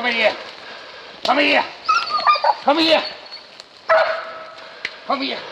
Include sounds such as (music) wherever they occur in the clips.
Komm her. Komm her. Komm her. Komm her.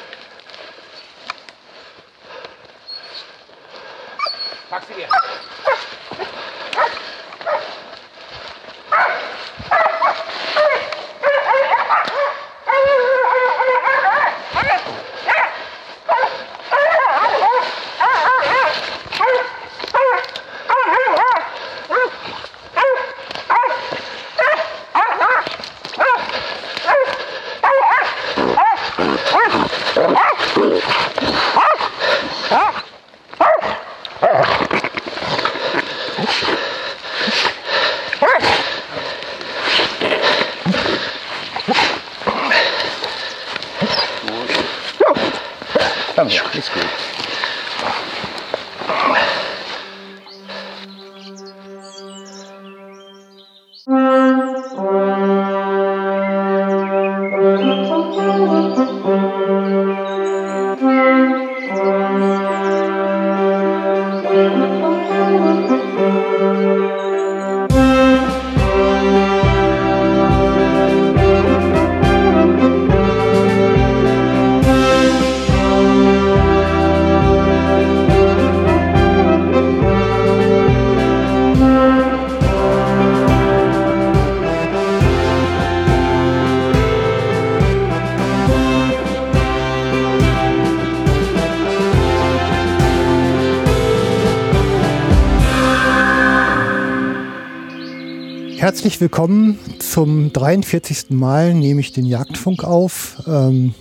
Herzlich willkommen zum 43. Mal nehme ich den Jagdfunk auf. Ähm,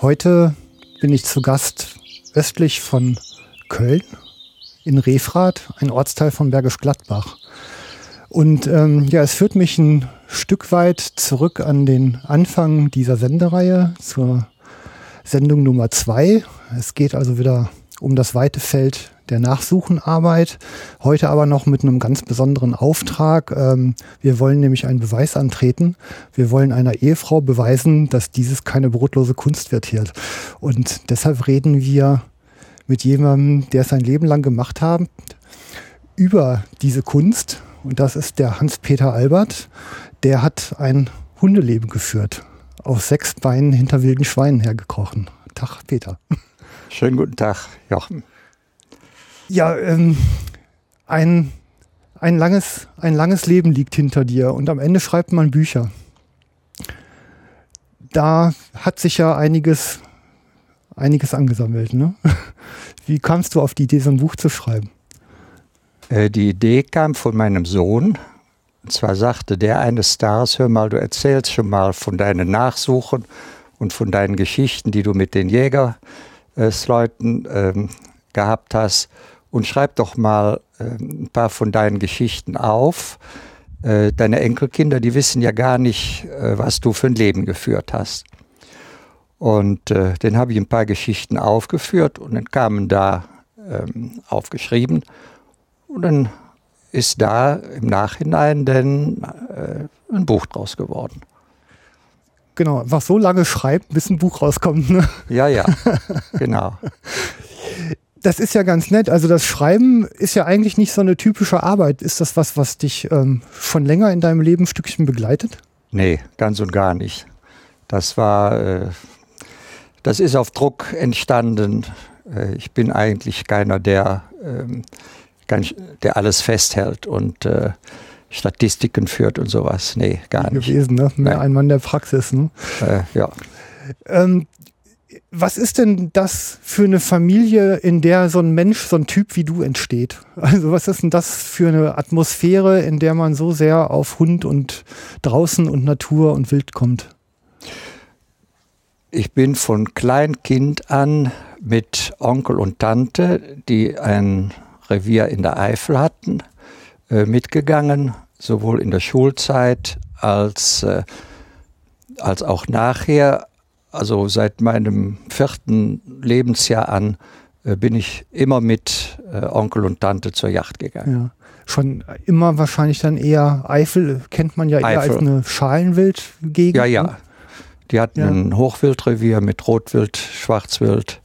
heute bin ich zu Gast östlich von Köln in Refrath, ein Ortsteil von Bergisch Gladbach. Und ähm, ja, es führt mich ein Stück weit zurück an den Anfang dieser Sendereihe zur Sendung Nummer zwei. Es geht also wieder um das weite Feld der Nachsuchenarbeit. Heute aber noch mit einem ganz besonderen Auftrag. Ähm, wir wollen nämlich einen Beweis antreten. Wir wollen einer Ehefrau beweisen, dass dieses keine brotlose Kunst wird hier. Und deshalb reden wir mit jemandem, der es sein Leben lang gemacht hat, über diese Kunst. Und das ist der Hans-Peter Albert. Der hat ein Hundeleben geführt. Auf sechs Beinen hinter wilden Schweinen hergekrochen. Tag, Peter. Schönen guten Tag, Jochen. Ja, ähm, ein, ein, langes, ein langes Leben liegt hinter dir und am Ende schreibt man Bücher. Da hat sich ja einiges, einiges angesammelt. Ne? (laughs) Wie kamst du auf die Idee, so ein Buch zu schreiben? Äh, die Idee kam von meinem Sohn. Und zwar sagte der eines Stars, hör mal, du erzählst schon mal von deinen Nachsuchen und von deinen Geschichten, die du mit den Jägersleuten ähm, gehabt hast und schreib doch mal äh, ein paar von deinen Geschichten auf. Äh, deine Enkelkinder, die wissen ja gar nicht, äh, was du für ein Leben geführt hast. Und äh, dann habe ich ein paar Geschichten aufgeführt und dann kamen da ähm, aufgeschrieben. Und dann ist da im Nachhinein dann äh, ein Buch draus geworden. Genau, einfach so lange schreibt, bis ein Buch rauskommt. Ne? Ja, ja, (laughs) genau. Das ist ja ganz nett. Also das Schreiben ist ja eigentlich nicht so eine typische Arbeit. Ist das was, was dich ähm, schon länger in deinem Leben ein Stückchen begleitet? Nee, ganz und gar nicht. Das war, äh, das ist auf Druck entstanden. Äh, ich bin eigentlich keiner, der, ähm, der alles festhält und äh, Statistiken führt und sowas. Nee, gar nicht. Gewesen, ne? Mehr Nein. ein Mann der Praxis, ne? Äh, ja. Ähm, was ist denn das für eine Familie, in der so ein Mensch, so ein Typ wie du entsteht? Also was ist denn das für eine Atmosphäre, in der man so sehr auf Hund und draußen und Natur und Wild kommt? Ich bin von Kleinkind an mit Onkel und Tante, die ein Revier in der Eifel hatten, äh, mitgegangen, sowohl in der Schulzeit als, äh, als auch nachher also seit meinem vierten Lebensjahr an äh, bin ich immer mit äh, Onkel und Tante zur Yacht gegangen. Ja. Schon immer wahrscheinlich dann eher Eifel, kennt man ja eher Eifel. als eine Schalenwildgegend. Ja, ja. Ne? Die hatten ja. ein Hochwildrevier mit Rotwild, Schwarzwild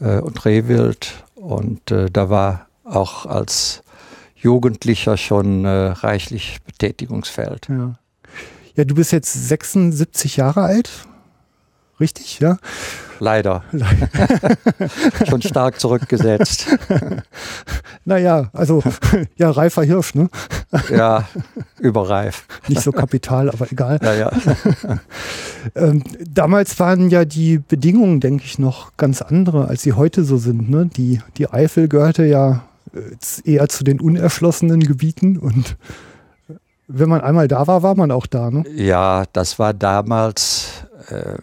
äh, und Rehwild. Und äh, da war auch als Jugendlicher schon reichlich Betätigungsfeld. Ja. ja, du bist jetzt 76 Jahre alt, richtig? Ja. Leider. (laughs) schon stark zurückgesetzt. (laughs) naja, also (laughs) ja, reifer Hirsch, ne? ja, überreif. Nicht so kapital, aber egal. Naja. ähm, damals waren ja die Bedingungen, denke ich, noch ganz andere, als sie heute so sind. Ne? Die, die Eifel gehörte ja äh, eher zu den unerschlossenen Gebieten und wenn man einmal da war, war man auch da. Ne? Ja, das war damals äh,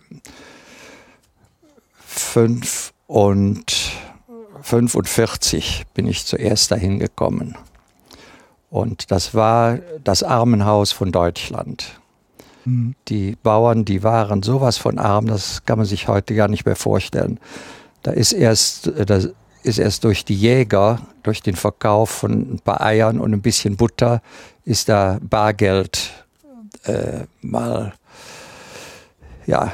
fünf und 45 bin ich zuerst dahin gekommen. Und das war das Armenhaus von Deutschland. Mhm. Die Bauern, die waren sowas von arm, das kann man sich heute gar nicht mehr vorstellen. Da ist erst, äh, da ist erst durch die Jäger, durch den Verkauf von ein paar Eiern und ein bisschen Butter, ist da Bargeld äh, mal ja,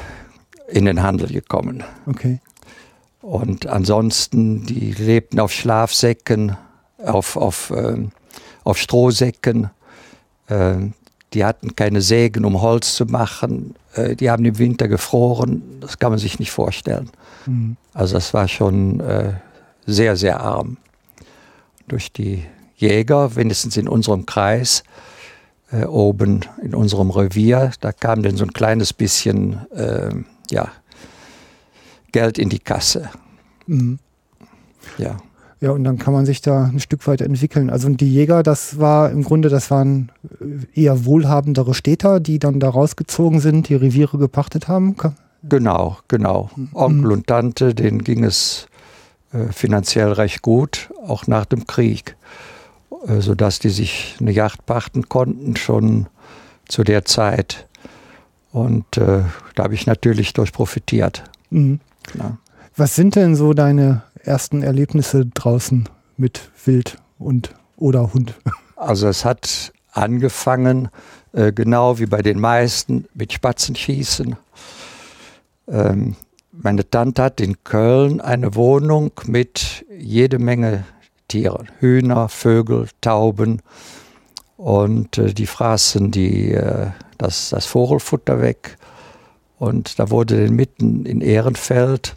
in den Handel gekommen. Okay. Und ansonsten, die lebten auf Schlafsäcken, auf, auf, äh, auf Strohsäcken. Äh, die hatten keine Sägen, um Holz zu machen. Äh, die haben im Winter gefroren. Das kann man sich nicht vorstellen. Mhm. Also das war schon äh, sehr, sehr arm. Durch die Jäger, wenigstens in unserem Kreis, äh, oben in unserem Revier, da kam dann so ein kleines bisschen äh, ja, Geld in die Kasse. Mhm. Ja. Ja, und dann kann man sich da ein Stück weit entwickeln. Also die Jäger, das war im Grunde, das waren eher wohlhabendere Städter, die dann da rausgezogen sind, die Reviere gepachtet haben. Genau, genau. Mhm. Onkel und Tante, denen ging es äh, finanziell recht gut, auch nach dem Krieg, äh, sodass die sich eine Yacht pachten konnten, schon zu der Zeit. Und äh, da habe ich natürlich durch profitiert. Mhm. Ja. Was sind denn so deine ersten Erlebnisse draußen mit Wild und oder Hund? (laughs) Also es hat angefangen, äh, genau wie bei den meisten, mit Spatzenschießen. Ähm, meine Tante hat in Köln eine Wohnung mit jede Menge Tieren. Hühner, Vögel, Tauben. Und äh, die fraßen die, äh, das, das Vogelfutter weg. Und da wurde mitten in Ehrenfeld,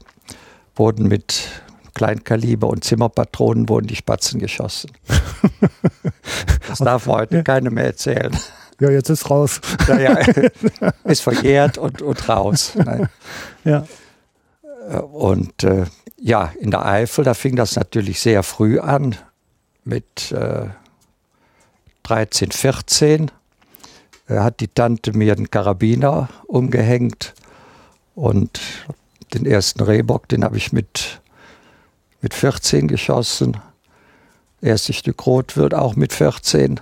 wurden mit Kleinkaliber und Zimmerpatronen wurden die Spatzen geschossen. (laughs) Das darf man heute ja. keiner mehr erzählen. Ja, jetzt ist raus. Ja, ja, (laughs) ist verjährt und, und raus. Nein. Ja. Und äh, ja, in der Eifel, da fing das natürlich sehr früh an, mit äh, 13, 14. Äh, hat die Tante mir einen Karabiner umgehängt und den ersten Rehbock, den habe ich mit, mit 14 geschossen. Erste Stück Rot wird auch mit 14.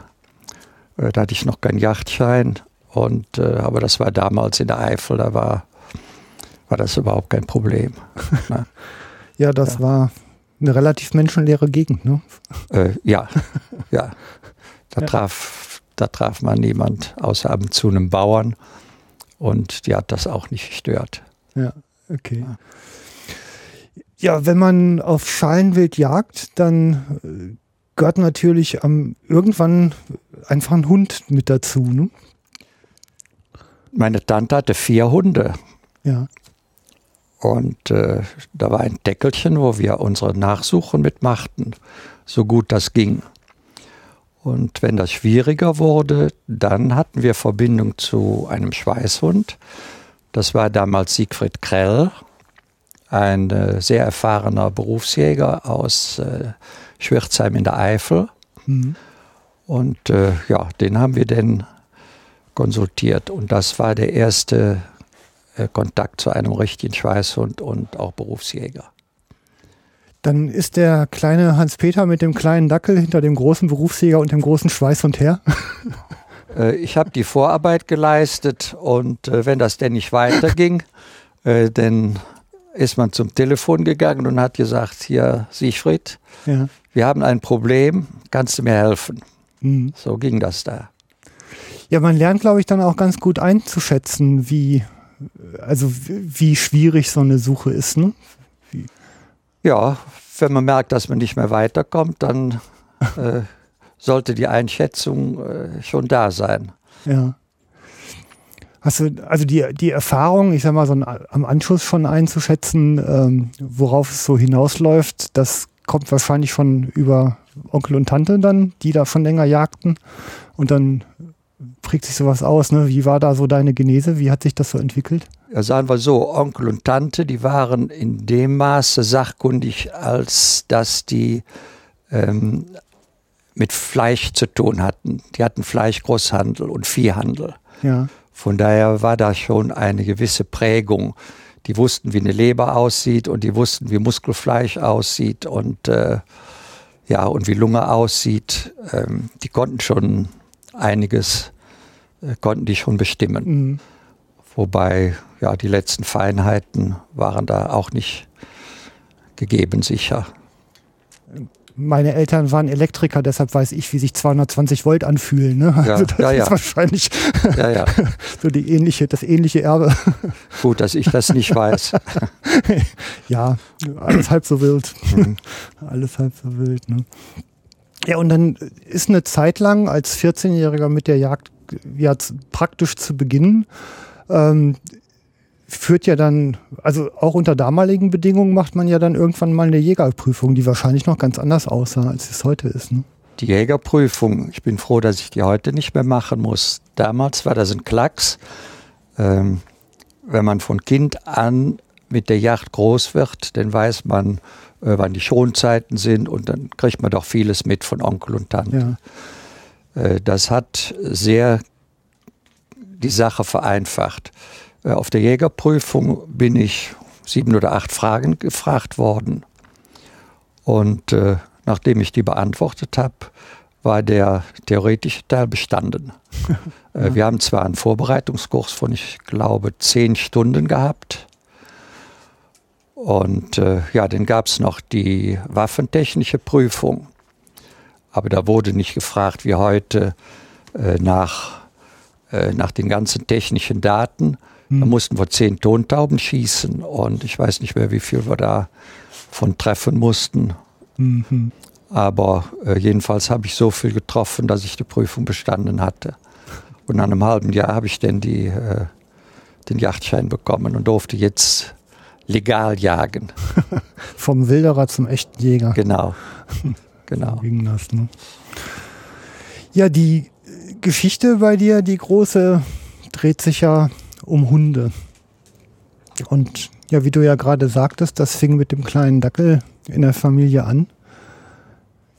Äh, da hatte ich noch keinen Yachtschein. Und, äh, aber das war damals in der Eifel, da war war das überhaupt kein Problem. Ne? (laughs) ja, das ja. war eine relativ menschenleere Gegend, ne? Äh, ja, ja. Da, ja. Traf, da traf man niemand außer ab und zu einem Bauern und die hat das auch nicht gestört. Ja, okay. Ja. Ja, wenn man auf Schalenwild jagt, dann äh, gehört natürlich ähm, irgendwann einfach ein Hund mit dazu. Ne? Meine Tante hatte vier Hunde. Ja. Und äh, da war ein Deckelchen, wo wir unsere Nachsuchen mitmachten, so gut das ging. Und wenn das schwieriger wurde, dann hatten wir Verbindung zu einem Schweißhund. Das war damals Siegfried Krell, ein äh, sehr erfahrener Berufsjäger aus äh, Schwirzheim in der Eifel. Mhm. Und äh, ja, den haben wir dann konsultiert. Und das war der erste äh, Kontakt zu einem richtigen Schweißhund und auch Berufsjäger. Dann ist der kleine Hans-Peter mit dem kleinen Dackel hinter dem großen Berufsjäger und dem großen Schweißhund her. (laughs) Äh, ich habe die Vorarbeit geleistet und äh, wenn das denn nicht weiterging, (laughs) dann ist man zum Telefon gegangen und hat gesagt, hier Siegfried, ja. wir haben ein Problem, kannst du mir helfen? Mhm. So ging das da. Ja, man lernt, glaube ich, dann auch ganz gut einzuschätzen, wie also wie schwierig so eine Suche ist, ne? Ja, wenn man merkt, dass man nicht mehr weiterkommt, dann (laughs) äh, sollte die Einschätzung äh, schon da sein. Ja. Hast du, also die, die Erfahrung, ich sag mal, so ein, am Anschuss schon einzuschätzen, ähm, worauf es so hinausläuft, das kommt wahrscheinlich schon über Onkel und Tante dann, die da schon länger jagten. Und dann prägt sich sowas aus. Ne? Wie war da so deine Genese? Wie hat sich das so entwickelt? Ja, sagen wir so, Onkel und Tante, die waren in dem Maße sachkundig, als dass die ähm, mit Fleisch zu tun hatten. Die hatten Fleischgroßhandel und Viehhandel. Ja. Von daher war da schon eine gewisse Prägung. Die wussten, wie eine Leber aussieht und die wussten, wie Muskelfleisch aussieht und äh, ja und wie Lunge aussieht. Ähm, die konnten schon einiges, äh, konnten die schon bestimmen. Mhm. Wobei ja die letzten Feinheiten waren da auch nicht gegeben sicher. Meine Eltern waren Elektriker, deshalb weiß ich, wie sich 220 Volt anfühlen. Ne? Ja, also das ja, ist wahrscheinlich Ja, ja. (laughs) so die ähnliche, das ähnliche Erbe. Gut, dass ich das nicht weiß. (laughs) ja, alles halb so wild. Mhm. (laughs) alles halb so wild. Ne? Ja, und dann ist eine Zeit lang als 14-Jähriger mit der Jagd ja, praktisch zu beginnen. Ähm, führt ja dann, also auch unter damaligen Bedingungen macht man ja dann irgendwann mal eine Jägerprüfung, die wahrscheinlich noch ganz anders aussah, als es heute ist. Ne? Die Jägerprüfung, ich bin froh, dass ich die heute nicht mehr machen muss. Damals war das ein Klacks. Ähm, wenn man von Kind an mit der Jagd groß wird, dann weiß man, äh, wann die Schonzeiten sind und dann kriegt man doch vieles mit von Onkel und Tante. Ja. Äh, Das hat sehr die Sache vereinfacht. Äh, Auf der Jägerprüfung bin ich sieben oder acht Fragen gefragt worden. Und äh, nachdem ich die beantwortet habe, war der theoretische Teil bestanden. (laughs) äh, wir haben zwar einen Vorbereitungskurs von, ich glaube, zehn Stunden gehabt. Und äh, ja, dann gab es noch die waffentechnische Prüfung. Aber da wurde nicht gefragt wie heute äh, nach, äh, nach den ganzen technischen Daten. Da mussten wir zehn Tontauben schießen und ich weiß nicht mehr, wie viel wir da von treffen mussten. Mhm. Aber äh, jedenfalls habe ich so viel getroffen, dass ich die Prüfung bestanden hatte. Und nach einem halben Jahr habe ich dann die, äh, den Jagdschein bekommen und durfte jetzt legal jagen. (laughs) Vom Wilderer zum echten Jäger. Genau. (laughs) Genau. ging das, ne? Ja, die Geschichte bei dir, die große, dreht sich ja um Hunde. Und ja, wie du ja gerade sagtest, das fing mit dem kleinen Dackel in der Familie an.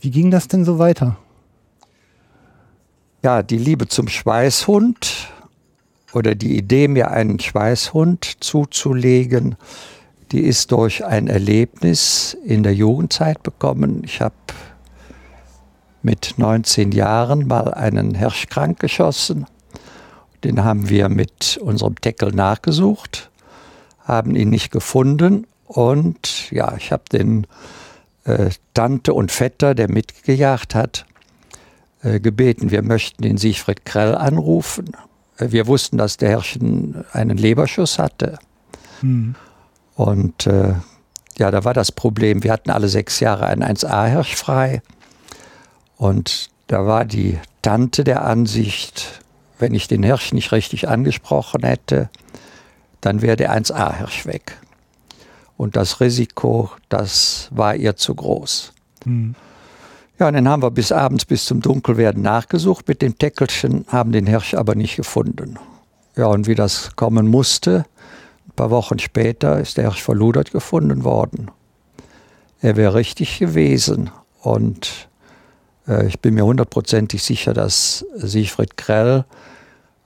Wie ging das denn so weiter? Ja, die Liebe zum Schweißhund oder die Idee, mir einen Schweißhund zuzulegen, die ist durch ein Erlebnis in der Jugendzeit bekommen. Ich habe mit 19 Jahren mal einen Hirsch krank geschossen. Den haben wir mit unserem Deckel nachgesucht, haben ihn nicht gefunden und ja, ich habe den äh, Tante und Vetter, der mitgejagt hat, äh, gebeten, wir möchten den Siegfried Krell anrufen. Äh, wir wussten, dass der Hirschen einen Leberschuss hatte. Hm. Und äh, ja, da war das Problem, wir hatten alle sechs Jahre einen 1A-Hirsch frei. Und da war die Tante der Ansicht, wenn ich den Hirsch nicht richtig angesprochen hätte, dann wäre der 1A-Hirsch weg. Und das Risiko, das war ihr zu groß. Hm. Ja, und dann haben wir bis abends, bis zum Dunkelwerden nachgesucht mit dem Deckelchen, haben den Hirsch aber nicht gefunden. Ja, und wie das kommen musste, ein paar Wochen später ist der Hirsch verludert gefunden worden. Er wäre richtig gewesen und ich bin mir hundertprozentig sicher, dass Siegfried Krell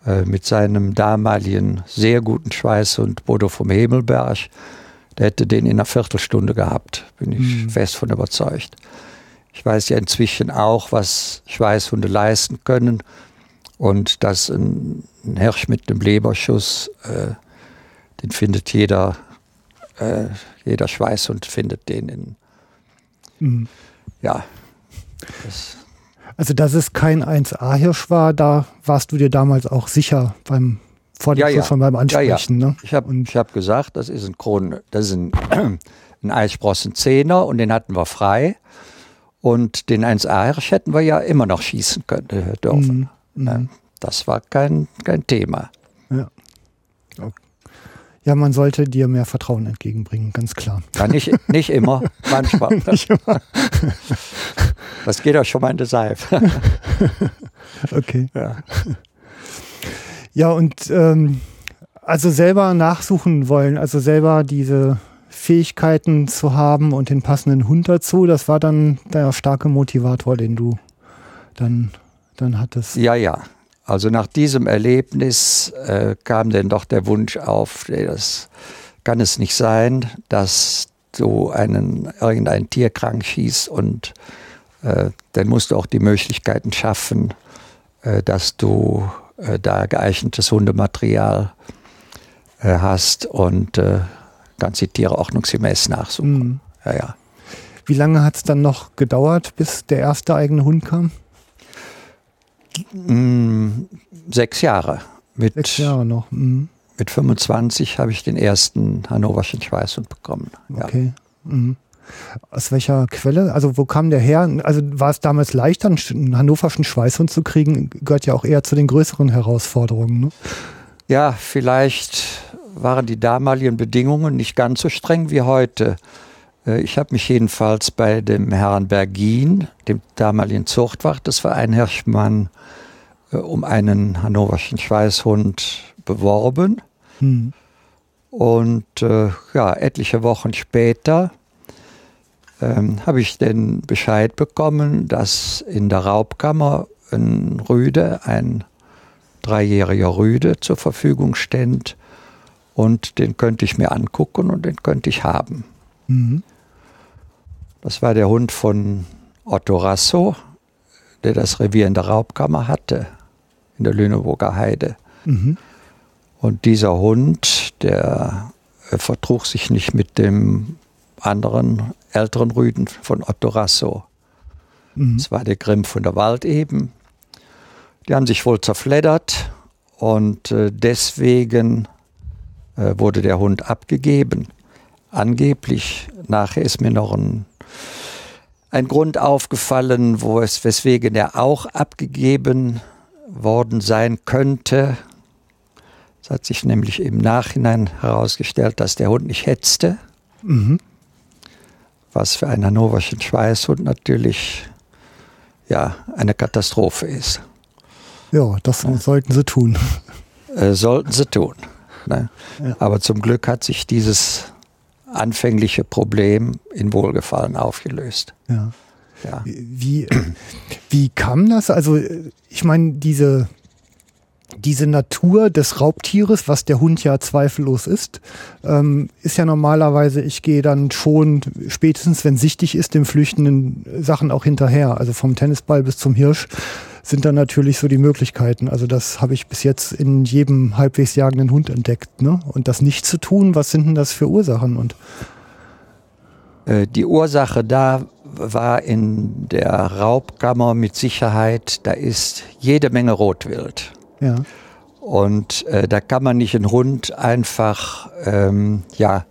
äh, mit seinem damaligen sehr guten Schweißhund Bodo vom Himmelberg, der hätte den in einer Viertelstunde gehabt, bin ich Mhm. fest von überzeugt. Ich weiß ja inzwischen auch, was Schweißhunde leisten können und dass ein, ein Hirsch mit einem Leberschuss, äh, den findet jeder, äh, jeder Schweißhund findet den in, Hm. ja, das, Also, dass es kein 1A-Hirsch war, da warst du dir damals auch sicher beim vor dem Ja, ja. Schuss von beim Ansprechen. Ne? Ich habe hab gesagt, das ist ein Kron, das ist ein, (clears throat) ein Eisprossen Zehner und den hatten wir frei. Und den 1A-Hirsch hätten wir ja immer noch schießen können, äh, dürfen. Mhm. Ne? Das war kein, kein Thema. Ja. Ja, man sollte dir mehr Vertrauen entgegenbringen, ganz klar. Ja, nicht, nicht immer, manchmal. (laughs) Nicht immer. (laughs) Das geht auch schon mal in die Seife. (laughs) Okay. Ja. Ja, und ähm, also selber nachsuchen wollen, also selber diese Fähigkeiten zu haben und den passenden Hund dazu, das war dann der starke Motivator, den du dann, dann hattest. Ja, ja. Also nach diesem Erlebnis äh, kam dann doch der Wunsch auf, das kann es nicht sein, dass du einen, irgendein Tier krank schießt und äh, dann musst du auch die Möglichkeiten schaffen, äh, dass du äh, da geeignetes Hundematerial äh, hast und äh, kannst die Tiere ordnungsgemäß nachsuchen. Mhm. Ja, ja. Wie lange hat es dann noch gedauert, bis der erste eigene Hund kam? Mm, sechs Jahre. Mit, Sechs Jahre noch. Mhm. mit 25 habe ich den ersten Hannoverschen Schweißhund bekommen. Ja. Okay. Mhm. Aus welcher Quelle? Also wo kam der her? Also war es damals leichter, einen hannoverschen Schweißhund zu kriegen? Gehört ja auch eher zu den größeren Herausforderungen. Ne? ja, vielleicht waren die damaligen Bedingungen nicht ganz so streng wie heute. Äh, Ich habe mich jedenfalls bei dem Herrn Bergin, dem damaligen Zuchtwacht des Verein Hirschmann, äh, um einen hannoverschen Schweißhund beworben. Hm. Und äh, ja, etliche Wochen später ähm, habe ich den Bescheid bekommen, dass in der Raubkammer ein Rüde, ein dreijähriger Rüde zur Verfügung stand. Und den könnte ich mir angucken und den könnte ich haben. Mhm. Das war der Hund von Otto Rasso, der das Revier in der Raubkammer hatte, in der Lüneburger Heide. Mhm. Und dieser Hund, der vertrug sich nicht mit dem anderen älteren Rüden von Otto Rasso. Mhm. Das war der Grimm von der Wald eben. Die haben sich wohl zerfleddert und äh, deswegen äh, wurde der Hund abgegeben. Angeblich, nachher ist mir noch ein, ein Grund aufgefallen, wo es, weswegen er auch abgegeben worden sein könnte. Es hat sich nämlich im Nachhinein herausgestellt, dass der Hund nicht hetzte, Mhm. was für einen hannoverschen Schweißhund natürlich ja, eine Katastrophe ist. Ja, das sollten sie tun. Äh, sollten sie tun. Ne? Ja. Aber zum Glück hat sich dieses anfängliche Problem in Wohlgefallen aufgelöst. Ja. Ja. Wie, wie kam das? Also, ich meine, diese, diese Natur des Raubtieres, was der Hund ja zweifellos ist, ähm, ist ja normalerweise, ich gehe dann schon spätestens, wenn sichtig ist, dem flüchtenden Sachen auch hinterher. Also vom Tennisball bis zum Hirsch sind dann natürlich so die Möglichkeiten. Also das habe ich bis jetzt in jedem halbwegs jagenden Hund entdeckt. Ne? Und das nicht zu tun, was sind denn das für Ursachen? Und Äh, Die Ursache da war in der Raubkammer mit Sicherheit, da ist jede Menge Rotwild. ja, Und äh, da kann man nicht einen Hund einfach ähm, ja,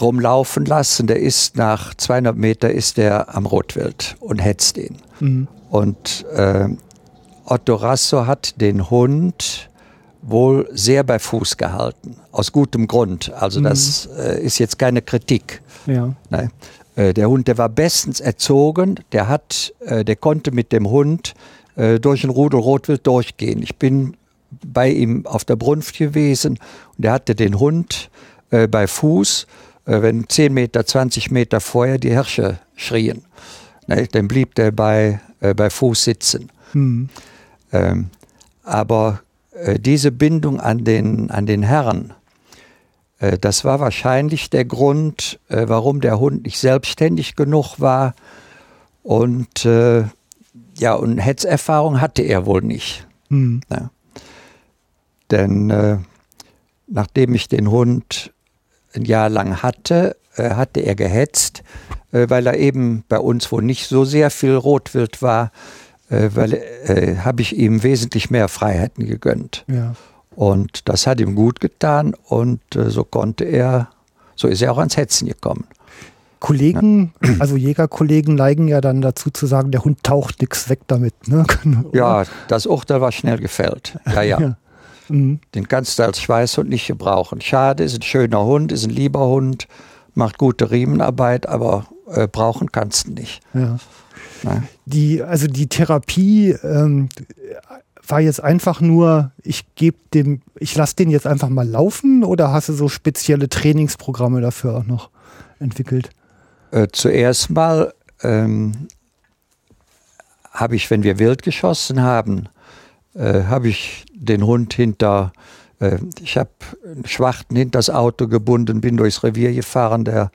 rumlaufen lassen. Der ist nach 200 Meter ist der am Rotwild und hetzt ihn. mhm. Und äh, Otto Rasso hat den Hund wohl sehr bei Fuß gehalten. Aus gutem Grund. Also das äh, ist jetzt keine Kritik. ja, Ne? Äh, der Hund, der war bestens erzogen. Der hat, äh, der konnte mit dem Hund äh, durch ein Rudel Rotwild durchgehen. Ich bin bei ihm auf der Brunft gewesen und er hatte den Hund äh, bei Fuß, wenn 10 Meter, 20 Meter vorher die Hirsche schrien. Ne? Dann blieb der bei, äh, bei Fuß sitzen. mhm. Ähm, aber äh, diese Bindung an den, an den Herrn, äh, das war wahrscheinlich der Grund, äh, warum der Hund nicht selbstständig genug war. Und äh, ja, und Hetzerfahrung hatte er wohl nicht. Mhm. Ne? Denn äh, nachdem ich den Hund ein Jahr lang hatte, äh, hatte er gehetzt, äh, weil er eben bei uns wohl nicht so sehr viel Rotwild war, äh, weil habe ich ihm wesentlich mehr Freiheiten gegönnt. ja. Und das hat ihm gut getan und so konnte er, so ist er auch ans Hetzen gekommen. Kollegen, also Jägerkollegen neigen ja dann dazu zu sagen, der Hund taucht nichts weg damit. Ne? Ja, das Urteil war schnell gefällt. Ja, ja. Ja. Mhm. Den kannst du als Schweißhund nicht gebrauchen. Schade, ist ein schöner Hund, ist ein lieber Hund, macht gute Riemenarbeit, aber äh, brauchen kannst du nicht. Ja. Die, also die Therapie ähm, war jetzt einfach nur, ich gebe dem, ich lasse den jetzt einfach mal laufen oder hast du so spezielle Trainingsprogramme dafür auch noch entwickelt? Äh, zuerst mal ähm, habe ich, wenn wir wild geschossen haben, äh, habe ich den Hund hinter, äh, ich habe Schwachten hinter das Auto gebunden, bin durchs Revier gefahren, der,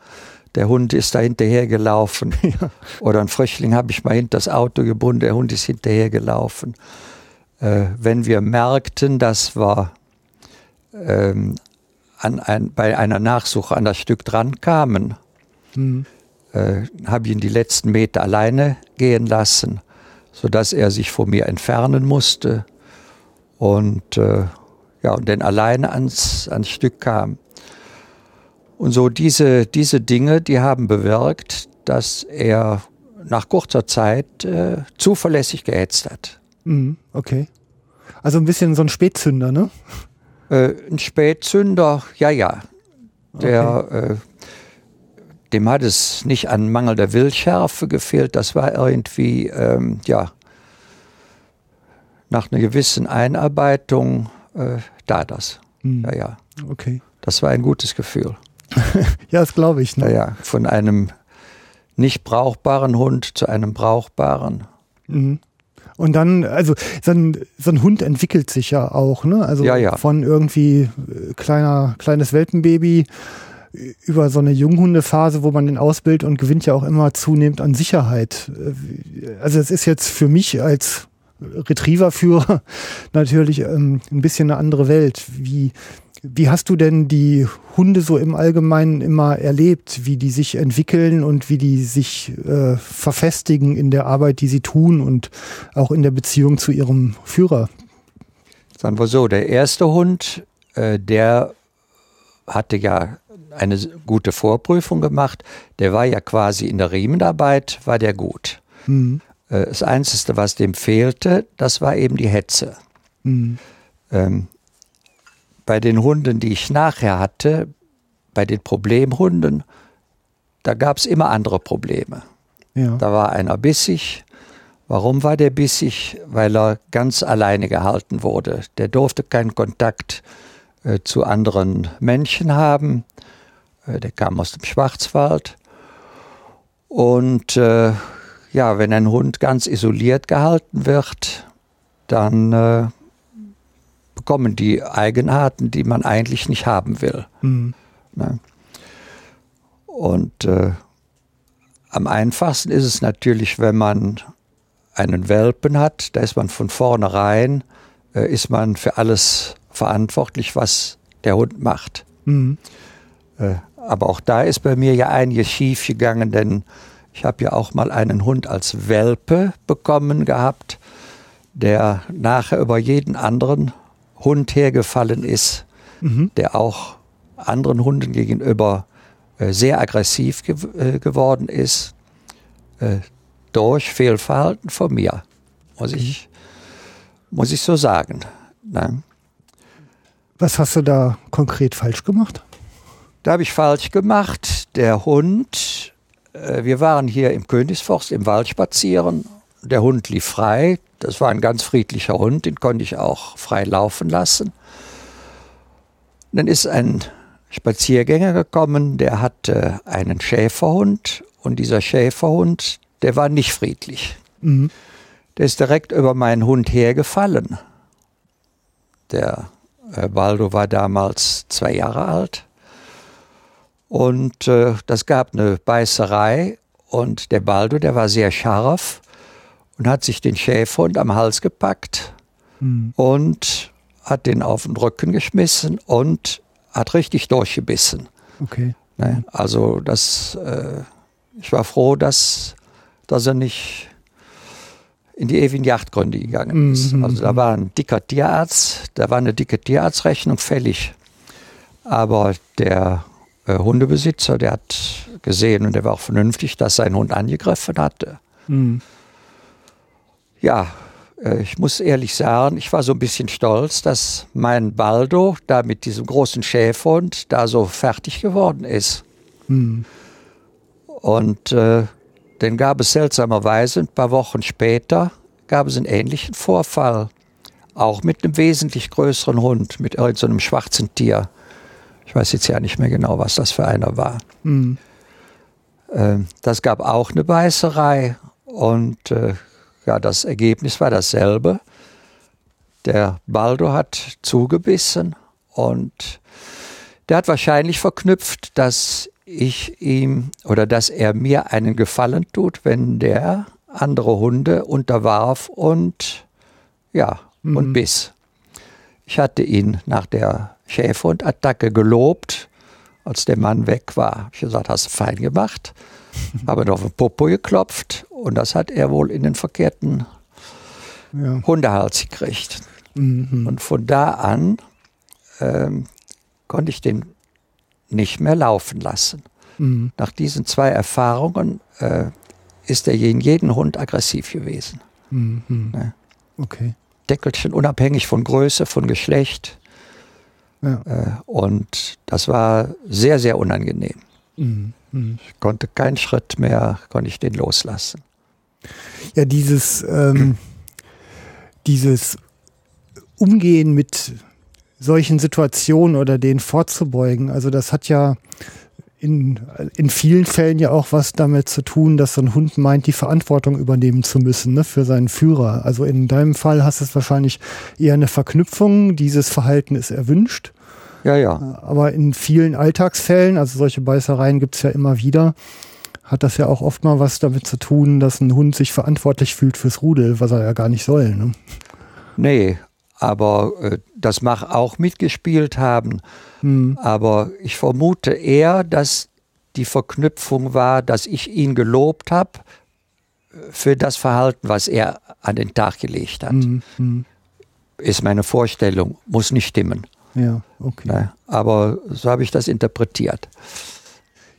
der Hund ist da hinterher gelaufen. (laughs) Oder ein Fröchling habe ich mal hinter das Auto gebunden, der Hund ist hinterher gelaufen. Äh, wenn wir merkten, dass wir ähm, an ein, bei einer Nachsuche an das Stück dran kamen, Mhm. äh, habe ich ihn die letzten Meter alleine gehen lassen, sodass er sich von mir entfernen musste und äh, ja, und dann alleine ans, ans Stück kam. Und so diese, diese Dinge, die haben bewirkt, dass er nach kurzer Zeit äh, zuverlässig gehetzt hat. Mhm. Okay. Also ein bisschen so ein Spätzünder, ne? Äh, ein Spätzünder, ja, ja. Der, äh, dem hat es nicht an mangelnder Willschärfe gefehlt, das war irgendwie, ähm, ja, nach einer gewissen Einarbeitung äh, da das. Mhm. Ja, ja. Okay. Das war ein gutes Gefühl. (laughs) Ja, das glaube ich. Ja, Ne? ja. Von einem nicht brauchbaren Hund zu einem brauchbaren. Mhm. Und dann, also so ein, so ein Hund entwickelt sich ja auch, ne? Also Ja, ja. von irgendwie äh, kleiner, kleines Welpenbaby über so eine Junghundephase, wo man den ausbildet und gewinnt ja auch immer zunehmend an Sicherheit. Äh, Also es ist jetzt für mich als Retrieverführer (laughs) natürlich ähm, ein bisschen eine andere Welt. Wie, wie hast du denn die Hunde so im Allgemeinen immer erlebt, wie die sich entwickeln und wie die sich äh, verfestigen in der Arbeit, die sie tun und auch in der Beziehung zu ihrem Führer? Sagen wir so, der erste Hund, äh, der hatte ja eine gute Vorprüfung gemacht. Der war ja quasi in der Riemenarbeit, war der gut. Mhm. Äh, das Einzige, was dem fehlte, das war eben die Hetze. Mhm. Ähm, bei den Hunden, die ich nachher hatte, bei den Problemhunden, da gab es immer andere Probleme. Ja. Da war einer bissig. Warum war der bissig? Weil er ganz alleine gehalten wurde. Der durfte keinen Kontakt äh, zu anderen Menschen haben. Äh, der kam aus dem Schwarzwald. Und äh, ja, wenn ein Hund ganz isoliert gehalten wird, dann äh, bekommen die Eigenarten, die man eigentlich nicht haben will. Mhm. Ne? Und äh, am einfachsten ist es natürlich, wenn man einen Welpen hat, da ist man von vornherein, äh, ist man für alles verantwortlich, was der Hund macht. Mhm. Äh, aber auch da ist bei mir ja einiges schief gegangen, denn ich habe ja auch mal einen Hund als Welpe bekommen gehabt, der nachher über jeden anderen Hund hergefallen ist, Mhm. der auch anderen Hunden gegenüber äh, sehr aggressiv gew äh, geworden ist, äh, durch Fehlverhalten von mir, muss ich, muss ich so sagen. Ne? Was hast du da konkret falsch gemacht? Da habe ich falsch gemacht. Der Hund, wir waren hier im Königsforst im Wald spazieren. Der Hund lief frei. Das war ein ganz friedlicher Hund, den konnte ich auch frei laufen lassen. Dann ist ein Spaziergänger gekommen, der hatte einen Schäferhund und dieser Schäferhund, der war nicht friedlich. Mhm. Der ist direkt über meinen Hund hergefallen. Der äh, Baldo war damals zwei Jahre alt. Und äh, das gab eine Beißerei und der Baldo, der war sehr scharf und hat sich den Schäferhund am Hals gepackt Mhm. und hat den auf den Rücken geschmissen und hat richtig durchgebissen. Okay. Ne? Also das, äh, ich war froh, dass, dass er nicht in die ewigen Jagdgründe gegangen ist. Mhm. Also da war ein dicker Tierarzt, da war eine dicke Tierarztrechnung fällig. Aber der äh, Hundebesitzer, der hat gesehen und der war auch vernünftig, dass sein Hund angegriffen hatte. Mhm. Ja, äh, ich muss ehrlich sagen, ich war so ein bisschen stolz, dass mein Baldo da mit diesem großen Schäferhund da so fertig geworden ist. Mhm. Und äh, dann gab es seltsamerweise ein paar Wochen später gab es einen ähnlichen Vorfall. Auch mit einem wesentlich größeren Hund, mit irgendeinem so schwarzen Tier. Ich weiß jetzt ja nicht mehr genau, was das für einer war. Mhm. Das gab auch eine Beißerei und äh, ja, das Ergebnis war dasselbe. Der Baldo hat zugebissen und der hat wahrscheinlich verknüpft, dass ich ihm oder dass er mir einen Gefallen tut, wenn der andere Hunde unterwarf und ja, Mhm. und biss. Ich hatte ihn nach der Schäferhundattacke gelobt, als der Mann weg war. Ich gesagt, hast du fein gemacht. (laughs) Habe ihn auf den Popo geklopft und das hat er wohl in den verkehrten Ja. Hundehals gekriegt. Mhm. Und von da an ähm, konnte ich den nicht mehr laufen lassen. Mhm. Nach diesen zwei Erfahrungen äh, ist er gegen jeden Hund aggressiv gewesen. Mhm. Ja. Okay. Deckelchen unabhängig von Größe, von Geschlecht. Ja. Äh, und das war sehr, sehr unangenehm. Mhm. Mhm. Ich konnte keinen Schritt mehr, konnte ich den loslassen. Ja, dieses, ähm, dieses Umgehen mit solchen Situationen oder denen vorzubeugen, also das hat ja in, in vielen Fällen ja auch was damit zu tun, dass so ein Hund meint, die Verantwortung übernehmen zu müssen ne, für seinen Führer. Also in deinem Fall hast es wahrscheinlich eher eine Verknüpfung, dieses Verhalten ist erwünscht. Ja, ja. Aber in vielen Alltagsfällen, also solche Beißereien gibt es ja immer wieder, hat das ja auch oft mal was damit zu tun, dass ein Hund sich verantwortlich fühlt fürs Rudel, was er ja gar nicht soll. Ne? Nee, aber äh, das mag auch mitgespielt haben. Hm. Aber ich vermute eher, dass die Verknüpfung war, dass ich ihn gelobt habe für das Verhalten, was er an den Tag gelegt hat. Hm, hm. Ist meine Vorstellung, muss nicht stimmen. Ja, okay. Aber so habe ich das interpretiert.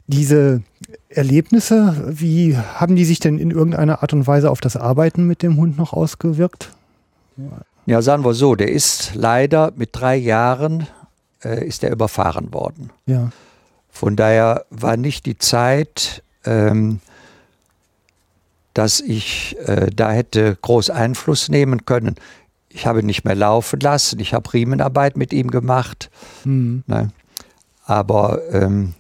Diese Erlebnisse, wie haben die sich denn in irgendeiner Art und Weise auf das Arbeiten mit dem Hund noch ausgewirkt? Ja, sagen wir so, der ist leider mit drei Jahren äh, ist er überfahren worden. Ja. Von daher war nicht die Zeit, ähm, dass ich äh, da hätte groß Einfluss nehmen können. Ich habe ihn nicht mehr laufen lassen, ich habe Riemenarbeit mit ihm gemacht, Hm. ne? aber ähm,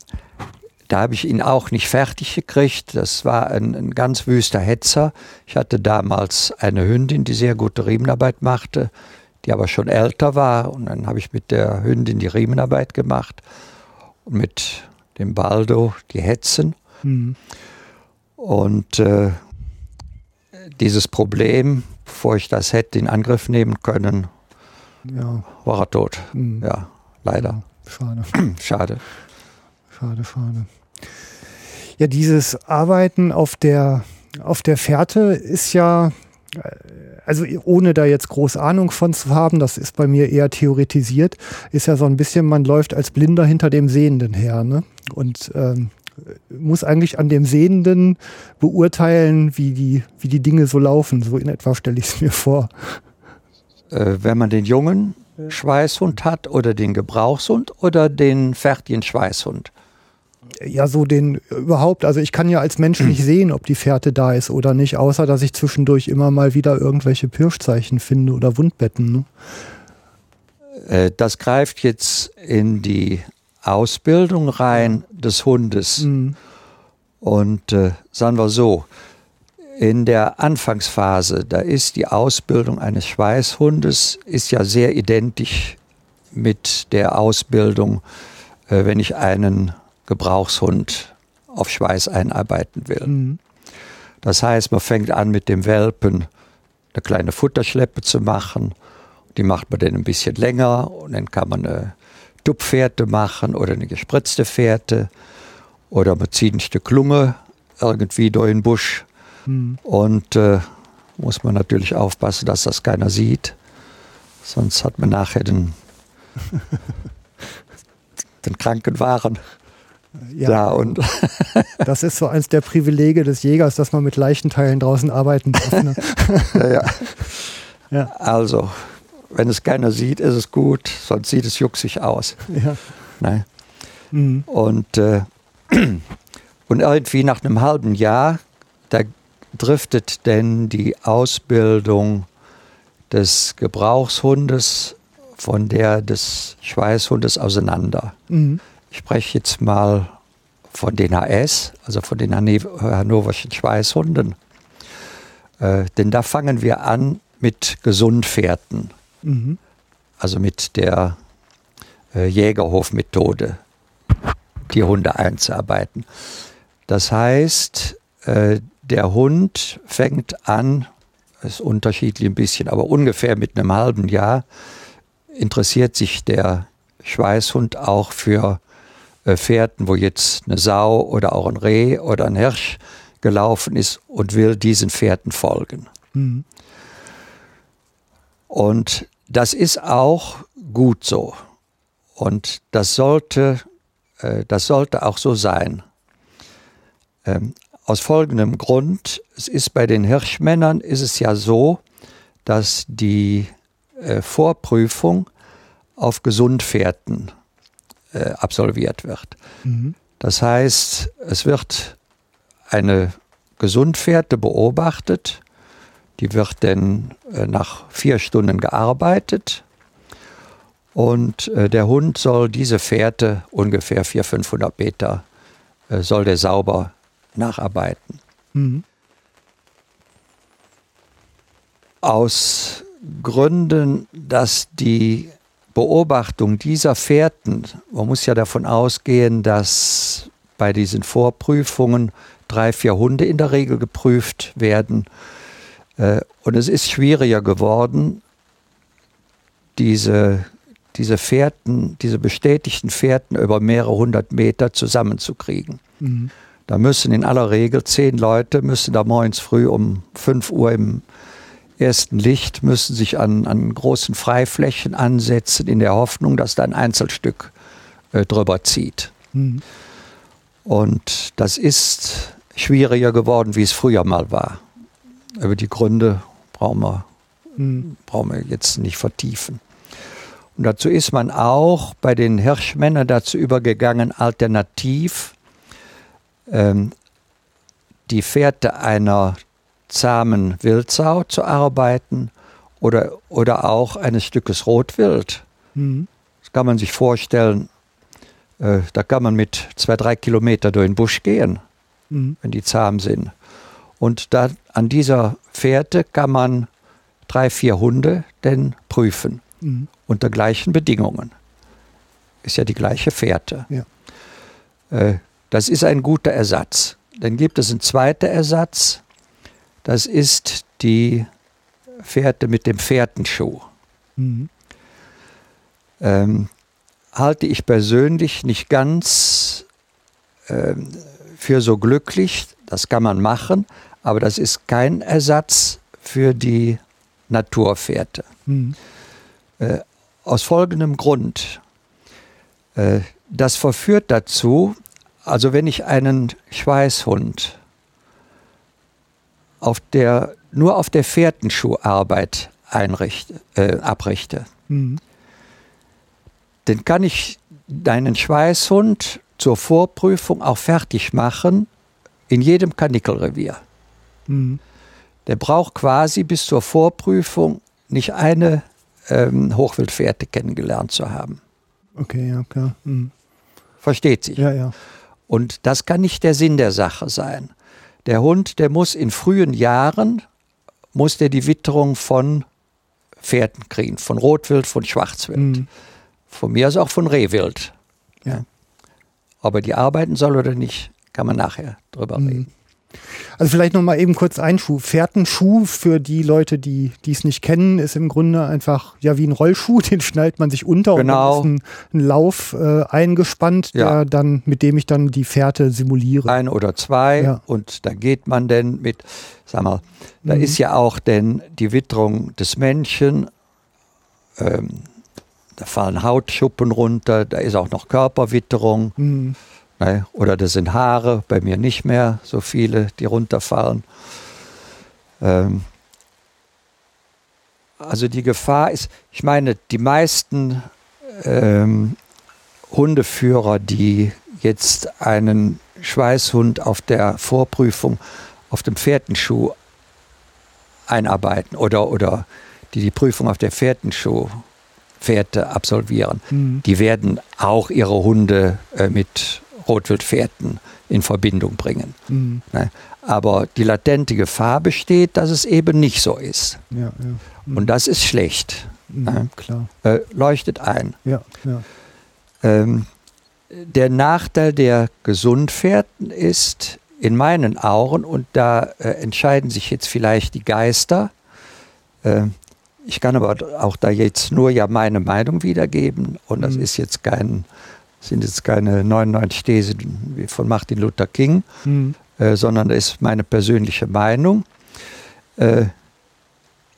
da habe ich ihn auch nicht fertig gekriegt. Das war ein, ein ganz wüster Hetzer. Ich hatte damals eine Hündin, die sehr gute Riemenarbeit machte, die aber schon älter war. Und dann habe ich mit der Hündin die Riemenarbeit gemacht und mit dem Baldo die Hetzen. Hm. Und äh, dieses Problem, bevor ich das hätte in Angriff nehmen können, Ja. war er tot. Hm. Ja, leider. Schade. (clears throat) Schade. Schade, schade. Ja, dieses Arbeiten auf der, auf der Fährte ist ja, äh, also ohne da jetzt groß Ahnung von zu haben, das ist bei mir eher theoretisiert, ist ja so ein bisschen, man läuft als Blinder hinter dem Sehenden her. Ne? Und ähm, muss eigentlich an dem Sehenden beurteilen, wie die, wie die Dinge so laufen. So in etwa stelle ich es mir vor. Äh, wenn man den jungen Schweißhund hat oder den Gebrauchshund oder den fertigen Schweißhund. Ja, so den überhaupt. Also ich kann ja als Mensch nicht (clears throat) sehen, ob die Fährte da ist oder nicht, außer dass ich zwischendurch immer mal wieder irgendwelche Pirschzeichen finde oder Wundbetten. Ne? Äh, das greift jetzt in die Ausbildung rein des Hundes. Mhm. Und äh, sagen wir so, in der Anfangsphase, da ist die Ausbildung eines Schweißhundes ist ja sehr identisch mit der Ausbildung, äh, wenn ich einen Gebrauchshund auf Schweiß einarbeiten will. Mhm. Das heißt, man fängt an mit dem Welpen eine kleine Futterschleppe zu machen. Die macht man dann ein bisschen länger und dann kann man eine Tupfährte machen oder eine gespritzte Fährte oder man zieht ein Stück Lunge irgendwie durch den Busch Mhm. und äh, muss man natürlich aufpassen, dass das keiner sieht. Sonst hat man nachher den, (laughs) den Krankenwagen. Ja. da und (laughs) Das ist so eins der Privilege des Jägers, dass man mit Leichenteilen draußen arbeiten darf. Ne? (laughs) ja, ja. Ja. Also, wenn es keiner sieht, ist es gut, sonst sieht es jucksig aus. ja. Ne? Mhm. Und, äh, (clears throat) und irgendwie nach einem halben Jahr, da driftet denn die Ausbildung des Gebrauchshundes von der des Schweißhundes auseinander. Mhm. Ich spreche jetzt mal von den HS, also von den hannoverschen Schweißhunden. Äh, denn da fangen wir an mit Gesundpferden, Mhm. also mit der äh, Jägerhofmethode, die Hunde einzuarbeiten. Das heißt, äh, der Hund fängt an, ist unterschiedlich ein bisschen, aber ungefähr mit einem halben Jahr interessiert sich der Schweißhund auch für Fährten, wo jetzt eine Sau oder auch ein Reh oder ein Hirsch gelaufen ist und will diesen Fährten folgen. Mhm. Und das ist auch gut so. Und das sollte, äh, das sollte auch so sein. Ähm, aus folgendem Grund, es ist bei den Hirschmännern ist es ja so, dass die äh, Vorprüfung auf Gesundpferden äh, absolviert wird. Mhm. Das heißt, es wird eine Gesundpferde beobachtet, die wird dann äh, nach vier Stunden gearbeitet und äh, der Hund soll diese Fährte ungefähr 400, 500 Meter soll der sauber nacharbeiten. Mhm. Aus Gründen, dass die Beobachtung dieser Fährten, man muss ja davon ausgehen, dass bei diesen Vorprüfungen drei, vier Hunde in der Regel geprüft werden. Äh, Und es ist schwieriger geworden, diese, diese Fährten, diese bestätigten Fährten über mehrere hundert Meter zusammenzukriegen. Mhm. Da müssen in aller Regel zehn Leute, müssen da morgens früh um 5 Uhr im ersten Licht, müssen sich an, an großen Freiflächen ansetzen, in der Hoffnung, dass da ein Einzelstück äh, drüber zieht. Mhm. Und das ist schwieriger geworden, wie es früher mal war. Über die Gründe brauchen wir, Mhm. brauchen wir jetzt nicht vertiefen. Und dazu ist man auch bei den Hirschmännern dazu übergegangen, alternativ ähm, die Fährte einer zahmen Wildsau zu arbeiten oder, oder auch eines Stückes Rotwild. Mhm. Das kann man sich vorstellen, äh, da kann man mit zwei, drei Kilometer durch den Busch gehen, Mhm. wenn die zahm sind. Und da, an dieser Fährte kann man drei, vier Hunde denn prüfen, Mhm. unter gleichen Bedingungen. Ist ja die gleiche Fährte. Ja. Äh, das ist ein guter Ersatz. Dann gibt es einen zweiten Ersatz, das ist die Fährte mit dem Fährtenschuh. Mhm. ähm, halte ich persönlich nicht ganz ähm, für so glücklich. Das kann man machen, aber das ist kein Ersatz für die Naturfährte. Mhm. Äh, aus folgendem Grund. Äh, das verführt dazu, also wenn ich einen Schweißhund auf der, nur auf der Fährtenschuharbeit einrichte, äh, abrichte, Mhm. dann kann ich deinen Schweißhund zur Vorprüfung auch fertig machen in jedem Kanickelrevier. Mhm. Der braucht quasi bis zur Vorprüfung nicht eine ähm, Hochwildfährte kennengelernt zu haben. Okay, ja, klar. Mhm. Versteht sich. Ja, ja. Und das kann nicht der Sinn der Sache sein. Der Hund, der muss in frühen Jahren, muss der die Witterung von Pferden kriegen, von Rotwild, von Schwarzwild. Mhm. Von mir aus auch von Rehwild. Ja. Ob er die arbeiten soll oder nicht, kann man nachher drüber Mhm. reden. Also vielleicht noch mal eben kurz ein Schuh. Fährtenschuh für die Leute, die die es nicht kennen, ist im Grunde einfach ja wie ein Rollschuh. (laughs) Den schnallt man sich unter Genau. und dann ist ein, ein Lauf äh, eingespannt, Ja. der dann mit dem ich dann die Fährte simuliere. Ein oder zwei Ja. und da geht man denn mit, sag mal, da Mhm. ist ja auch denn die Witterung des Menschen, ähm, da fallen Hautschuppen runter, da ist auch noch Körperwitterung. Mhm. Oder das sind Haare, bei mir nicht mehr so viele, die runterfallen. Ähm, also die Gefahr ist, ich meine, die meisten ähm, Hundeführer, die jetzt einen Schweißhund auf der Vorprüfung auf dem Pferdenschuh einarbeiten oder, oder die die Prüfung auf der Pferdenschuhfährte absolvieren, mhm. die werden auch ihre Hunde äh, mit Rotwildfährten in Verbindung bringen. Mhm. Ne? Aber die latente Gefahr besteht, dass es eben nicht so ist. Ja, ja. Mhm. Und das ist schlecht. Mhm, ne? Klar. Äh, leuchtet ein. Ja. Ähm, der Nachteil der Gesundfährten ist in meinen Augen, und da äh, entscheiden sich jetzt vielleicht die Geister, äh, ich kann aber auch da jetzt nur ja meine Meinung wiedergeben und das mhm. ist jetzt kein, sind jetzt keine 99 Thesen wie von Martin Luther King, mhm. äh, sondern das ist meine persönliche Meinung. Äh,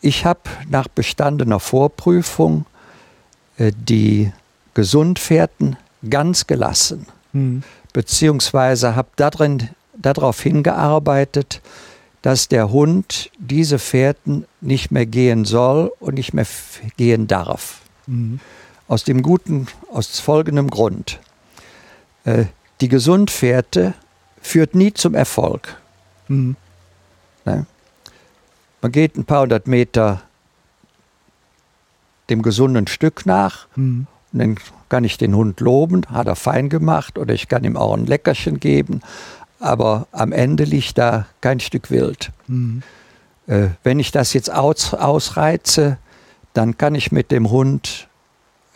ich habe nach bestandener Vorprüfung äh, die Gesundfährten ganz gelassen, mhm. beziehungsweise habe darin darauf hingearbeitet, dass der Hund diese Fährten nicht mehr gehen soll und nicht mehr gehen darf. Mhm. Aus dem guten, aus folgendem Grund. Äh, die Gesundfährte führt nie zum Erfolg. Mhm. Ne? Man geht ein paar hundert Meter dem gesunden Stück nach mhm. und dann kann ich den Hund loben, hat er fein gemacht oder ich kann ihm auch ein Leckerchen geben, aber am Ende liegt da kein Stück Wild. Mhm. Äh, wenn ich das jetzt aus, ausreize, dann kann ich mit dem Hund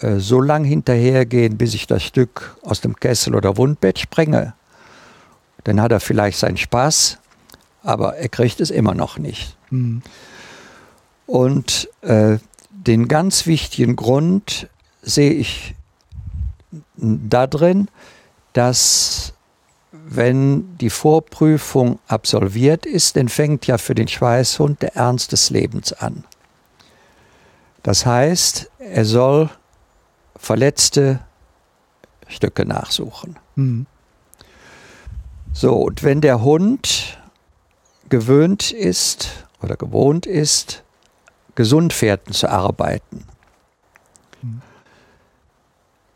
so lang hinterhergehen, bis ich das Stück aus dem Kessel oder Wundbett sprenge. Dann hat er vielleicht seinen Spaß, aber er kriegt es immer noch nicht. Mhm. Und äh, den ganz wichtigen Grund sehe ich darin, dass wenn die Vorprüfung absolviert ist, dann fängt ja für den Schweißhund der Ernst des Lebens an. Das heißt, er soll verletzte Stücke nachsuchen. Mhm. So, und wenn der Hund gewöhnt ist oder gewohnt ist, Gesundfährten zu arbeiten, mhm.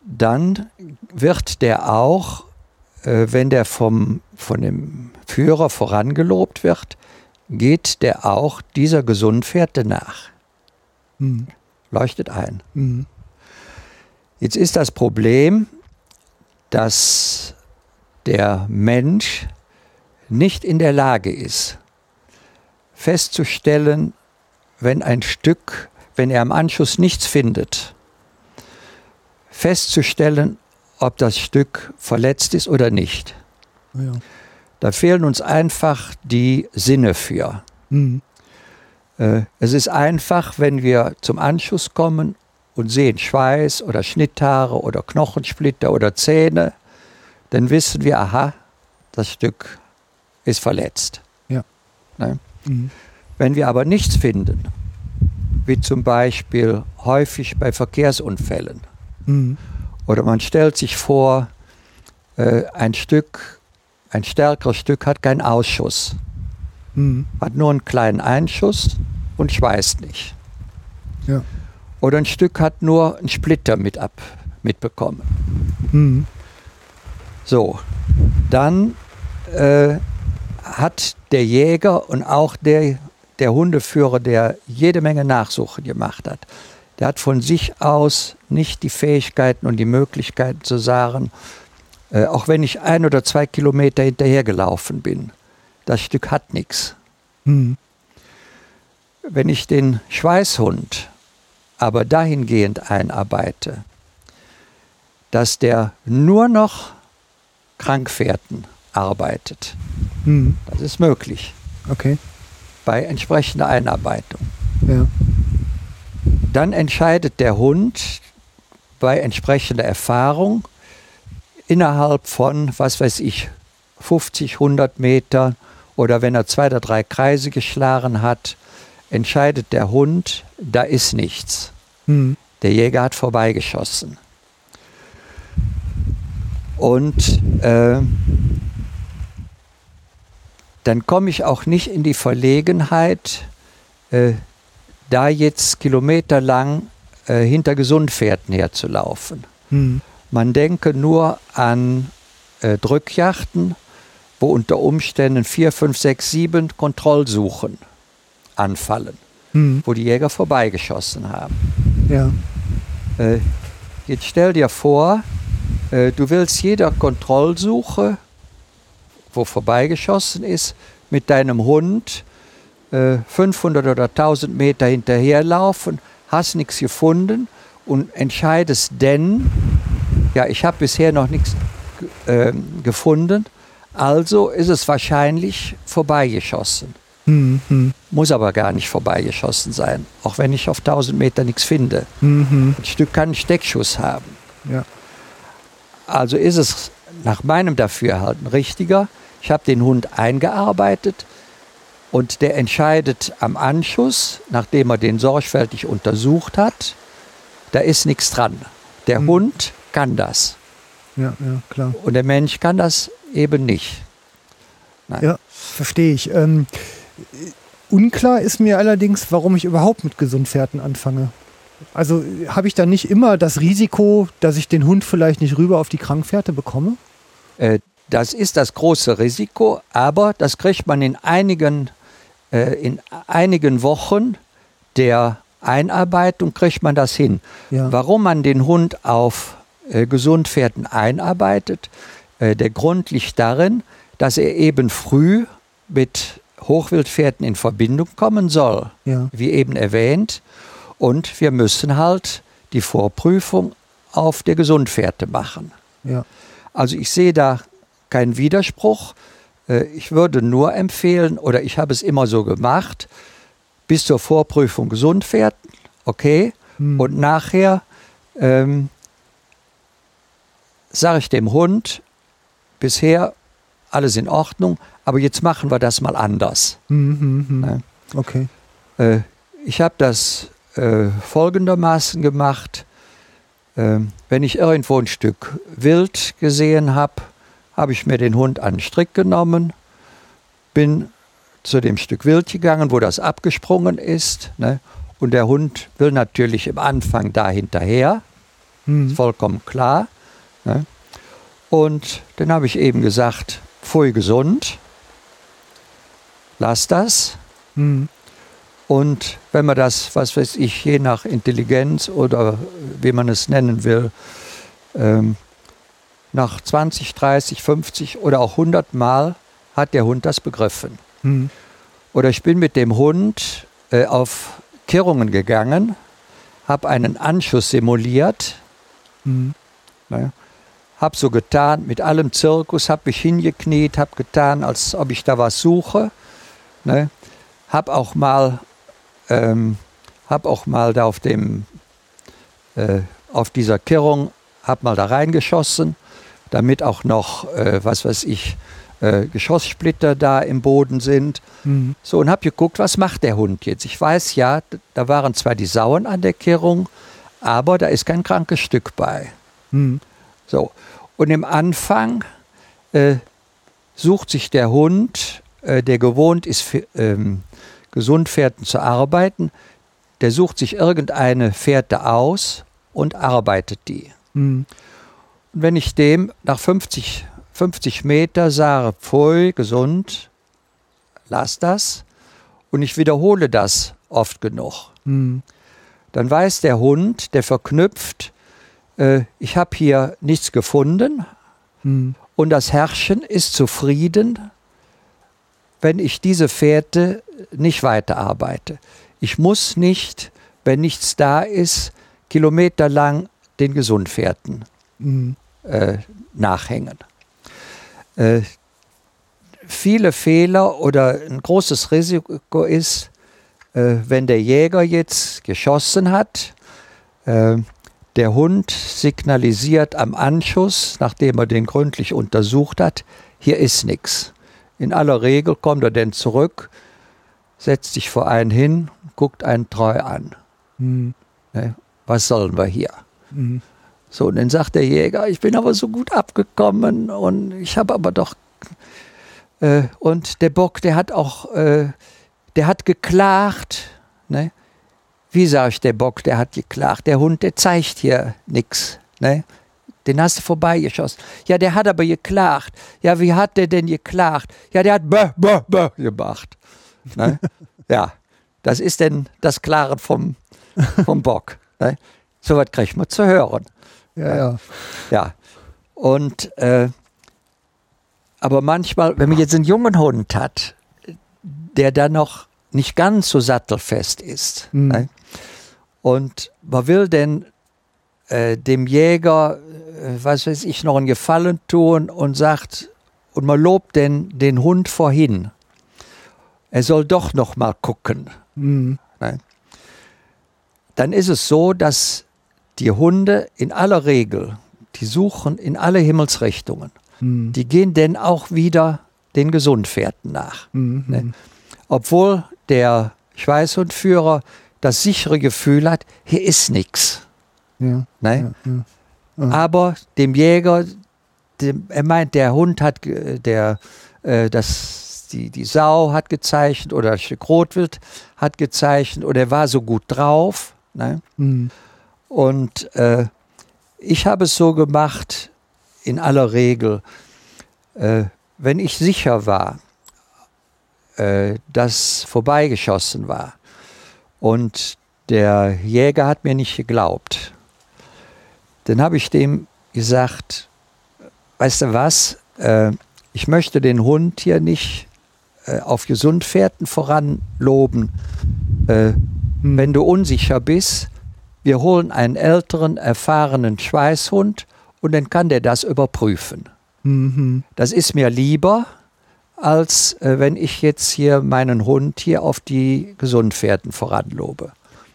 dann wird der auch äh, wenn der vom, von dem Führer vorangelobt wird, geht der auch dieser Gesundfährte nach. Mhm. Leuchtet ein. Mhm. Jetzt ist das Problem, dass der Mensch nicht in der Lage ist, festzustellen, wenn ein Stück, wenn er am Anschluss nichts findet, festzustellen, ob das Stück verletzt ist oder nicht. Ja. Da fehlen uns einfach die Sinne für. Mhm. Äh, es ist einfach, wenn wir zum Anschuss kommen und sehen Schweiß oder Schnitthaare oder Knochensplitter oder Zähne, dann wissen wir, aha, das Stück ist verletzt. Ja. Ne? Mhm. Wenn wir aber nichts finden, wie zum Beispiel häufig bei Verkehrsunfällen, mhm. Oder man stellt sich vor, äh, ein Stück, ein stärkeres Stück hat keinen Ausschuss. Mhm. Hat nur einen kleinen Einschuss und schweißt nicht. Ja. Oder ein Stück hat nur einen Splitter mit ab, mitbekommen. Mhm. So, dann äh, hat der Jäger und auch der, der Hundeführer, der jede Menge Nachsuche gemacht hat, der hat von sich aus nicht die Fähigkeiten und die Möglichkeiten zu sagen, äh, auch wenn ich ein oder zwei Kilometer hinterhergelaufen bin, das Stück hat nichts. Mhm. Wenn ich den Schweißhund aber dahingehend einarbeite, dass der nur noch Krankfährten arbeitet, mhm. das ist möglich. Okay. Bei entsprechender Einarbeitung. Ja. Dann entscheidet der Hund bei entsprechender Erfahrung innerhalb von, was weiß ich, 50, 100 Metern oder wenn er zwei oder drei Kreise geschlagen hat, entscheidet der Hund, da ist nichts. Mhm. Der Jäger hat vorbeigeschossen. Und äh, dann komme ich auch nicht in die Verlegenheit, äh, da jetzt kilometerlang äh, hinter Gesundpferden herzulaufen. Hm. Man denke nur an äh, Drückjachten, wo unter Umständen vier, fünf, sechs, sieben Kontrollsuchen anfallen, Hm. wo die Jäger vorbeigeschossen haben. Ja. Äh, jetzt stell dir vor, äh, du willst jeder Kontrollsuche, wo vorbeigeschossen ist, mit deinem Hund äh, 500 oder 1000 Meter hinterherlaufen, hast nichts gefunden und entscheidest denn, ja, ich habe bisher noch nichts ähm, gefunden, also ist es wahrscheinlich vorbeigeschossen. Hm, hm, Muss aber gar nicht vorbeigeschossen sein, auch wenn ich auf 1000 Meter nichts finde. hm, hm. Ein Stück kann einen Steckschuss haben. Ja. Also ist es nach meinem Dafürhalten richtiger. Ich habe den Hund eingearbeitet und der entscheidet am Anschuss, nachdem er den sorgfältig untersucht hat, da ist nichts dran. Der Mhm. Hund kann das Ja, ja, klar. und der Mensch kann das eben nicht. Ja, verstehe ich. Ähm, unklar ist mir allerdings, warum ich überhaupt mit Gesundpferden anfange. Also habe ich da nicht immer das Risiko, dass ich den Hund vielleicht nicht rüber auf die Krankfährte bekomme? Äh, Das ist das große Risiko, aber das kriegt man in einigen, äh, in einigen Wochen der Einarbeitung kriegt man das hin. Ja. Warum man den Hund auf äh, Gesundpferden einarbeitet, äh, der Grund liegt darin, dass er eben früh mit Hochwildpferden in Verbindung kommen soll, Ja. wie eben erwähnt. Und wir müssen halt die Vorprüfung auf der Gesundpferde machen. Ja. Also ich sehe da keinen Widerspruch. Äh, Ich würde nur empfehlen, oder ich habe es immer so gemacht, bis zur Vorprüfung gesund werden, okay, Hm. und nachher ähm, sage ich dem Hund, bisher alles in Ordnung, aber jetzt machen wir das mal anders. Hm, hm, hm. Ja. Okay. Äh, ich habe das äh, folgendermaßen gemacht. Ähm, wenn ich irgendwo ein Stück Wild gesehen habe, habe ich mir den Hund an den Strick genommen, bin zu dem Stück Wild gegangen, wo das abgesprungen ist. Ne? Und der Hund will natürlich im Anfang da hinterher, Hm. ist vollkommen klar. Ne? Und dann habe ich eben gesagt, pfui gesund, lass das. Hm. Und wenn man das, was weiß ich, je nach Intelligenz oder wie man es nennen will, ähm, nach 20, 30, 50 oder auch 100 Mal hat der Hund das begriffen. Hm. Oder ich bin mit dem Hund äh, auf Kehrungen gegangen, habe einen Anschuss simuliert, Hm. ne, habe so getan, mit allem Zirkus, habe mich hingekniet, habe getan, als ob ich da was suche. Ne, habe auch mal, ähm, habe auch mal da auf dem, äh, auf dieser Kehrung, habe mal da reingeschossen, damit auch noch, äh, was weiß ich, äh, Geschosssplitter da im Boden sind. Hm. So, und habe geguckt, was macht der Hund jetzt? Ich weiß ja, da waren zwar die Sauen an der Kehrung, aber da ist kein krankes Stück bei. Hm. So, und im Anfang äh, sucht sich der Hund, äh, der gewohnt ist, ähm, Gesundpferden zu arbeiten, der sucht sich irgendeine Fährte aus und arbeitet die. Hm. Und wenn ich dem nach 50, 50 Meter sage, pfui, gesund, lass das, und ich wiederhole das oft genug, Hm. dann weiß der Hund, der verknüpft, äh, ich habe hier nichts gefunden Hm. und das Herrchen ist zufrieden, wenn ich diese Fährte nicht weiterarbeite. Ich muss nicht, wenn nichts da ist, kilometerlang den Gesundfährten Hm. äh, nachhängen. Äh, viele Fehler oder ein großes Risiko ist, äh, wenn der Jäger jetzt geschossen hat, äh, der Hund signalisiert am Anschuss, nachdem er den gründlich untersucht hat, hier ist nichts. In aller Regel kommt er dann zurück, setzt sich vor einen hin, guckt einen treu an. Hm. Ne? Was sollen wir hier? Hm. So, und dann sagt der Jäger, ich bin aber so gut abgekommen und ich habe aber doch. Äh, und der Bock, der hat auch, äh, der hat geklagt. Ne? Wie sage ich, der Bock, der hat geklagt. Der Hund, der zeigt hier nichts. Ne? Den hast du vorbeigeschossen. Ja, der hat aber geklagt. Ja, wie hat der denn geklagt? Ja, der hat bäh, bäh, bäh gemacht. Ne? (laughs) ja, das ist denn das Klaren vom, vom Bock. Ne? So was kriegt man zu hören. Ja, ja. Ja. Und äh, aber manchmal, wenn man jetzt einen jungen Hund hat, der dann noch nicht ganz so sattelfest ist, Mhm. ne? und man will denn äh, dem Jäger, äh, was weiß ich, noch einen Gefallen tun und sagt, und man lobt den, den Hund vorhin, er soll doch noch mal gucken Mhm. dann ist es so, dass die Hunde in aller Regel, die suchen in alle Himmelsrichtungen. Mhm. Die gehen denn auch wieder den Gesundfährten nach. Mhm. Ne? Obwohl der Schweißhundführer das sichere Gefühl hat, hier ist nichts. Ja. Ne? Ja. Aber dem Jäger, dem, er meint, der Hund hat, der, äh, das, die, die Sau hat gezeichnet oder das Stück Rotwild hat gezeichnet oder er war so gut drauf. Ne? Mhm. Und äh, ich habe es so gemacht, in aller Regel, äh, wenn ich sicher war, äh, dass vorbeigeschossen war und der Jäger hat mir nicht geglaubt, dann habe ich dem gesagt, weißt du was, äh, ich möchte den Hund hier nicht äh, auf Gesundfährten voranloben. Äh, wenn du unsicher bist, wir holen einen älteren, erfahrenen Schweißhund und dann kann der das überprüfen. Mhm. Das ist mir lieber, als äh, wenn ich jetzt hier meinen Hund hier auf die Gesundfährten voranlobe.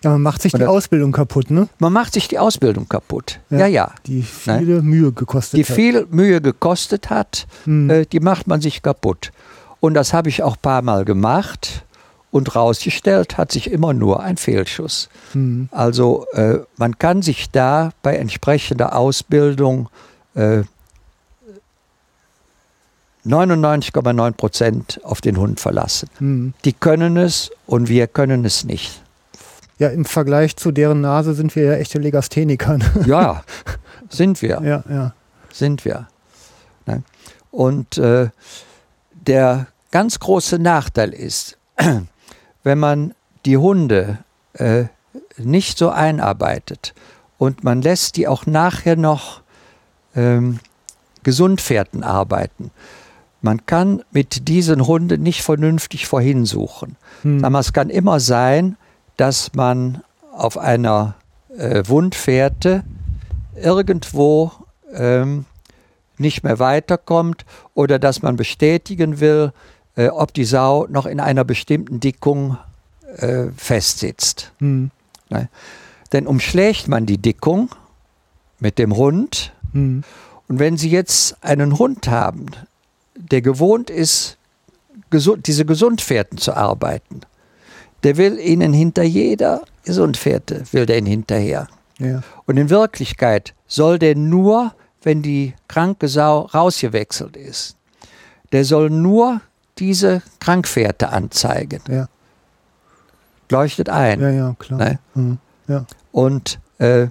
Ja, man macht sich die Oder- Ausbildung kaputt, ne? Man macht sich die Ausbildung kaputt. Ja. Ja, ja. Die viele Mühe gekostet Die hat. viel Mühe gekostet hat, Mhm. äh, die macht man sich kaputt. Und das habe ich auch ein paar Mal gemacht und rausgestellt hat sich immer nur ein Fehlschuss. Mhm. Also äh, man kann sich da bei entsprechender Ausbildung äh, 99,9 Prozent auf den Hund verlassen. Mhm. Die können es und wir können es nicht. Ja, im Vergleich zu deren Nase sind wir ja echte Legastheniker. ne? Ja, (laughs) sind wir. ja, ja. sind wir. Ne? Und äh, der ganz große Nachteil ist, (clears throat) wenn man die Hunde äh, nicht so einarbeitet und man lässt die auch nachher noch ähm, Gesundfährten arbeiten. Man kann mit diesen Hunden nicht vernünftig vorhinsuchen. Hm. Aber es kann immer sein, dass man auf einer äh, Wundfährte irgendwo ähm, nicht mehr weiterkommt oder dass man bestätigen will, äh, ob die Sau noch in einer bestimmten Dickung äh, festsitzt. Hm. Denn umschlägt man die Dickung mit dem Hund Hm. und wenn Sie jetzt einen Hund haben, der gewohnt ist, gesund, diese Gesundfährten zu arbeiten, der will Ihnen hinter jeder Gesundfährte, will der Ihnen hinterher. Ja. Und in Wirklichkeit soll der nur, wenn die kranke Sau rausgewechselt ist, der soll nur diese Krankfährte anzeigen. Ja. Leuchtet ein. ja, ja, klar. Ne? Hm. Ja. Und äh,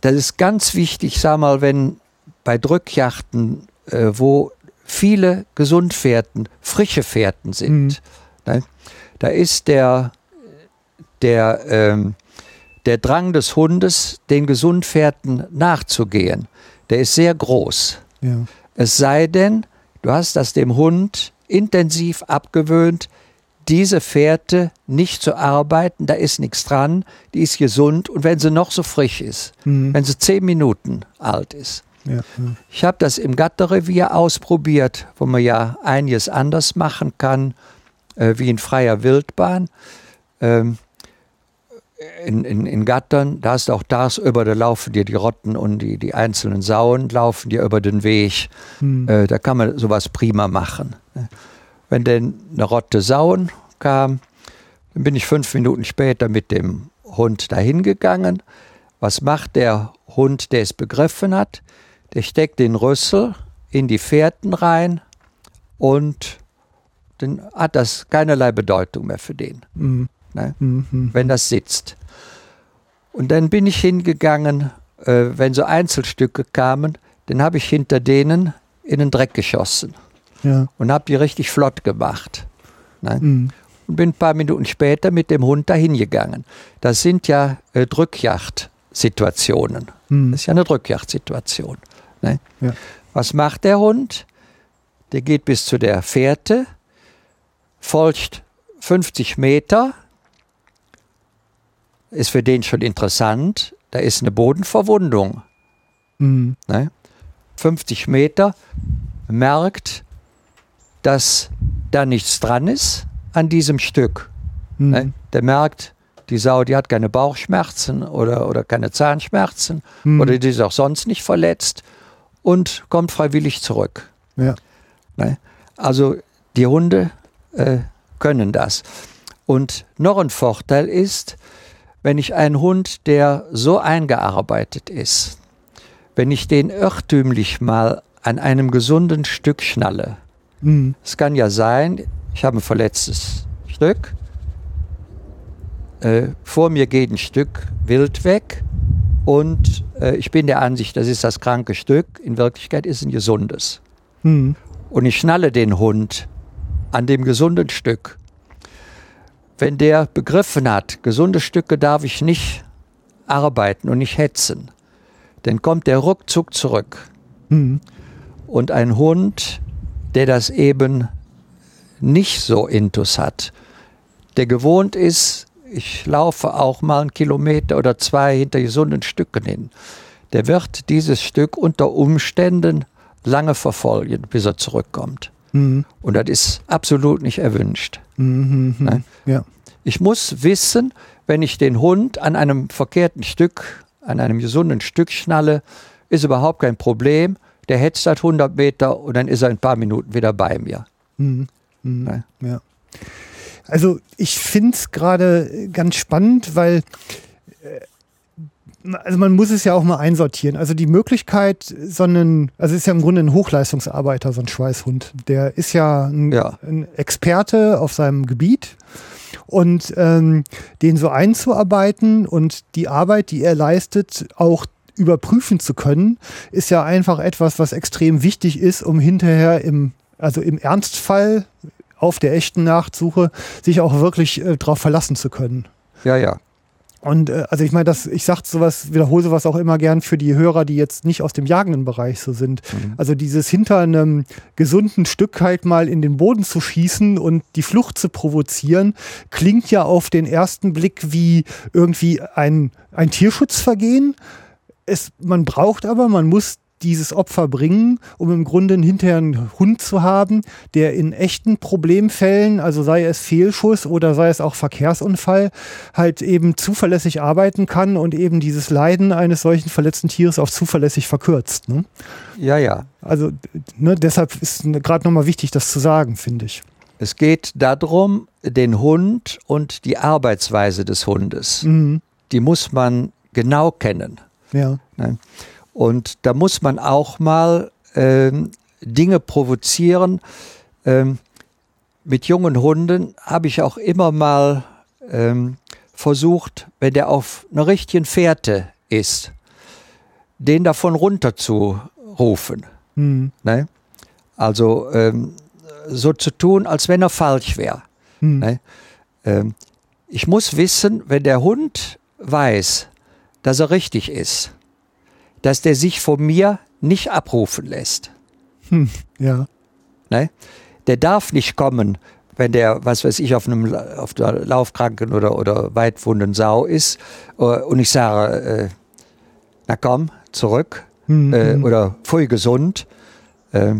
das ist ganz wichtig, sag mal, wenn bei Drückjachten, äh, wo viele Gesundfährten, frische Fährten sind, ne, da ist der, der, ähm, der Drang des Hundes, den Gesundfährten nachzugehen, der ist sehr groß. ja. Es sei denn, du hast das dem Hund intensiv abgewöhnt, diese Fährte nicht zu arbeiten, da ist nichts dran, die ist gesund und wenn sie noch so frisch ist, Hm. wenn sie zehn Minuten alt ist. ja, ja. Ich habe das im Gatterrevier ausprobiert, wo man ja einiges anders machen kann, wie in freier Wildbahn. Ähm, in, in, in Gattern, da du auch tagsüber, da laufen dir die Rotten und die, die einzelnen Sauen laufen dir über den Weg. Hm. Äh, da kann man sowas prima machen. ne. Wenn denn eine Rotte Sauen kam, dann bin ich fünf Minuten später mit dem Hund dahin gegangen, Was macht der Hund, der es begriffen hat? Der steckt den Rüssel in die Fährten rein und dann hat das keinerlei Bedeutung mehr für den, Mhm. ne? Mhm. wenn das sitzt. Und dann bin ich hingegangen, äh, wenn so Einzelstücke kamen, dann habe ich hinter denen in den Dreck geschossen Ja. und habe die richtig flott gemacht. Ne? Mhm. und bin ein paar Minuten später mit dem Hund dahin gegangen. Das sind ja äh, Drückjagdsituationen. Mhm. Das ist ja eine Drückjagdsituation. Ne? Ja. Was macht der Hund? Der geht bis zu der Fährte, folgt 50 Meter, ist für den schon interessant, da ist eine Bodenverwundung. Mhm. Ne? 50 Meter, merkt, dass da nichts dran ist an diesem Stück. Mhm. Ne? Der merkt, die Sau, die hat keine Bauchschmerzen oder, oder keine Zahnschmerzen Mhm. oder die ist auch sonst nicht verletzt und kommt freiwillig zurück. Ja. Ne? Also die Hunde äh, können das. Und noch ein Vorteil ist, wenn ich einen Hund, der so eingearbeitet ist, wenn ich den irrtümlich mal an einem gesunden Stück schnalle, Mhm. es kann ja sein, ich habe ein verletztes Stück, äh, vor mir geht ein Stück wild weg und äh, ich bin der Ansicht, das ist das kranke Stück, in Wirklichkeit ist es ein gesundes. Mhm. Und ich schnalle den Hund an dem gesunden Stück. Wenn der begriffen hat, gesunde Stücke darf ich nicht arbeiten und nicht hetzen, dann kommt der ruckzuck zurück. Mhm. Und ein Hund, der das eben nicht so intus hat, der gewohnt ist, ich laufe auch mal einen Kilometer oder zwei hinter gesunden Stücken hin, der wird dieses Stück unter Umständen lange verfolgen, bis er zurückkommt. Mhm. Und das ist absolut nicht erwünscht. Mhm. Mhm. Nein. Ja. Ich muss wissen, wenn ich den Hund an einem verkehrten Stück, an einem gesunden Stück schnalle, ist überhaupt kein Problem. Der hetzt halt 100 Meter und dann ist er in ein paar Minuten wieder bei mir. Mhm. Mhm. Ja. Also ich finde es gerade ganz spannend, weil äh, also man muss es ja auch mal einsortieren. Also die Möglichkeit, so einen, also es ist ja im Grunde ein Hochleistungsarbeiter, so ein Schweißhund. Der ist ja ein, Ja. ein Experte auf seinem Gebiet. Und ähm, den so einzuarbeiten und die Arbeit, die er leistet, auch überprüfen zu können, ist ja einfach etwas, was extrem wichtig ist, um hinterher im, also im Ernstfall auf der echten Nachtsuche sich auch wirklich äh, darauf verlassen zu können. Ja, ja. Und äh, also ich meine, das, ich sag sowas, wiederhole sowas auch immer gern für die Hörer, die jetzt nicht aus dem jagenden Bereich so sind. Also dieses hinter einem gesunden Stück halt mal in den Boden zu schießen und die Flucht zu provozieren, klingt ja auf den ersten Blick wie irgendwie ein, ein Tierschutzvergehen. Es, man braucht aber, man muss dieses Opfer bringen, um im Grunde hinterher einen Hund zu haben, der in echten Problemfällen, also sei es Fehlschuss oder sei es auch Verkehrsunfall, halt eben zuverlässig arbeiten kann und eben dieses Leiden eines solchen verletzten Tieres auch zuverlässig verkürzt. Ne? Ja, ja. Also ne, deshalb ist gerade nochmal wichtig, das zu sagen, finde ich. Es geht darum, den Hund und die Arbeitsweise des Hundes, Mhm. die muss man genau kennen. Ja. Ne? Und da muss man auch mal ähm, Dinge provozieren. Ähm, mit jungen Hunden habe ich auch immer mal ähm, versucht, wenn der auf einer richtigen Fährte ist, den davon runter zu rufen. Mhm. Ne? Also ähm, so zu tun, als wenn er falsch wäre. Mhm. Ne? Ähm, ich muss wissen, wenn der Hund weiß, dass er richtig ist, dass der sich von mir nicht abrufen lässt. Hm. Ja. Ne? Der darf nicht kommen, wenn der, was weiß ich, auf einem auf der laufkranken oder, oder weitwunden Sau ist äh, und ich sage, äh, na komm, zurück Mhm. äh, oder voll gesund, äh,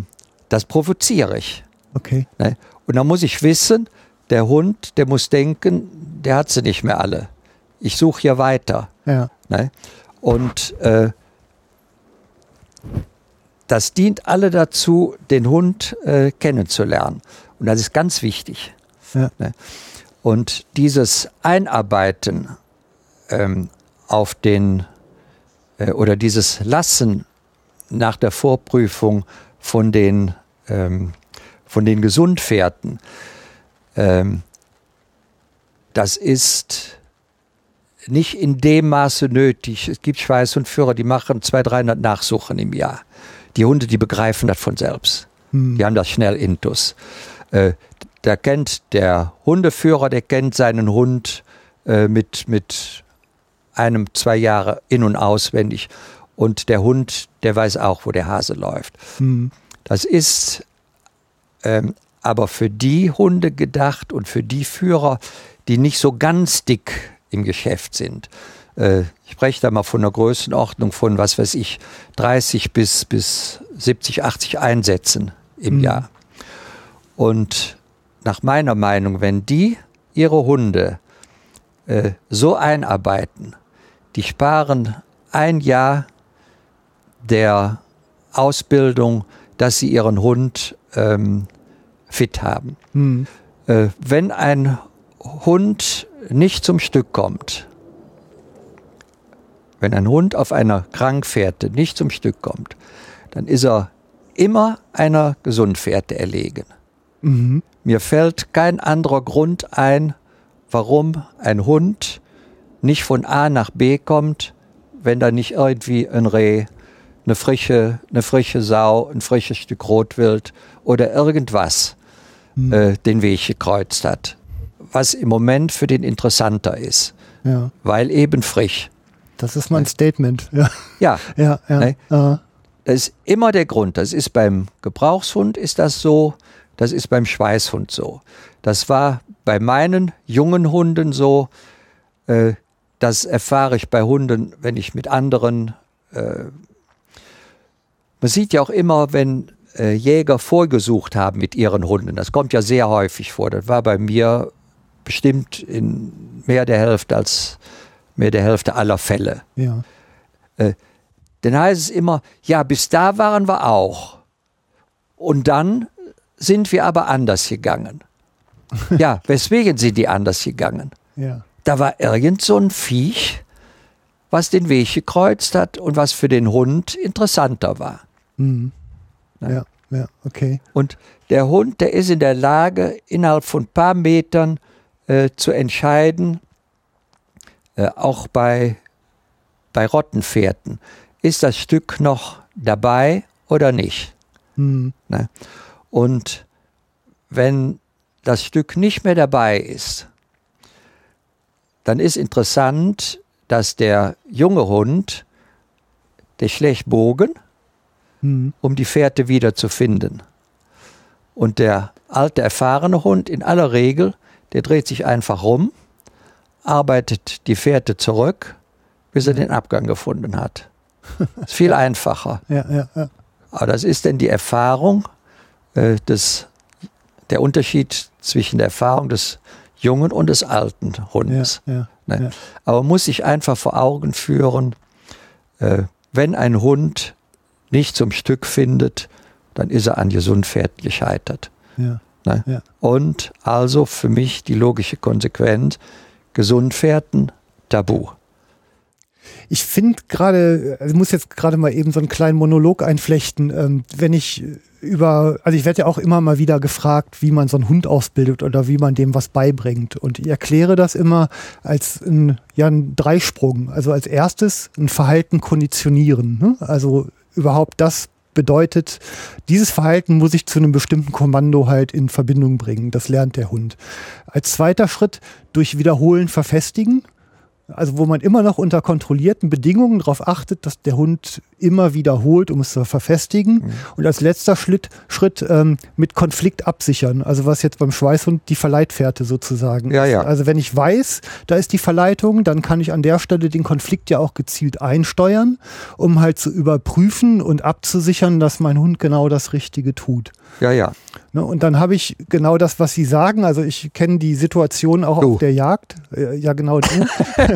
das provoziere ich. Okay. Ne? Und dann muss ich wissen, der Hund, der muss denken, der hat sie nicht mehr alle. Ich suche hier weiter. Ja. Ne? Und äh, das dient alle dazu, den Hund äh, kennenzulernen. Und das ist ganz wichtig. Ja. Ne? Und dieses Einarbeiten ähm, auf den äh, oder dieses Lassen nach der Vorprüfung von den, ähm, von den Gesundpferden, ähm, das ist nicht in dem Maße nötig. Es gibt Schweißhundführer, die machen 200, 300 Nachsuchen im Jahr. Die Hunde, die begreifen das von selbst. Die haben das schnell intus. Äh, da kennt der Hundeführer, der kennt seinen Hund äh, mit, mit einem, zwei Jahre in- und auswendig. Und der Hund, der weiß auch, wo der Hase läuft. Hm. Das ist ähm, aber für die Hunde gedacht und für die Führer, die nicht so ganz dick im Geschäft sind. Äh, ich spreche da mal von einer Größenordnung von, was weiß ich, 30 bis, bis 70, 80 Einsätzen im Mhm. Jahr. Und nach meiner Meinung, wenn die ihre Hunde äh, so einarbeiten, die sparen ein Jahr der Ausbildung, dass sie ihren Hund ähm, fit haben. Hm. Äh, wenn ein Hund nicht zum Stück kommt, wenn ein Hund auf einer Krankfährte nicht zum Stück kommt, dann ist er immer einer Gesundfährte erlegen. Mhm. Mir fällt kein anderer Grund ein, warum ein Hund nicht von A nach B kommt, wenn da nicht irgendwie ein Reh, eine frische, eine frische Sau, ein frisches Stück Rotwild oder irgendwas äh, den Weg gekreuzt hat. Was im Moment für den interessanter ist, Ja, weil eben frisch. das ist mein Statement. Ja, Ja, (laughs) ja, ja. Nee. Äh, Das ist immer der Grund. Das ist beim Gebrauchshund ist das so, das ist beim Schweißhund so. Das war bei meinen jungen Hunden so. Äh, das erfahre ich bei Hunden, wenn ich mit anderen. Äh, man sieht ja auch immer, wenn äh, Jäger vorgesucht haben mit ihren Hunden. Das kommt ja sehr häufig vor. Das war bei mir bestimmt in mehr der Hälfte als mehr der Hälfte aller Fälle ja. dann heißt es immer, ja, bis da waren wir auch. Und dann sind wir aber anders gegangen. (laughs) ja, weswegen sind die anders gegangen? Ja. Da war irgend so ein Viech, was den Weg gekreuzt hat und was für den Hund interessanter war. Mhm. Ja. Ja, ja, okay. Und der Hund, der ist in der Lage, innerhalb von ein paar Metern äh, zu entscheiden, äh, auch bei, bei Rottenpferden, ist das Stück noch dabei oder nicht. Mhm. Ne? Und wenn das Stück nicht mehr dabei ist, dann ist interessant, dass der junge Hund, der schlägt Bogen, Mhm. um die Fährte wieder zu finden. Und der alte, erfahrene Hund in aller Regel, der dreht sich einfach rum, arbeitet die Fährte zurück, bis er den Abgang gefunden hat. (laughs) Ist viel einfacher. Ja, ja, ja. Aber das ist denn die Erfahrung äh, des, der Unterschied zwischen der Erfahrung des jungen und des alten Ja, Hundes. ja, Ne? ja. Aber man muss sich einfach vor Augen führen, äh, wenn ein Hund nicht zum Stück findet, dann ist er an Gesundpferd gescheitert. Ne? Ja. Und also für mich die logische Konsequenz, Gesundpferden tabu. Ich finde gerade, also ich muss jetzt gerade mal eben so einen kleinen Monolog einflechten, ähm, wenn ich über, also ich werde ja auch immer mal wieder gefragt, wie man so einen Hund ausbildet oder wie man dem was beibringt. Und ich erkläre das immer als ein, ja, ein Dreisprung. Also als erstes ein Verhalten konditionieren. Ne? Also überhaupt das bedeutet, dieses Verhalten muss ich zu einem bestimmten Kommando halt in Verbindung bringen. Das lernt der Hund. Als zweiter Schritt durch Wiederholen verfestigen. Also wo man immer noch unter kontrollierten Bedingungen darauf achtet, dass der Hund immer wiederholt, um es zu verfestigen. Und als letzter Schritt, Schritt ähm, mit Konflikt absichern. Also was jetzt beim Schweißhund die Verleitfährte sozusagen Ja, ist. ja. Also wenn ich weiß, da ist die Verleitung, dann kann ich an der Stelle den Konflikt ja auch gezielt einsteuern, um halt zu überprüfen und abzusichern, dass mein Hund genau das Richtige tut. Ja, ja. Ne, und dann habe ich genau das, was Sie sagen. Also ich kenne die Situation auch Du. auf der Jagd. Äh, ja, genau. Du. (laughs)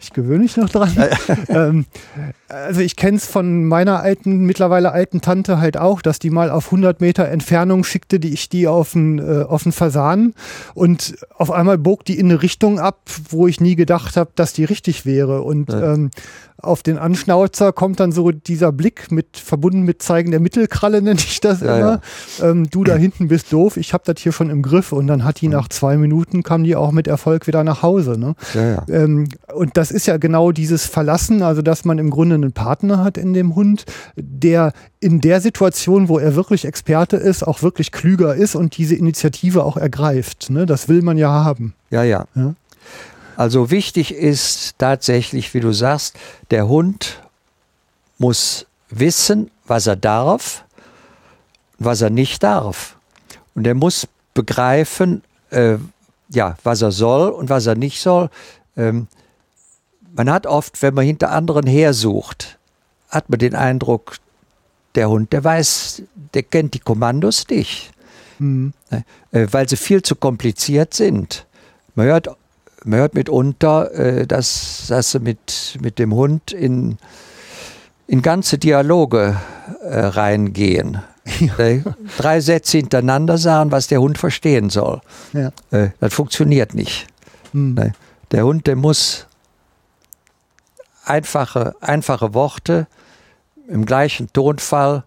Ich gewöhne mich noch dran. (laughs) ähm, also ich kenne es von meiner alten, mittlerweile alten Tante halt auch, dass die mal auf 100 Meter Entfernung schickte, die ich die auf einen, äh, auf Fasan und auf einmal bog die in eine Richtung ab, wo ich nie gedacht habe, dass die richtig wäre. Und ja. ähm, auf den Anschnauzer kommt dann so dieser Blick mit verbunden mit Zeigen der Mittelkralle, nenne ich das ja, immer. Ja. Ähm, du da hinten bist doof, ich habe das hier schon im Griff. Und dann hat die nach zwei Minuten kam die auch mit Erfolg wieder nach Hause. Ne? Ähm, und das ist ja genau dieses Verlassen, also dass man im Grunde einen Partner hat in dem Hund, der in der Situation, wo er wirklich Experte ist, auch wirklich klüger ist und diese Initiative auch ergreift. Ne? Das will man ja haben. ja. ja. ja? Also wichtig ist tatsächlich, wie du sagst, der Hund muss wissen, was er darf, was er nicht darf. Und er muss begreifen, äh, ja, was er soll und was er nicht soll. Ähm, man hat oft, wenn man hinter anderen hersucht, hat man den Eindruck, der Hund, der weiß, der kennt die Kommandos nicht, mhm. weil sie viel zu kompliziert sind. Man hört man hört mitunter, äh, dass, dass sie mit, mit dem Hund in, in ganze Dialoge äh, reingehen. Ja. Drei Sätze hintereinander sagen, was der Hund verstehen soll. Ja. Das funktioniert nicht. Mhm. Der Hund, der muss einfache, einfache Worte im gleichen Tonfall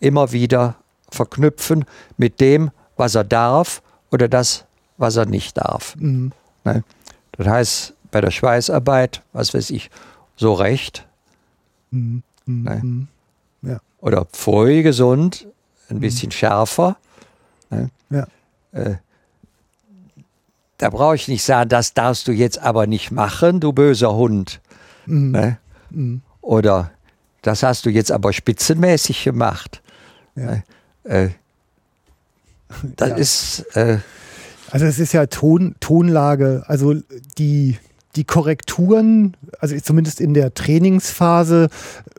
immer wieder verknüpfen mit dem, was er darf oder das, was er nicht darf. Mhm. Das heißt, bei der Schweißarbeit, was weiß ich, so recht. Mhm. Mhm. Ja. Oder voll gesund, ein mhm. bisschen schärfer. Ne? Ja. Äh, da brauche ich nicht sagen, das darfst du jetzt aber nicht machen, du böser Hund. Mhm. Ne? Mhm. Oder das hast du jetzt aber spitzenmäßig gemacht. Ja. Ne? Äh, das ja. ist. Äh, also es ist ja Ton, Tonlage, also die, die Korrekturen, also zumindest in der Trainingsphase,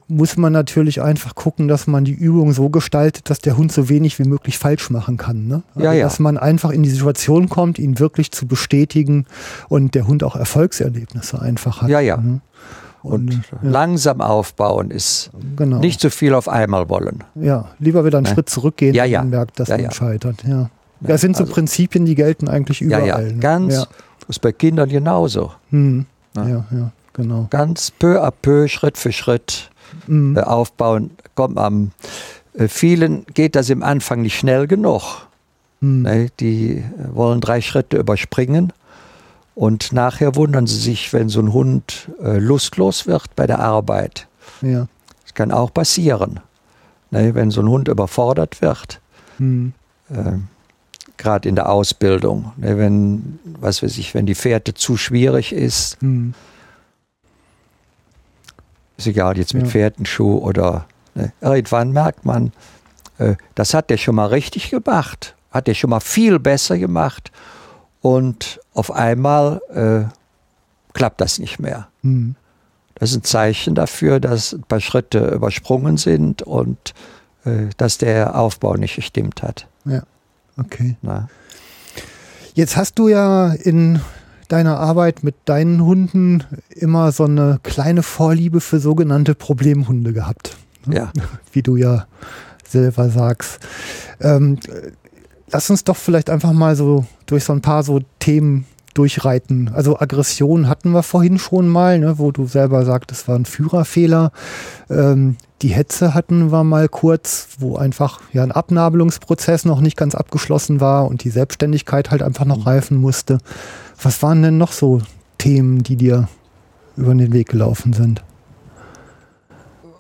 muss man natürlich einfach gucken, dass man die Übung so gestaltet, dass der Hund so wenig wie möglich falsch machen kann. Ne? Also, ja, ja. Dass man einfach in die Situation kommt, ihn wirklich zu bestätigen und der Hund auch Erfolgserlebnisse einfach hat. Ja, ja. Ne? Und, und ja. langsam aufbauen ist genau. nicht zu so viel auf einmal wollen. Ja, lieber wieder einen ne? Schritt zurückgehen ja, ja. und merkt, dass man scheitert. Ja. Ja, das sind so also, Prinzipien, die gelten eigentlich überall. Ja, ja, ne? ganz. Das ist bei Kindern genauso. Hm. Ja. ja, ja, genau. Ganz peu à peu, Schritt für Schritt mhm. äh, aufbauen. Kommt am äh, vielen geht das im Anfang nicht schnell genug. Mhm. Die wollen drei Schritte überspringen und nachher wundern sie sich, wenn so ein Hund äh, lustlos wird bei der Arbeit. Ja. Das kann auch passieren, ne, wenn so ein Hund überfordert wird. Mhm. Ähm, gerade in der Ausbildung. Ne, wenn, was weiß ich, wenn die Fährte zu schwierig ist, mhm. ist egal, jetzt mit ja. Fährtenschuh oder ne, irgendwann merkt man, äh, das hat der schon mal richtig gemacht, hat der schon mal viel besser gemacht und auf einmal äh, klappt das nicht mehr. Mhm. Das ist ein Zeichen dafür, dass ein paar Schritte übersprungen sind und äh, dass der Aufbau nicht gestimmt hat. Ja. Okay. Na. Jetzt hast du ja in deiner Arbeit mit deinen Hunden immer so eine kleine Vorliebe für sogenannte Problemhunde gehabt. Ne? Ja. (laughs) Wie du ja selber sagst. Ähm, lass uns doch vielleicht einfach mal so durch so ein paar so Themen durchreiten. Also Aggression hatten wir vorhin schon mal, ne, wo du selber sagst, es war ein Führerfehler. Ähm, die Hetze hatten wir mal kurz, wo einfach ja ein Abnabelungsprozess noch nicht ganz abgeschlossen war und die Selbstständigkeit halt einfach noch reifen musste. Was waren denn noch so Themen, die dir über den Weg gelaufen sind?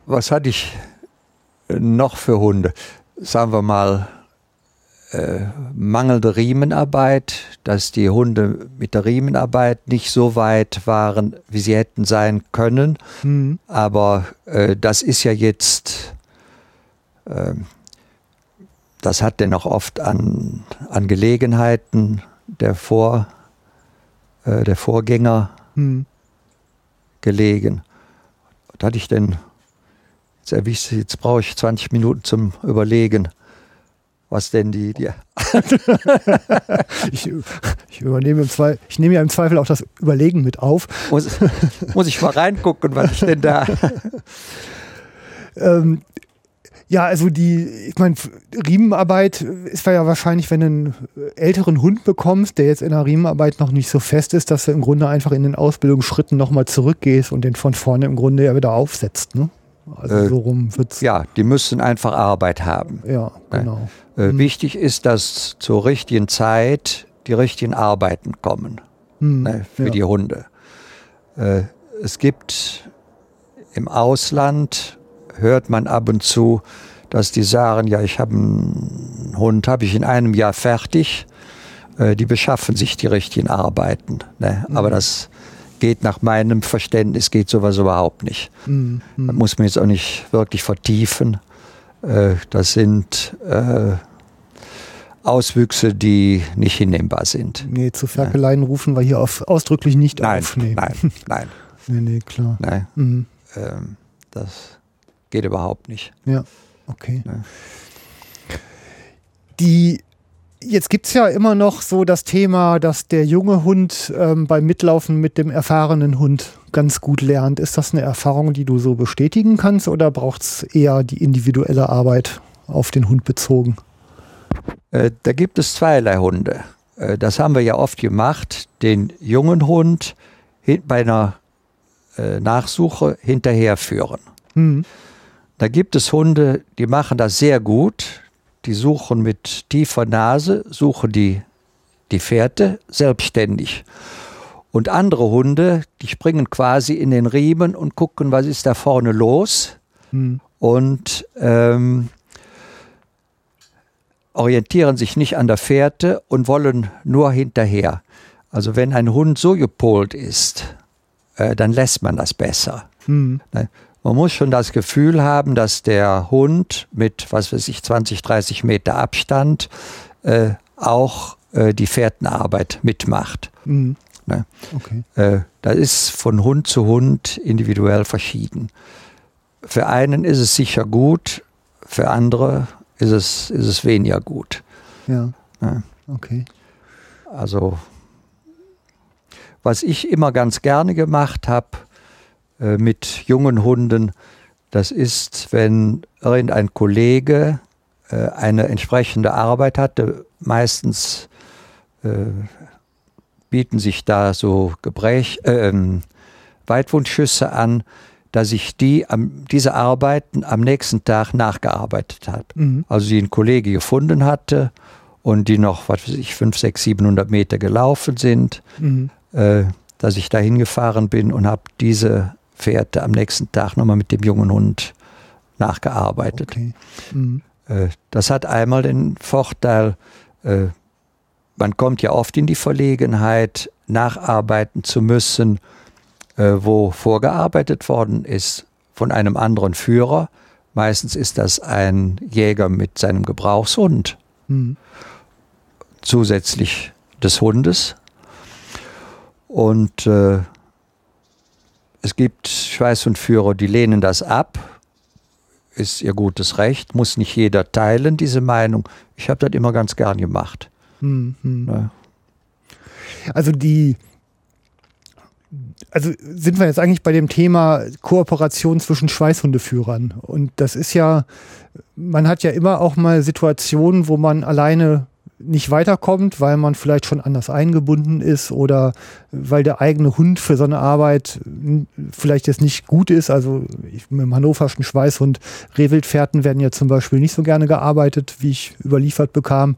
Was hatte ich noch für Hunde? Sagen wir mal, äh, mangelnde Riemenarbeit, dass die Hunde mit der Riemenarbeit nicht so weit waren, wie sie hätten sein können. Mhm. Aber äh, das ist ja jetzt, äh, das hat dennoch oft an, an Gelegenheiten der, Vor, äh, der Vorgänger mhm. gelegen. Da hatte ich denn, jetzt erwischt, jetzt brauche ich 20 Minuten zum Überlegen was denn die, die (laughs) ich, Ich übernehme im Zweifel, ich nehme ja im Zweifel auch das Überlegen mit auf. Muss, muss ich mal reingucken, was ist denn da? (laughs) Ähm, ja, also die, ich meine, Riemenarbeit ist ja wahrscheinlich, wenn du einen älteren Hund bekommst, der jetzt in der Riemenarbeit noch nicht so fest ist, dass du im Grunde einfach in den Ausbildungsschritten nochmal zurückgehst und den von vorne im Grunde ja wieder aufsetzt. Ne? Also Äh, so rum wird's. Ja, die müssen einfach Arbeit haben. Ja, genau. Äh, Wichtig ist, dass zur richtigen Zeit die richtigen Arbeiten kommen Hm, ne, für ja. die Hunde. Äh, es gibt im Ausland, hört man ab und zu, dass die sagen, ja, ich habe einen Hund, habe ich in einem Jahr fertig. Äh, die beschaffen sich die richtigen Arbeiten. Ne? Mhm. Aber das geht nach meinem Verständnis, geht sowas überhaupt nicht. Hm, hm. Das muss man jetzt auch nicht wirklich vertiefen. Äh, Das sind äh, Auswüchse, die nicht hinnehmbar sind. Nee, zu Ferkeleien rufen wir hier auf, ausdrücklich nicht Nein, auf. Nee. nein, (laughs) nein, Nee, nee, klar. nein. Mhm. Ähm, Das geht überhaupt nicht. Ja, okay. Ja. Die, jetzt gibt es ja immer noch so das Thema, dass der junge Hund ähm, beim Mitlaufen mit dem erfahrenen Hund ganz gut lernt. Ist das eine Erfahrung, die du so bestätigen kannst oder braucht es eher die individuelle Arbeit auf den Hund bezogen? Äh, Da gibt es zweierlei Hunde. Äh, Das haben wir ja oft gemacht, den jungen Hund bei einer äh, Nachsuche hinterherführen. Hm. Da gibt es Hunde, die machen das sehr gut. Die suchen mit tiefer Nase, suchen die, die Fährte selbstständig. Und andere Hunde, die springen quasi in den Riemen und gucken, was ist da vorne los. Hm. Und ähm, orientieren sich nicht an der Fährte und wollen nur hinterher. Also wenn ein Hund so gepolt ist, äh, dann lässt man das besser. Hm. Ne? Man muss schon das Gefühl haben, dass der Hund mit, was weiß ich, 20, 30 Meter Abstand äh, auch äh, die Fährtenarbeit mitmacht. Hm. Ne? Okay. Äh, das ist von Hund zu Hund individuell verschieden. Für einen ist es sicher gut, für andere ist es, ist es weniger gut. Ja. Ja. Okay. Also, was ich immer ganz gerne gemacht habe äh, mit jungen Hunden, das ist, wenn irgendein Kollege äh, eine entsprechende Arbeit hatte, meistens äh, bieten sich da so Gebrech, äh, ähm, Weitwundschüsse an, dass ich die am, diese Arbeiten am nächsten Tag nachgearbeitet habe. Mhm. Also die ein Kollege gefunden hatte und die noch, was weiß ich, 5, 6, 700 Meter gelaufen sind, Mhm. äh, dass ich da hingefahren bin und habe diese Fährte am nächsten Tag nochmal mit dem jungen Hund nachgearbeitet. Okay. Mhm. Äh, das hat einmal den Vorteil, äh, man kommt ja oft in die Verlegenheit, nacharbeiten zu müssen, äh, wo vorgearbeitet worden ist von einem anderen Führer. Meistens ist das ein Jäger mit seinem Gebrauchshund, Mhm. zusätzlich des Hundes. Und es gibt Schweißhundführer, die lehnen das ab. Ist ihr gutes Recht, muss nicht jeder teilen, diese Meinung. Ich habe das immer ganz gern gemacht. Mhm. Ne? Also die, also sind wir jetzt eigentlich bei dem Thema Kooperation zwischen Schweißhundeführern. Und das ist ja, man hat ja immer auch mal Situationen, wo man alleine nicht weiterkommt, weil man vielleicht schon anders eingebunden ist oder weil der eigene Hund für so eine Arbeit vielleicht jetzt nicht gut ist. Also ich, mit dem hannoverschen Schweißhund, Rehwildfährten werden ja zum Beispiel nicht so gerne gearbeitet, wie ich überliefert bekam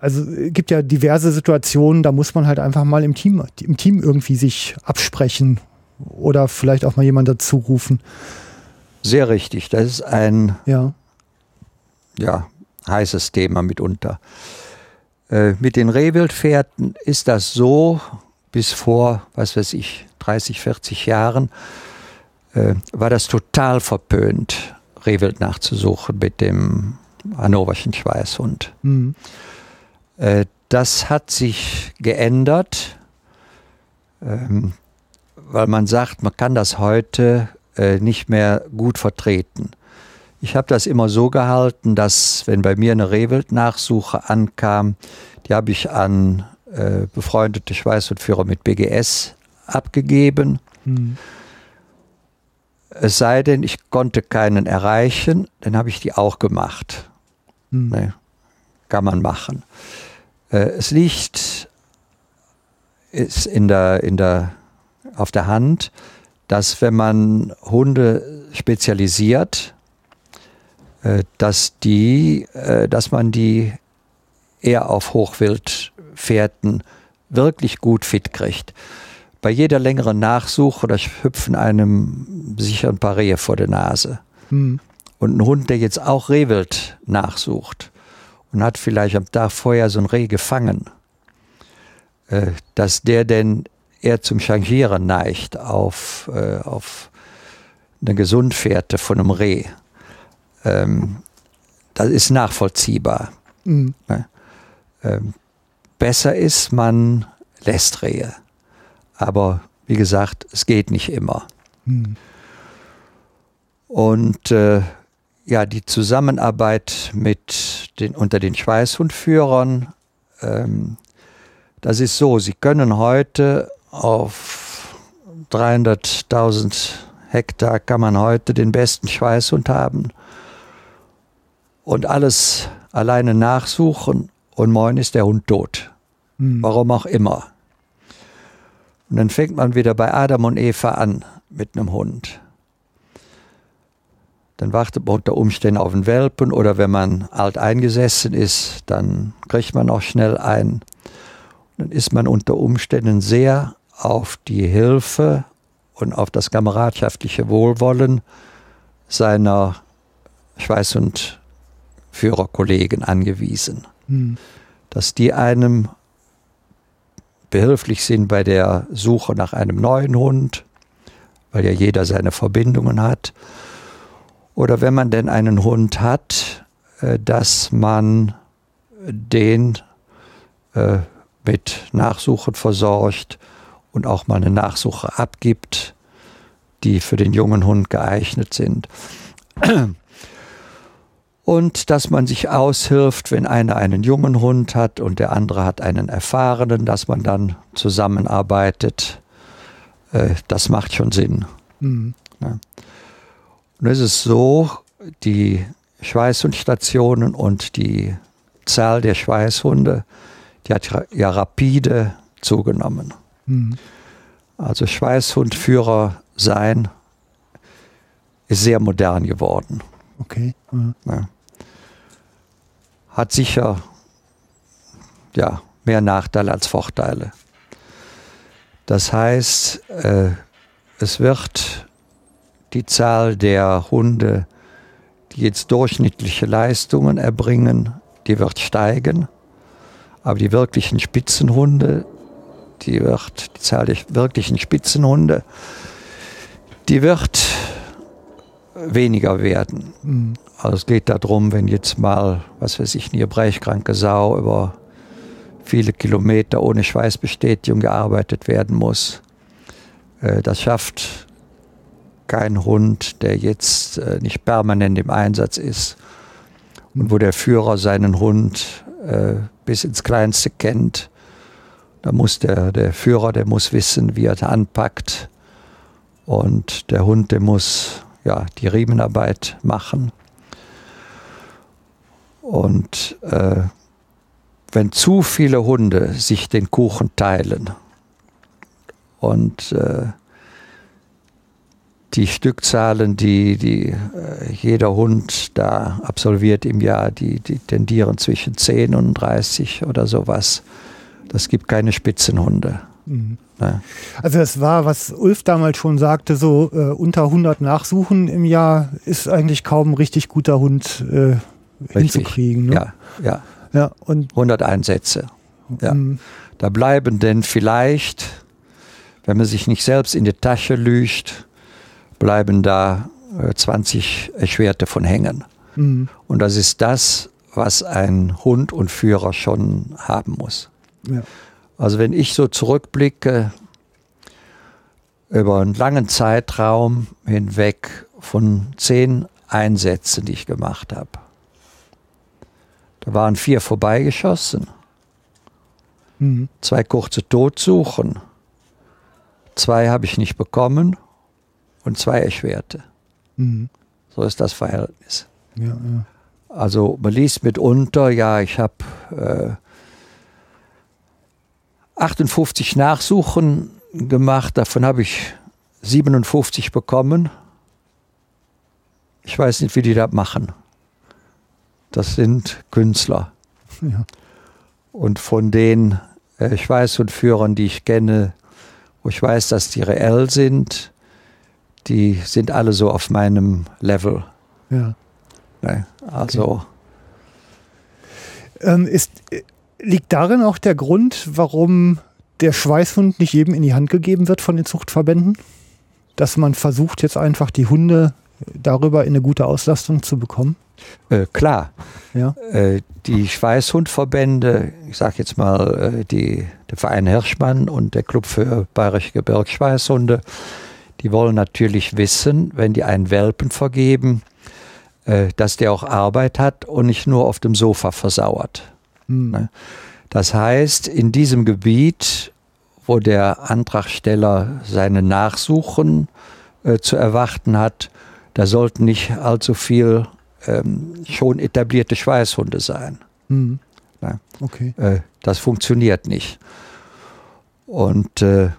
also es gibt ja diverse Situationen, da muss man halt einfach mal im Team, im Team irgendwie sich absprechen oder vielleicht auch mal jemand dazu rufen. Sehr richtig. Das ist ein Ja. ja, heißes Thema mitunter. Äh, mit den Rehwildpferden ist das so, bis vor, was weiß ich, 30, 40 Jahren, äh, war das total verpönt, Rehwild nachzusuchen mit dem hannoverschen Schweißhund. Mhm. Äh, das hat sich geändert, ähm, weil man sagt, man kann das heute äh, nicht mehr gut vertreten. Ich habe das immer so gehalten, dass wenn bei mir eine Rehwildnachsuche ankam, die habe ich an äh, befreundete Schweißhundführer mit BGS abgegeben. Hm. Es sei denn, ich konnte keinen erreichen, dann habe ich die auch gemacht. Hm. Ne? Kann man machen. Äh, es liegt ist in der, in der, auf der Hand, dass wenn man Hunde spezialisiert, dass, die, äh, dass man die eher auf Hochwildfährten wirklich gut fit kriegt. Bei jeder längeren Nachsuche oder hüpfen einem sicher ein paar Rehe vor der Nase. Hm. Und ein Hund, der jetzt auch Rehwild nachsucht und hat vielleicht am Tag vorher so ein Reh gefangen, äh, dass der denn eher zum Changieren neigt auf, äh, auf eine Gesundfährte von einem Reh. Ähm, das ist nachvollziehbar. Hm. Ähm, besser ist, man lässt Rehe. Aber wie gesagt, es geht nicht immer. Hm. Und äh, ja, die Zusammenarbeit mit den, unter den Schweißhundführern, ähm, das ist so, sie können heute auf 300.000 Hektar kann man heute den besten Schweißhund haben und alles alleine nachsuchen und moin ist der Hund tot. Hm. Warum auch immer. Und dann fängt man wieder bei Adam und Eva an mit einem Hund. Dann wartet man unter Umständen auf einen Welpen oder wenn man alt eingesessen ist, dann kriegt man auch schnell einen. Dann ist man unter Umständen sehr auf die Hilfe und auf das kameradschaftliche Wohlwollen seiner Schweiß- und Führerkollegen angewiesen, Hm. dass die einem behilflich sind bei der Suche nach einem neuen Hund, weil ja jeder seine Verbindungen hat. Oder wenn man denn einen Hund hat, äh, dass man den äh, mit Nachsuchen versorgt und auch mal eine Nachsuche abgibt, die für den jungen Hund geeignet sind. Und dass man sich aushilft, wenn einer einen jungen Hund hat und der andere hat einen erfahrenen, dass man dann zusammenarbeitet. Äh, Das macht schon Sinn. Hm. Und es ist so, die Schweißhundstationen und die Zahl der Schweißhunde, die hat ja- ja rapide zugenommen. Hm. Also Schweißhundführer sein ist sehr modern geworden. Okay. Hm. Ja. Hat sicher ja, mehr Nachteile als Vorteile. Das heißt, äh, es wird die Zahl der Hunde, die jetzt durchschnittliche Leistungen erbringen, die wird steigen. Aber die wirklichen Spitzenhunde, die wird, die Zahl der wirklichen Spitzenhunde, die wird weniger werden. Hm. Also es geht darum, wenn jetzt mal, was weiß ich, eine brechkranke Sau über viele Kilometer ohne Schweißbestätigung gearbeitet werden muss. Äh, Das schafft kein Hund, der jetzt äh, nicht permanent im Einsatz ist und wo der Führer seinen Hund äh, bis ins Kleinste kennt. Da muss der, der Führer, der muss wissen, wie er anpackt. Und der Hund, der muss ja, die Riemenarbeit machen. Und äh, wenn zu viele Hunde sich den Kuchen teilen und äh, die Stückzahlen, die, die äh, jeder Hund da absolviert im Jahr, die, die tendieren zwischen 10 und 30 oder sowas. Das gibt keine Spitzenhunde. Hm. Ne? Also das war, was Ulf damals schon sagte, so äh, unter 100 Nachsuchen im Jahr ist eigentlich kaum ein richtig guter Hund äh, hinzukriegen. Ne? Ja, ja. ja. Und 100 Einsätze. Ja. hm, Da bleiben denn vielleicht, wenn man sich nicht selbst in die Tasche lügt, bleiben da äh, 20 Erschwerte von hängen. hm, Und das ist das, was ein Hund und Führer schon haben muss. ja. Also wenn ich so zurückblicke über einen langen Zeitraum hinweg von zehn Einsätzen, die ich gemacht habe, da waren vier vorbeigeschossen. Mhm. zwei kurze Totsuchen, zwei habe ich nicht bekommen und zwei Erschwerte. Mhm. So ist das Verhältnis. Ja, ja. Also man liest mitunter, ja, ich habe äh, 58 Nachsuchen gemacht, davon habe ich 57 bekommen. Ich weiß nicht, wie die das machen. Das sind Künstler. ja. Und von den äh, Schweißhundführern, die ich kenne, wo ich weiß, dass die reell sind, die sind alle so auf meinem Level. ja. Ne? Also, Ähm, ist, äh, liegt darin auch der Grund, warum der Schweißhund nicht jedem in die Hand gegeben wird von den Zuchtverbänden? Dass man versucht, jetzt einfach die Hunde darüber in eine gute Auslastung zu bekommen? äh, klar, Ja. äh, die Schweißhundverbände, ich sage jetzt mal äh, die, der Verein Hirschmann und der Club für Bayerische Gebirgsschweißhunde, die wollen natürlich wissen, wenn die einen Welpen vergeben, äh, dass der auch Arbeit hat und nicht nur auf dem Sofa versauert. Hm. Ne? Das heißt, in diesem Gebiet, wo der Antragsteller seine Nachsuchen äh, zu erwarten hat, da sollten nicht allzu viel ähm, schon etablierte Schweißhunde sein. Hm. Ja. Okay. Äh, das funktioniert nicht. Und äh,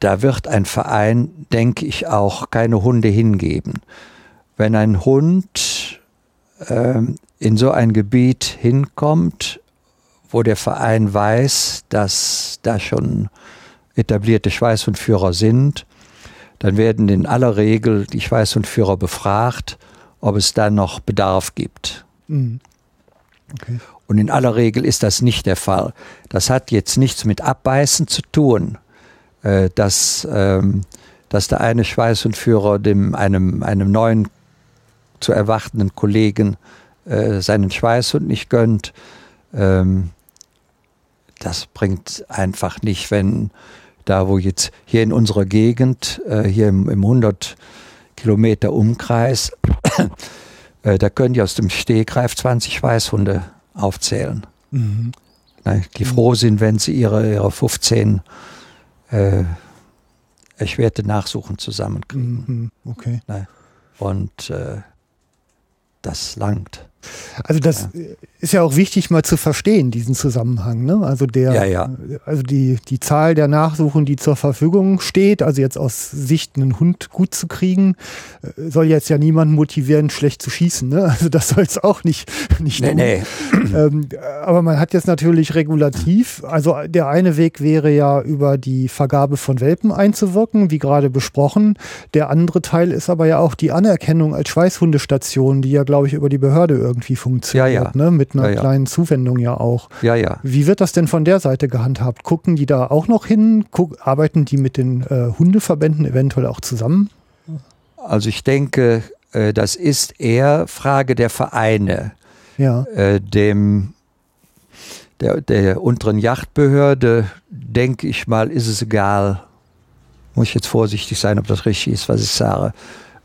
da wird ein Verein, denke ich, auch keine Hunde hingeben. Wenn ein Hund in so ein Gebiet hinkommt, wo der Verein weiß, dass da schon etablierte Schweißhundführer sind, dann werden in aller Regel die Schweißhundführer befragt, ob es da noch Bedarf gibt. Hm. Okay. Und in aller Regel ist das nicht der Fall. Das hat jetzt nichts mit Abbeißen zu tun, äh, dass, ähm, dass der eine Schweißhundführer dem, einem, einem neuen zu erwartenden Kollegen äh, seinen Schweißhund nicht gönnt. Ähm, das bringt einfach nicht, wenn da, wo jetzt hier in unserer Gegend, äh, hier im, im 100 Kilometer Umkreis, (coughs) äh, da können die aus dem Stegreif 20 Schweißhunde aufzählen. Mhm. Ne, die froh sind, wenn sie ihre, ihre 15 äh, erschwerte Nachsuchen zusammenkriegen. Mhm. Okay. Ne? Und äh, das langt. Also das ist ja auch wichtig mal zu verstehen, diesen Zusammenhang. Ne? Also der, Ja, ja. also die, die Zahl der Nachsuchen, die zur Verfügung steht, also jetzt aus Sicht einen Hund gut zu kriegen, äh, soll jetzt ja niemanden motivieren, schlecht zu schießen. Ne? Also das soll es auch nicht, (laughs) nicht Nee, tun. nee. (clears throat) Ähm, aber man hat jetzt natürlich regulativ, also der eine Weg wäre ja über die Vergabe von Welpen einzuwirken, wie gerade besprochen. Der andere Teil ist aber ja auch die Anerkennung als Schweißhundestation, die ja, glaube ich, über die Behörde irgendwie funktioniert, Ja, ja. Ne? mit einer Ja, kleinen Zuwendung ja auch. Ja, ja. Wie wird das denn von der Seite gehandhabt? Gucken die da auch noch hin? Guck, arbeiten die mit den äh, Hundeverbänden eventuell auch zusammen? Also ich denke, äh, das ist eher Frage der Vereine. Ja, Äh, dem der, der unteren Yachtbehörde, denke ich mal, ist es egal, muss ich jetzt vorsichtig sein, ob das richtig ist, was ich sage,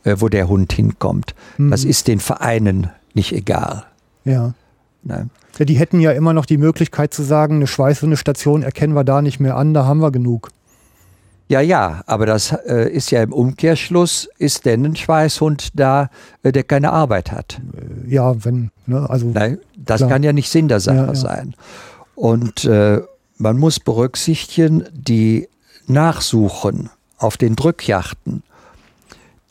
äh, wo der Hund hinkommt. Das Mhm. ist den Vereinen nicht egal. ja. Ne? Ja, die hätten ja immer noch die Möglichkeit zu sagen, eine Schweißhundestation erkennen wir da nicht mehr an, da haben wir genug. Ja, ja, aber das äh, ist ja im Umkehrschluss, ist denn ein Schweißhund da, äh, der keine Arbeit hat. Äh, Ja, wenn, ne, also Nein, das Klar. kann ja nicht Sinn der Sache Ja, ja. sein. Und äh, man muss berücksichtigen, die Nachsuchen auf den Drückjachten,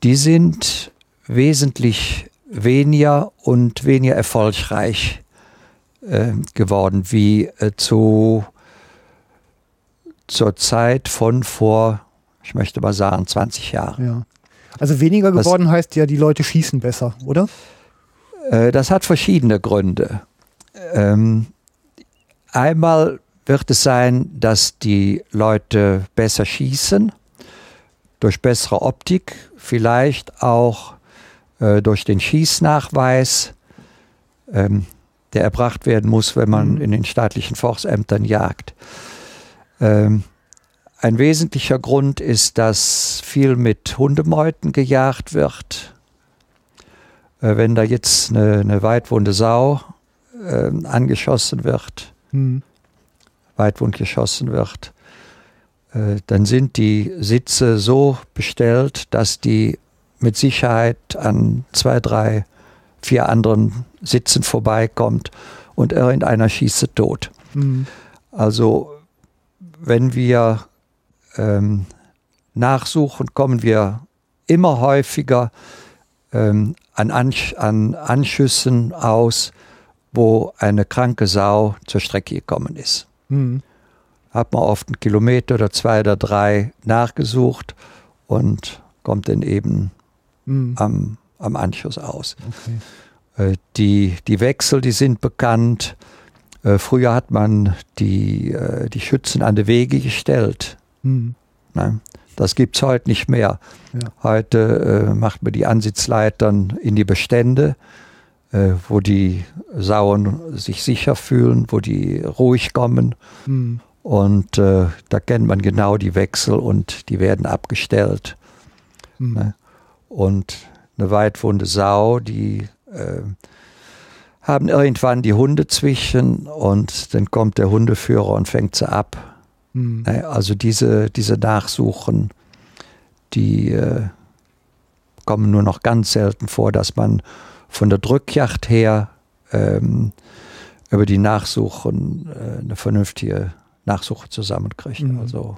die sind wesentlich weniger und weniger erfolgreich äh, geworden wie äh, zu, zur Zeit von vor, ich möchte mal sagen, 20 Jahren. ja. Also weniger Das- geworden heißt ja, die Leute schießen besser, oder? Äh, Das hat verschiedene Gründe. Ähm, einmal wird es sein, dass die Leute besser schießen, durch bessere Optik, vielleicht auch äh, durch den Schießnachweis, ähm, der erbracht werden muss, wenn man Mhm. in den staatlichen Forstämtern jagt. Ähm, ein wesentlicher Grund ist, dass viel mit Hundemeuten gejagt wird. Äh, wenn da jetzt eine, eine weitwunde Sau äh, angeschossen wird, Hm. Weitwund geschossen wird, äh, dann sind die Sitze so bestellt, dass die mit Sicherheit an zwei, drei, vier anderen Sitzen vorbeikommt und irgendeiner schießt tot. Mhm. Also wenn wir ähm, nachsuchen, kommen wir immer häufiger ähm, an, Ansch an Anschüssen aus, wo eine kranke Sau zur Strecke gekommen ist. Mhm. Hat man oft einen Kilometer oder zwei oder drei nachgesucht und kommt dann eben Mhm. am, am Anschluss aus. Okay. Äh, die, die Wechsel, die sind bekannt. Äh, früher hat man die, äh, die Schützen an die Wege gestellt. Mhm. Ne? Das gibt es heute nicht mehr. Ja. Heute äh, macht man die Ansitzleitern in die Bestände, äh, wo die Sauen sich sicher fühlen, wo die ruhig kommen. Mhm. Und äh, da kennt man genau die Wechsel und die werden abgestellt. Mhm. Und eine weitwunde Sau, die äh, haben irgendwann die Hunde zwischen und dann kommt der Hundeführer und fängt sie ab. Mhm. Also diese, diese Nachsuchen, die äh, kommen nur noch ganz selten vor, dass man von der Drückjacht her ähm, über die Nachsuchen äh, eine vernünftige Nachsuche zusammenkriegt. Mhm. Also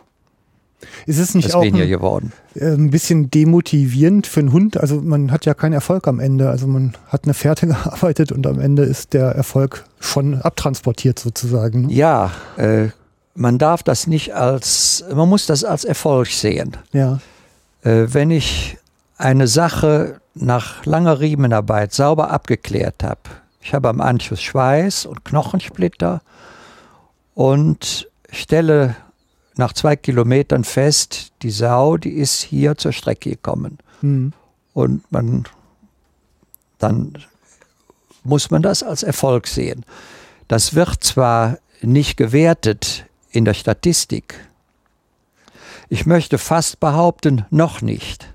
Ist es nicht ist auch weniger ein, geworden. äh, ein bisschen demotivierend für einen Hund? Also man hat ja keinen Erfolg am Ende. Also man hat eine Fährte (laughs) gearbeitet und am Ende ist der Erfolg schon abtransportiert sozusagen. ne? Ja, äh, man darf das nicht als, man muss das als Erfolg sehen. Ja. Äh, wenn ich eine Sache nach langer Riemenarbeit sauber abgeklärt habe, ich habe am Anschluss Schweiß und Knochensplitter und stelle nach zwei Kilometern fest, die Sau, die ist hier zur Strecke gekommen. Mhm. Und man, dann muss man das als Erfolg sehen. Das wird zwar nicht gewertet in der Statistik. Ich möchte fast behaupten, noch nicht.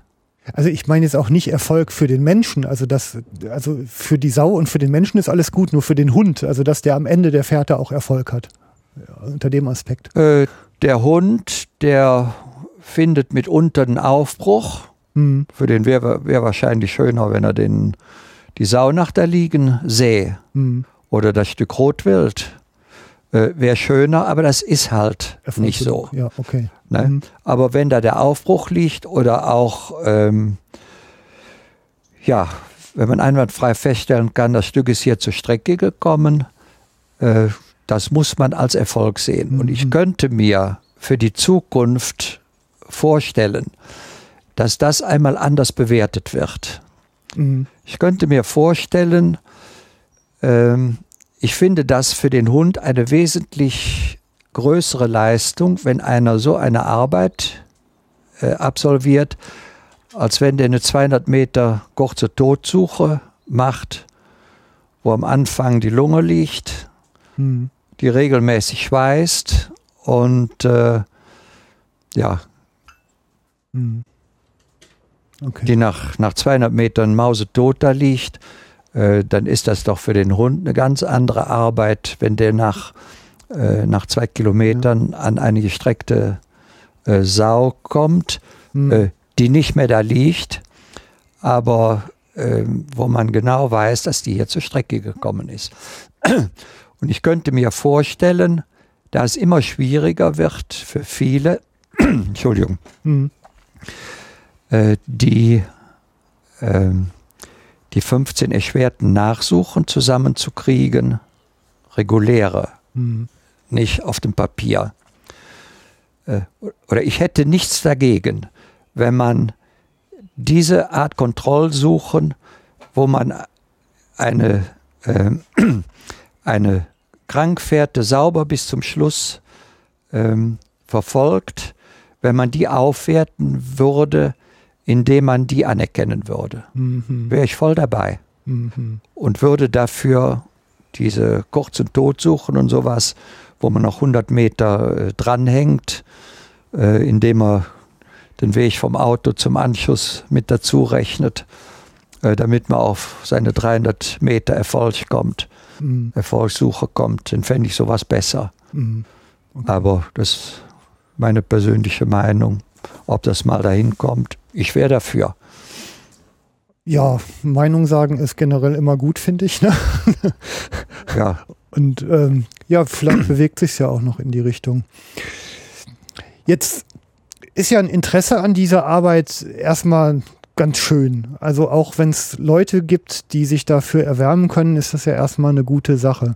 Also ich meine jetzt auch nicht Erfolg für den Menschen. Also das, also für die Sau und für den Menschen ist alles gut, nur für den Hund. Also dass der am Ende der Fährte auch Erfolg hat. Ja, unter dem Aspekt. Äh, der Hund, der findet mitunter einen Aufbruch. Mhm. Für den wäre wär wahrscheinlich schöner, wenn er den, die Sau nach da liegen sähe. Mhm. Oder das Stück Rotwild. Äh, wäre schöner, aber das ist halt Erfolg nicht so. Ja, okay. Ne? Mhm. Aber wenn da der Aufbruch liegt oder auch, ähm, ja, wenn man einwandfrei feststellen kann, das Stück ist hier zur Strecke gekommen, äh, das muss man als Erfolg sehen. Und ich Mhm. könnte mir für die Zukunft vorstellen, dass das einmal anders bewertet wird. Mhm. Ich könnte mir vorstellen, ähm, ich finde das für den Hund eine wesentlich größere Leistung, wenn einer so eine Arbeit äh, absolviert, als wenn der eine 200 Meter kurze Todsuche macht, wo am Anfang die Lunge liegt, Mhm. Die regelmäßig schweißt und äh, ja, Mhm. Okay. die nach, nach 200 Metern mausetot da liegt, äh, dann ist das doch für den Hund eine ganz andere Arbeit, wenn der nach, äh, nach zwei Kilometern an eine gestreckte äh, Sau kommt, Mhm. die nicht mehr da liegt, aber ähm, wo man genau weiß, dass die hier zur Strecke gekommen ist. Und ich könnte mir vorstellen, da es immer schwieriger wird für viele, (clears throat) Entschuldigung, Mhm. äh, die, ähm, die 15 erschwerten Nachsuchen zusammenzukriegen, reguläre, Mhm. nicht auf dem Papier. Äh, oder ich hätte nichts dagegen, wenn man diese Art Kontrollsuchen, wo man eine, ähm, (clears throat) eine Krankfährte sauber bis zum Schluss ähm, verfolgt, wenn man die aufwerten würde, indem man die anerkennen würde. Mhm. Wäre ich voll dabei Mhm. und würde dafür diese kurzen Todsuchen und sowas, wo man noch 100 Meter äh, dranhängt, äh, indem er den Weg vom Auto zum Anschluss mit dazu rechnet, äh, damit man auf seine 300 Meter Erfolg kommt, Mhm. Erfolgssuche kommt, dann fände ich sowas besser. Mhm. Aber das ist meine persönliche Meinung. Ob das mal dahin kommt, ich wäre dafür. Ja, Meinung sagen ist generell immer gut, finde ich. Ne? Ja, (laughs) Und ähm, ja, vielleicht bewegt sich ja auch noch in die Richtung. Jetzt ist ja ein Interesse an dieser Arbeit erstmal ganz schön. Also auch wenn es Leute gibt, die sich dafür erwärmen können, ist das ja erstmal eine gute Sache.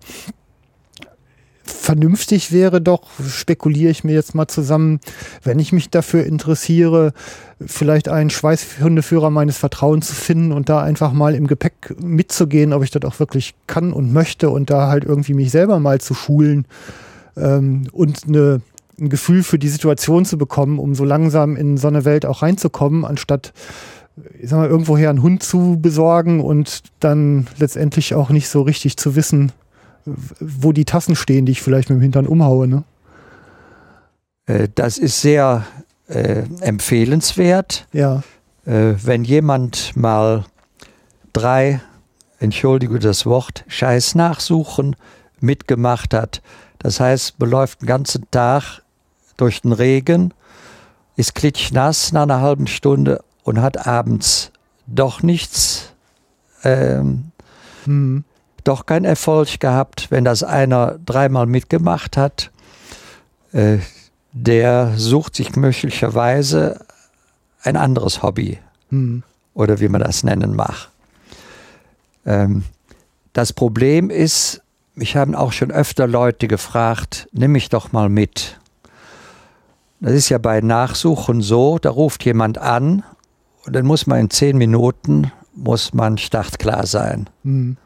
Vernünftig wäre doch, spekuliere ich mir jetzt mal zusammen, wenn ich mich dafür interessiere, vielleicht einen Schweißhundeführer meines Vertrauens zu finden und da einfach mal im Gepäck mitzugehen, ob ich das auch wirklich kann und möchte und da halt irgendwie mich selber mal zu schulen ähm, und eine, ein Gefühl für die Situation zu bekommen, um so langsam in so eine Welt auch reinzukommen, anstatt ich sag mal, irgendwoher einen Hund zu besorgen und dann letztendlich auch nicht so richtig zu wissen, wo die Tassen stehen, die ich vielleicht mit dem Hintern umhaue. Ne? äh, das ist sehr äh, empfehlenswert. Ja. Äh, wenn jemand mal drei, entschuldige das Wort, Scheiß nachsuchen mitgemacht hat, das heißt, beläuft den ganzen Tag durch den Regen, ist klitschnass nach einer halben Stunde und hat abends doch nichts, ähm, Hm. doch keinen Erfolg gehabt, wenn das einer dreimal mitgemacht hat. Äh, der sucht sich möglicherweise ein anderes Hobby Hm. oder wie man das nennen mag. Ähm, das Problem ist, mich haben auch schon öfter Leute gefragt, nimm mich doch mal mit. Das ist ja bei Nachsuchen so, da ruft jemand an und dann muss man in zehn Minuten, muss man startklar sein. Hm.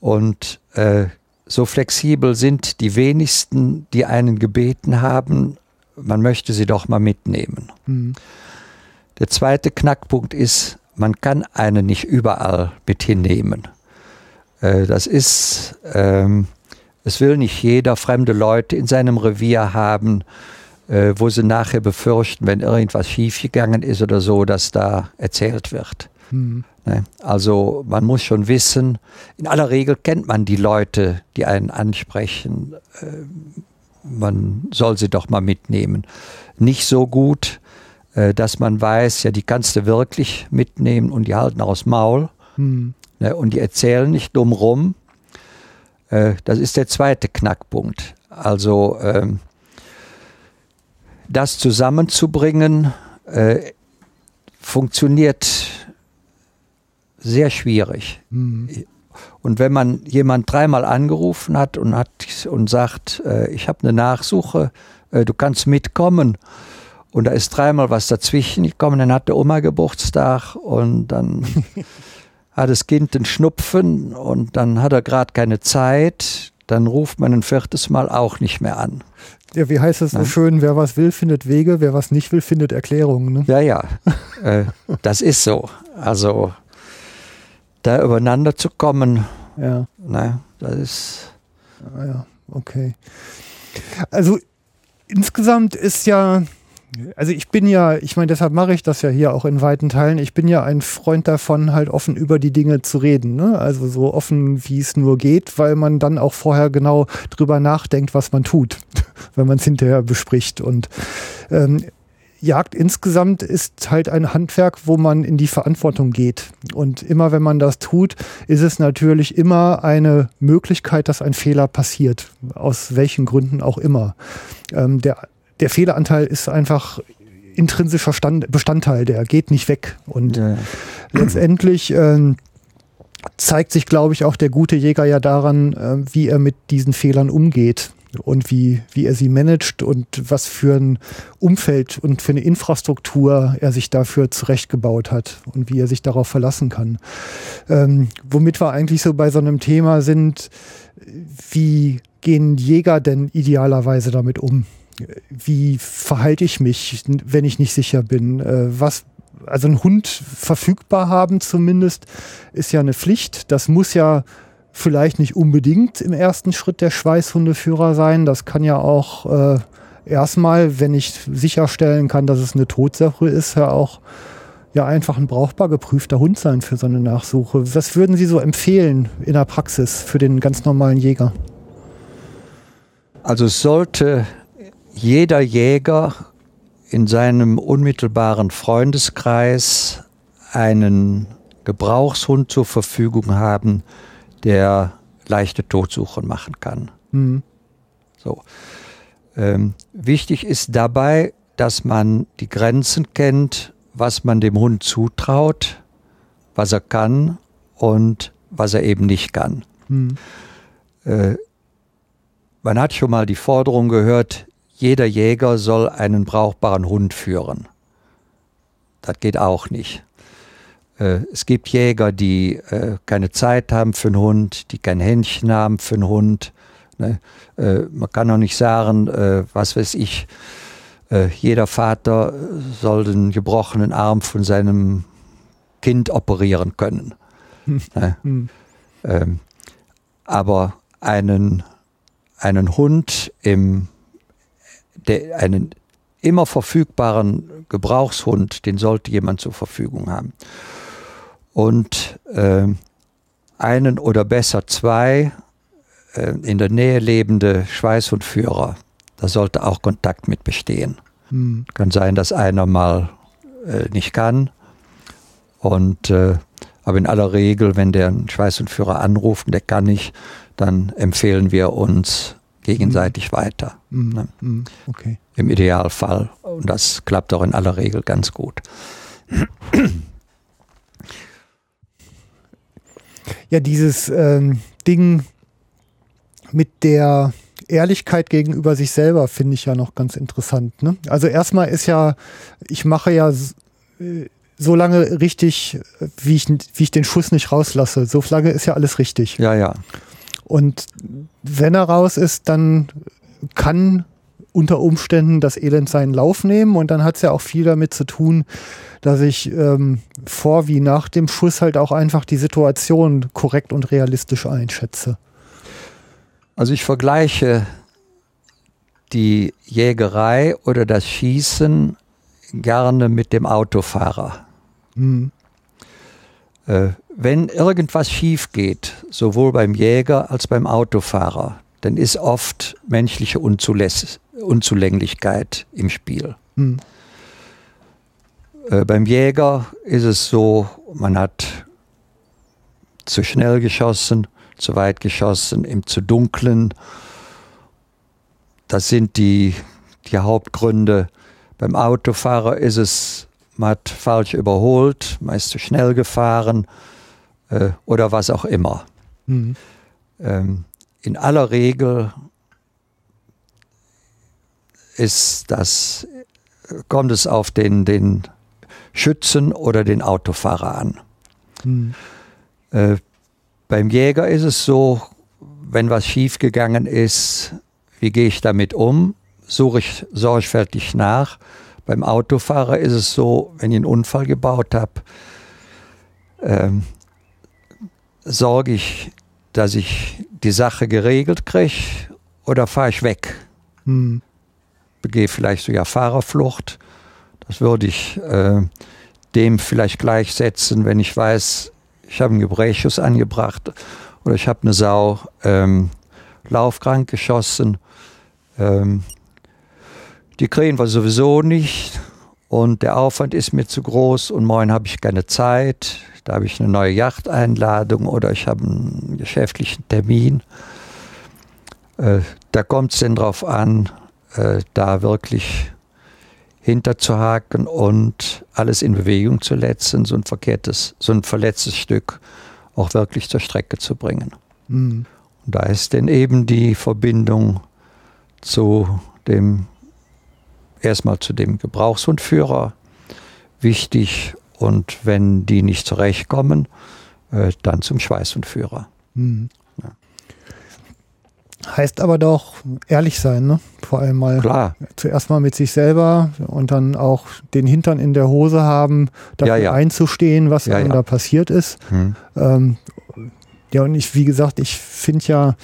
Und äh, so flexibel sind die wenigsten, die einen gebeten haben, man möchte sie doch mal mitnehmen. Hm. Der zweite Knackpunkt ist, man kann einen nicht überall mit hinnehmen. Äh, das ist, ähm, es will nicht jeder fremde Leute in seinem Revier haben, äh, wo sie nachher befürchten, wenn irgendwas schiefgegangen ist oder so, dass da erzählt wird. Hm. Ne? Also man muss schon wissen, in aller Regel kennt man die Leute, die einen ansprechen. Äh, Man soll sie doch mal mitnehmen. Nicht so gut, äh, dass man weiß, ja, die kannst du wirklich mitnehmen und die halten aus Maul Hm. ne? und die erzählen nicht dumm rum. Äh, Das ist der zweite Knackpunkt. Also ähm, das zusammenzubringen, äh, funktioniert sehr schwierig. Hm. Und wenn man jemand dreimal angerufen hat und hat und sagt, äh, ich habe eine Nachsuche, äh, du kannst mitkommen, und da ist dreimal was dazwischen gekommen, dann hat der Oma Geburtstag und dann (laughs) hat das Kind den Schnupfen und dann hat er gerade keine Zeit, dann ruft man ein viertes Mal auch nicht mehr an. Ja, wie heißt es so schön, wer was will, findet Wege, wer was nicht will, findet Erklärungen. Ne? Ja, ja, äh, das ist so. Also da übereinander zu kommen, Ja. ne, das ist Ah ja, okay. Also insgesamt ist ja, also ich bin ja, ich meine, deshalb mache ich das ja hier auch in weiten Teilen. Ich bin ja ein Freund davon, halt offen über die Dinge zu reden. Ne? Also so offen, wie es nur geht, weil man dann auch vorher genau drüber nachdenkt, was man tut, (laughs) wenn man es hinterher bespricht. Und ähm, Jagd insgesamt ist halt ein Handwerk, wo man in die Verantwortung geht. Und immer wenn man das tut, ist es natürlich immer eine Möglichkeit, dass ein Fehler passiert. Aus welchen Gründen auch immer. Ähm, der, der Fehleranteil ist einfach intrinsischer Stand, Bestandteil, der geht nicht weg. Und ja, letztendlich ähm, zeigt sich, glaube ich, auch der gute Jäger ja daran, äh, wie er mit diesen Fehlern umgeht und wie, wie er sie managt und was für ein Umfeld und für eine Infrastruktur er sich dafür zurechtgebaut hat und wie er sich darauf verlassen kann. Ähm, womit wir eigentlich so bei so einem Thema sind, wie gehen Jäger denn idealerweise damit um? Wie verhalte ich mich, wenn ich nicht sicher bin? Äh, was also einen Hund verfügbar haben zumindest, ist ja eine Pflicht. Das muss ja vielleicht nicht unbedingt im ersten Schritt der Schweißhundeführer sein. Das kann ja auch äh, erstmal, wenn ich sicherstellen kann, dass es eine Totsache ist, ja auch ja einfach ein brauchbar geprüfter Hund sein für so eine Nachsuche. Was würden Sie so empfehlen in der Praxis für den ganz normalen Jäger? Also sollte jeder Jäger in seinem unmittelbaren Freundeskreis einen Gebrauchshund zur Verfügung haben, der leichte Totsuche machen kann. Mhm. So. Ähm, wichtig ist dabei, dass man die Grenzen kennt, was man dem Hund zutraut, was er kann und was er eben nicht kann. Mhm. Äh, man hat schon mal die Forderung gehört, jeder Jäger soll einen brauchbaren Hund führen. Das geht auch nicht. Äh, es gibt Jäger, die äh, keine Zeit haben für einen Hund, die kein Händchen haben für einen Hund. Ne? Äh, man kann auch nicht sagen, was weiß ich, jeder Vater soll den gebrochenen Arm von seinem Kind operieren können. (laughs) Ne? Mhm. Ähm, aber einen, einen Hund im, der, einen immer verfügbaren Gebrauchshund, den sollte jemand zur Verfügung haben. Und ähm, einen oder besser zwei äh, in der Nähe lebende Schweißhundführer, da sollte auch Kontakt mit bestehen. Mhm. Kann sein, dass einer mal äh, nicht kann. Und äh, aber in aller Regel, wenn der einen Schweißhundführer anruft und der kann nicht, dann empfehlen wir uns gegenseitig weiter. Mhm. Ne? Mhm. Okay. Im Idealfall. Und das klappt auch in aller Regel ganz gut. Ja, dieses ähm, Ding mit der Ehrlichkeit gegenüber sich selber finde ich ja noch ganz interessant. Ne? Also erstmal ist ja, ich mache ja äh, so lange richtig, äh, wie ich, wie ich den Schuss nicht rauslasse. So lange ist ja alles richtig. Ja, ja. Und wenn er raus ist, dann kann unter Umständen das Elend seinen Lauf nehmen und dann hat es ja auch viel damit zu tun, dass ich ähm, vor wie nach dem Schuss halt auch einfach die Situation korrekt und realistisch einschätze. Also ich vergleiche die Jägerei oder das Schießen gerne mit dem Autofahrer. Hm. Äh, wenn irgendwas schief geht, sowohl beim Jäger als beim Autofahrer, dann ist oft menschliche Unzuläss Unzulänglichkeit im Spiel. Hm. Äh, beim Jäger ist es so, man hat zu schnell geschossen, zu weit geschossen, im zu dunklen. Das sind die, die Hauptgründe. Beim Autofahrer ist es, man hat falsch überholt, man ist zu schnell gefahren äh, oder was auch immer. Hm. Ähm, in aller Regel ist das, kommt es auf den, den Schützen oder den Autofahrer an. Hm. Äh, beim Jäger ist es so, wenn was schiefgegangen ist, wie gehe ich damit um? Suche ich sorgfältig nach. Beim Autofahrer ist es so, wenn ich einen Unfall gebaut habe, ähm, sorge ich, dass ich die Sache geregelt kriege oder fahre ich weg? Hm. begehe vielleicht sogar Fahrerflucht. Das würde ich äh, dem vielleicht gleichsetzen, wenn ich weiß, ich habe einen Gebrächschuss angebracht oder ich habe eine Sau ähm, laufkrank geschossen. Ähm, die kriegen wir sowieso nicht und der Aufwand ist mir zu groß und morgen habe ich keine Zeit. Da habe ich eine neue Yachteinladung oder ich habe einen geschäftlichen Termin. Äh, da kommt es denn drauf an, äh, da wirklich hinterzuhaken und alles in Bewegung zu setzen, so ein verkehrtes, so ein verletztes Stück auch wirklich zur Strecke zu bringen. Hm. Und da ist denn eben die Verbindung zu dem, erstmal zu dem Gebrauchshundführer wichtig und wenn die nicht zurechtkommen, äh, dann zum Schweißhundführer. Hm. Ja. Heißt aber doch ehrlich sein, ne? Vor allem mal Klar, zuerst mal mit sich selber und dann auch den Hintern in der Hose haben, dafür Ja, ja. einzustehen, was Ja, da passiert ist. hm. Ähm, ja, und ich, wie gesagt, ich finde ja,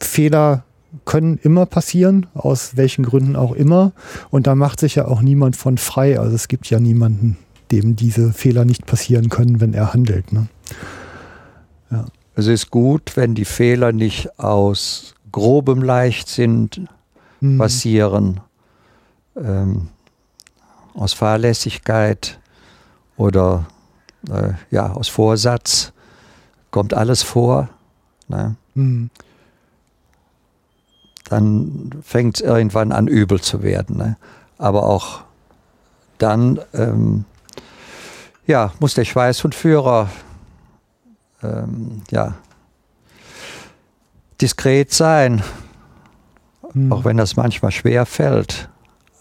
Fehler können immer passieren, aus welchen Gründen auch immer. Und da macht sich ja auch niemand von frei. Also es gibt ja niemanden, dem diese Fehler nicht passieren können, wenn er handelt. Ne? Es ist gut, wenn die Fehler nicht aus grobem Leichtsinn Mhm. passieren, ähm, aus Fahrlässigkeit oder äh, ja, aus Vorsatz, kommt alles vor. Ne? Mhm. Dann fängt es irgendwann an, übel zu werden. Ne? Aber auch dann ähm, ja, muss der Schweißhundführer ähm, ja, diskret sein, Mhm. auch wenn das manchmal schwer fällt.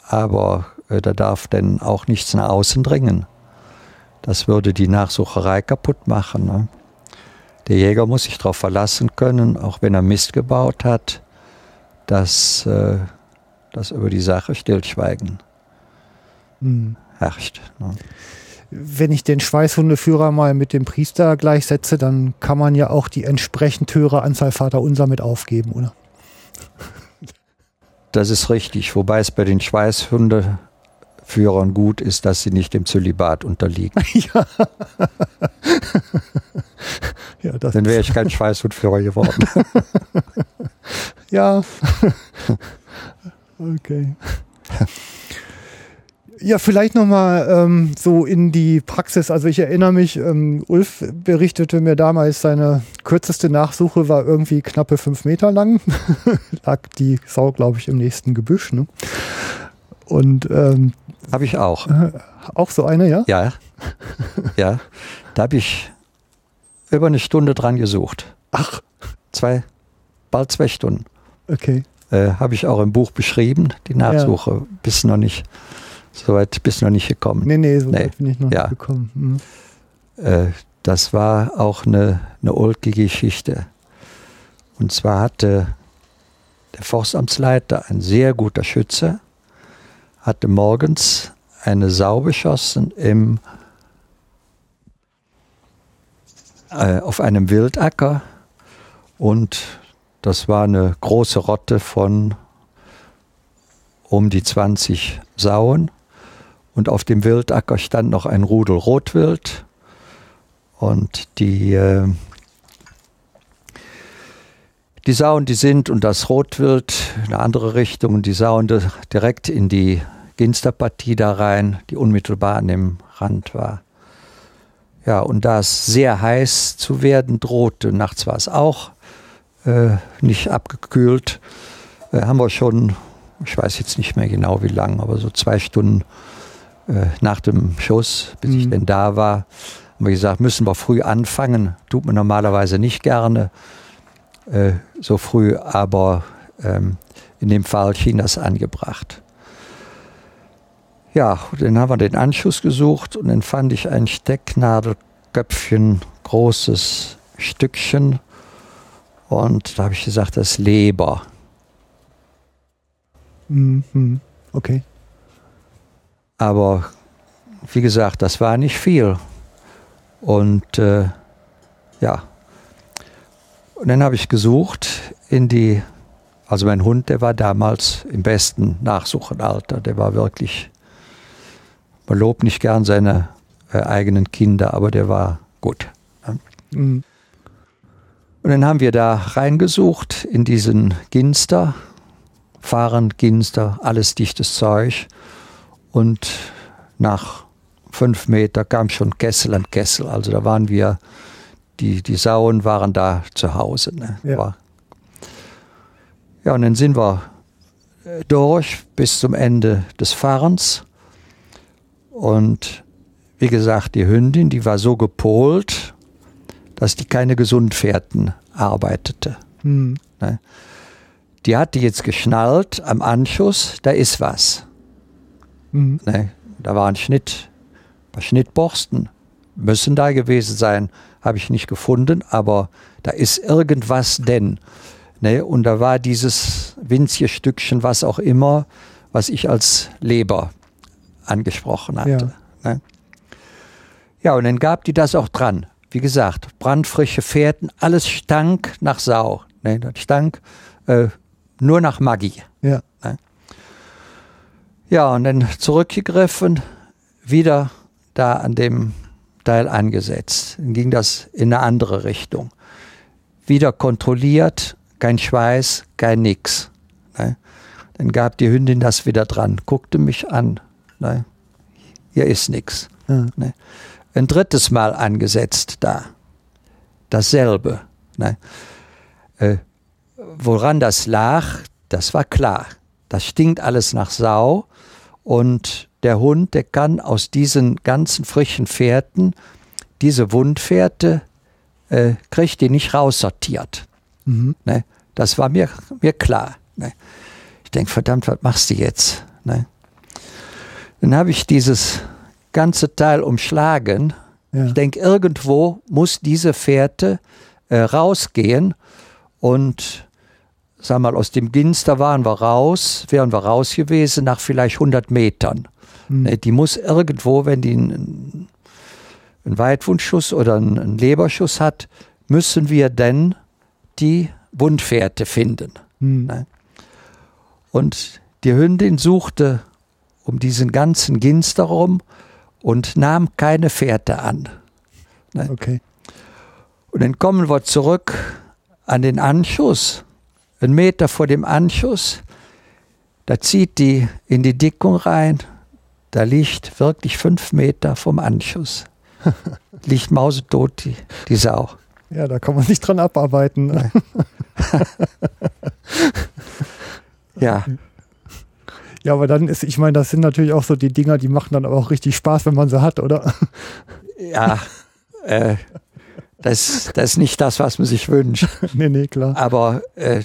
Aber äh, da darf denn auch nichts nach außen dringen. Das würde die Nachsucherei kaputt machen. Ne? Der Jäger muss sich darauf verlassen können, auch wenn er Mist gebaut hat, dass, äh, dass über die Sache Stillschweigen Mhm. herrscht. Ne? Wenn ich den Schweißhundeführer mal mit dem Priester gleichsetze, dann kann man ja auch die entsprechend höhere Anzahl Vater Unser mit aufgeben, oder? Das ist richtig, wobei es bei den Schweißhundeführern gut ist, dass sie nicht dem Zölibat unterliegen. (laughs) ja. (laughs) ja, Dann wäre ich kein (laughs) Schweißhundführer geworden. Ja. (laughs) okay. (laughs) Ja, vielleicht nochmal ähm, so in die Praxis. Also ich erinnere mich, ähm, Ulf berichtete mir damals, seine kürzeste Nachsuche war irgendwie knappe fünf Meter lang. (laughs) Lag die Sau, glaube ich, im nächsten Gebüsch. Ne? Und ähm, Habe ich auch. auch so eine, ja? Ja. Ja. Da habe ich über eine Stunde dran gesucht. Ach, Zwei, bald zwei Stunden. Okay. Äh, habe ich auch im Buch beschrieben, die Nachsuche. Bis noch nicht, soweit bis noch nicht gekommen. Nee, nee, so Nee, weit bin ich noch ja. nicht gekommen. Hm. Äh, das war auch eine, eine ulkige Geschichte. Und zwar hatte der Forstamtsleiter, ein sehr guter Schütze, hatte morgens eine Sau beschossen im, äh, auf einem Wildacker und das war eine große Rotte von um die 20 Sauen. Und auf dem Wildacker stand noch ein Rudel Rotwild. Und die, äh, die Sauen, die sind und das Rotwild in eine andere Richtung. Und die Sauen di- direkt in die Ginsterpartie da rein, die unmittelbar an dem Rand war. Ja, und da es sehr heiß zu werden drohte, nachts war es auch äh, nicht abgekühlt, äh, haben wir schon, ich weiß jetzt nicht mehr genau wie lang, aber so zwei Stunden äh, nach dem Schuss, bis ich Mhm. denn da war, haben wir gesagt, müssen wir früh anfangen. Tut man normalerweise nicht gerne äh, so früh, aber ähm, in dem Fall schien das angebracht. Ja, dann haben wir den Anschuss gesucht und dann fand ich ein Stecknadelköpfchen, großes Stückchen. Und da habe ich gesagt, das ist Leber. Hm, hm. Okay. Aber wie gesagt, das war nicht viel. Und äh, ja, und dann habe ich gesucht in die, also mein Hund, der war damals im besten Nachsuchenalter, der war wirklich, man lobt nicht gern seine äh, eigenen Kinder, aber der war gut. Hm. Und dann haben wir da reingesucht in diesen Ginster, Fahren, Ginster, alles dichtes Zeug. Und nach fünf Meter kam schon Kessel an Kessel. Also da waren wir, die, die Sauen waren da zu Hause. Ne? Ja. War, ja, und dann sind wir äh, durch bis zum Ende des Fahrens. Und wie gesagt, die Hündin, die war so gepolt, dass die keine Gesundfährten arbeitete. Hm. Die hatte jetzt geschnallt am Anschuss, da ist was. Hm. Ne? Da war ein Schnitt, ein paar Schnittborsten müssen da gewesen sein, habe ich nicht gefunden, aber da ist irgendwas denn. Ne? Und da war dieses winzige Stückchen, was auch immer, was ich als Leber angesprochen hatte. Ne? Ja, und dann gab die das auch dran. Wie gesagt, brandfrische Fährten, alles stank nach Sau. Ne? Das stank äh, nur nach Maggi. Ja. Ja, und dann zurückgegriffen, wieder da an dem Teil angesetzt. Dann ging das in eine andere Richtung. Wieder kontrolliert, kein Schweiß, kein Nix. Ne? Dann gab die Hündin das wieder dran, guckte mich an. Ne? Hier ist nichts. Ja. Ne? Ein drittes Mal angesetzt da. Dasselbe. Ne? Äh, woran das lag, das war klar. Das stinkt alles nach Sau und der Hund, der kann aus diesen ganzen frischen Fährten diese Wundfährte, äh, kriegt die nicht raussortiert. Mhm. Ne? Das war mir, mir klar. Ne? Ich denke, verdammt, was machst du jetzt? Ne? Dann habe ich dieses ganze Teil umschlagen. Ja. Ich denke, irgendwo muss diese Fährte äh, rausgehen und sag mal, aus dem Ginster waren wir raus, wären wir raus gewesen nach vielleicht 100 Metern. Mhm. Die muss irgendwo, wenn die einen, einen Weitwundschuss oder einen, Leberschuss hat, müssen wir denn die Wundfährte finden. Mhm. Und die Hündin suchte um diesen ganzen Ginster rum und nahm keine Fährte an. Okay. Und dann kommen wir zurück an den Anschuss, einen Meter vor dem Anschuss. Da zieht die in die Dickung rein. Da liegt wirklich fünf Meter vom Anschuss. (laughs) liegt mausetot die, die Sau. Ja, da kann man sich dran abarbeiten. ne? Ja, (laughs) Ja, aber dann ist, ich meine, das sind natürlich auch so die Dinger, die machen dann aber auch richtig Spaß, wenn man sie hat, oder? ja. Äh, das, das ist nicht das, was man sich wünscht. (laughs) nee, nee, klar. Aber äh,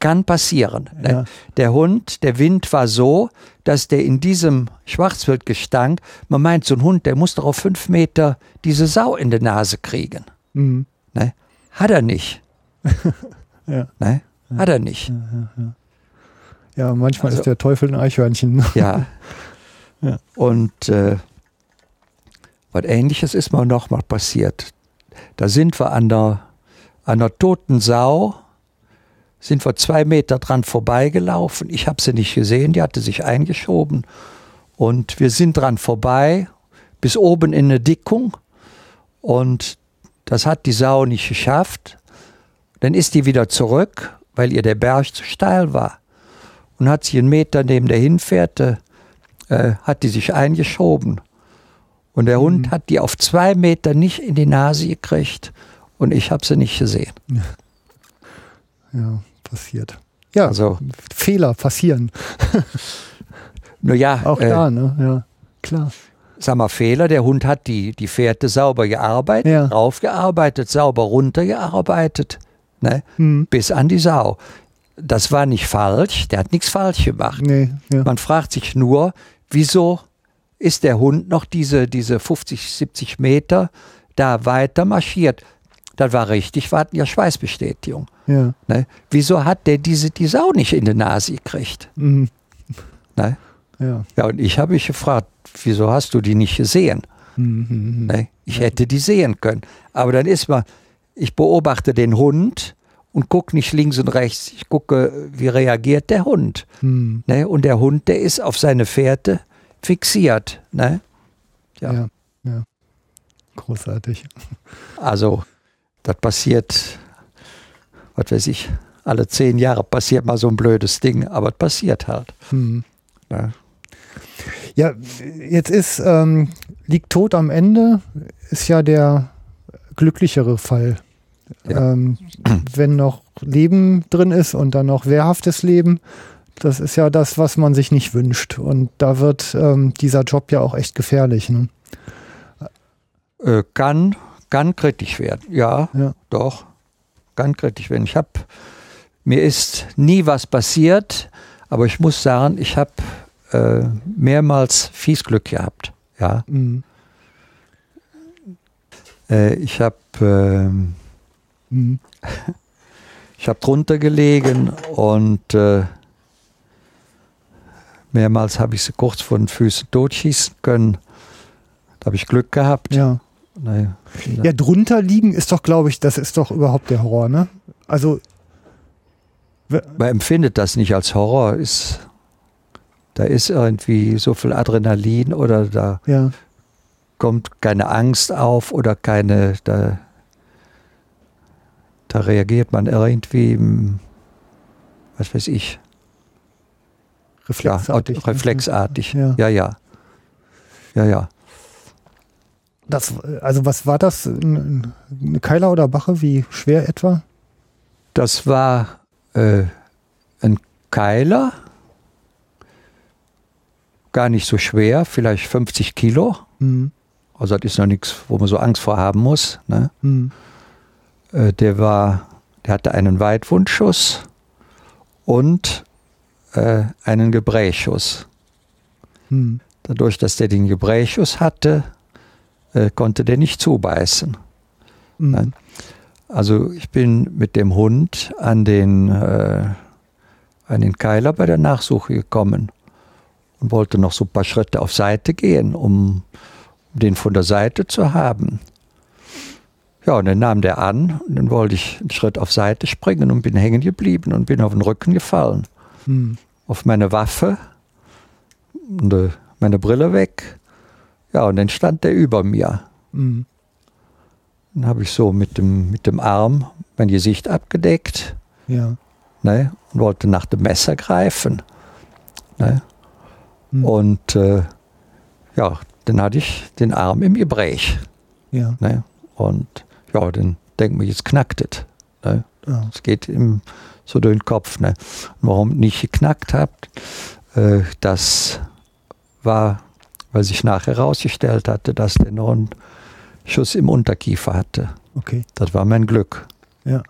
kann passieren. Ne? Ja. Der Hund, der Wind war so, dass der in diesem Schwarzwildgestank, man meint, so ein Hund, der muss doch auf fünf Meter diese Sau in die Nase kriegen. Mhm. Ne? Hat er nicht. (laughs) Ja. Ne? Hat er nicht. Ja, manchmal Also- ist der Teufel ein Eichhörnchen. (laughs) Ja. Ja. Und äh, was ähnliches ist mir noch mal passiert. Da sind wir an der, an der toten Sau, sind wir zwei Meter dran vorbeigelaufen. Ich habe sie nicht gesehen, die hatte sich eingeschoben. Und wir sind dran vorbei, bis oben in eine Dickung. Und das hat die Sau nicht geschafft. Dann ist die wieder zurück, weil ihr der Berg zu steil war. Und hat sie einen Meter neben der Hinfährte, äh, hat die sich eingeschoben. Und der Hund hat die auf zwei Meter nicht in die Nase gekriegt. Und ich habe sie nicht gesehen. (laughs) Ja, passiert. Ja, Also, Fehler passieren. (laughs) nur ja, Auch äh, da, ne? Ja, klar. sag mal, Fehler, der Hund hat die, die Fährte sauber gearbeitet, Ja. raufgearbeitet, sauber runtergearbeitet, ne? Hm. bis an die Sau. Das war nicht falsch, der hat nichts falsch gemacht. Nee, ja. Man fragt sich nur, wieso ist der Hund noch diese, diese 50, 70 Meter da weiter marschiert? Das war richtig, war ja Schweißbestätigung. ja. Ne? Wieso hat der diese, die Sau nicht in die Nase gekriegt? Mhm. Ne? Ja. Ja, und ich habe mich gefragt, wieso hast du die nicht gesehen? Mhm. Ne? Ich hätte die sehen können. Aber dann ist man, ich beobachte den Hund und gucke nicht links und rechts. Ich gucke, wie reagiert der Hund. Mhm. Ne? Und der Hund, der ist auf seine Fährte fixiert. Ne? Ja. Ja. ja. Großartig. Also, das passiert, was weiß ich, alle zehn Jahre passiert mal so ein blödes Ding, aber es passiert halt. Mhm. Ne? Ja, jetzt ist, ähm, liegt tot am Ende, ist ja der glücklichere Fall. Ja. Ähm, wenn noch Leben drin ist und dann noch wehrhaftes Leben, das ist ja das, was man sich nicht wünscht. Und da wird ähm, dieser Job ja auch echt gefährlich. Ne? Äh, kann, kann kritisch werden. Ja, Ja. doch. Kann kritisch werden. Ich habe, mir ist nie was passiert, aber ich muss sagen, ich habe äh, mehrmals fies Glück gehabt. Ja, Mhm. äh, ich habe ähm. Ich habe drunter gelegen und äh, mehrmals habe ich sie kurz vor den Füßen totschießen können. Da habe ich Glück gehabt. Ja. Naja, ja, drunter liegen ist doch, glaube ich, das ist doch überhaupt der Horror, ne? Also, Man empfindet das nicht als Horror. Ist, da ist irgendwie so viel Adrenalin oder da ja, kommt keine Angst auf oder keine. Da, Da reagiert man irgendwie, hm, was weiß ich, ja, Reflexartig. aut- reflexartig. Ja. ja, ja. Ja, ja. Das, also was war das? Ein- Eine Keiler oder Bache? Wie schwer etwa? Das war äh, ein Keiler, gar nicht so schwer, vielleicht 50 Kilo. Hm. Also das ist noch nichts, wo man so Angst vor haben muss. Ne? Hm. Äh, der war, der hatte einen Weitwundschuss und äh, einen Gebrächschuss. Hm. Dadurch, dass der den Gebrächschuss hatte, äh, konnte der nicht zubeißen. Hm. Nein. Also ich bin mit dem Hund an den, äh, an den Keiler bei der Nachsuche gekommen und wollte noch so ein paar Schritte auf Seite gehen, um den von der Seite zu haben. Ja, und dann nahm der an und dann wollte ich einen Schritt auf Seite springen und bin hängen geblieben und bin auf den Rücken gefallen. Hm. Auf meine Waffe und äh, meine Brille weg. Ja, und dann stand der über mir. Hm. Dann habe ich so mit dem, mit dem Arm mein Gesicht abgedeckt Ja. ne, und wollte nach dem Messer greifen. Ne. Hm. Und äh, ja, dann hatte ich den Arm im Gebräch. Ja. Ne. Und ja, dann denkt man, jetzt knackt es. Ne. Es geht ihm so durch den Kopf. Ne. Und warum nicht geknackt habt, äh, das war, weil sich nachher herausgestellt hatte, dass der noch einen Schuss im Unterkiefer hatte. Okay. Das war mein Glück. Ja.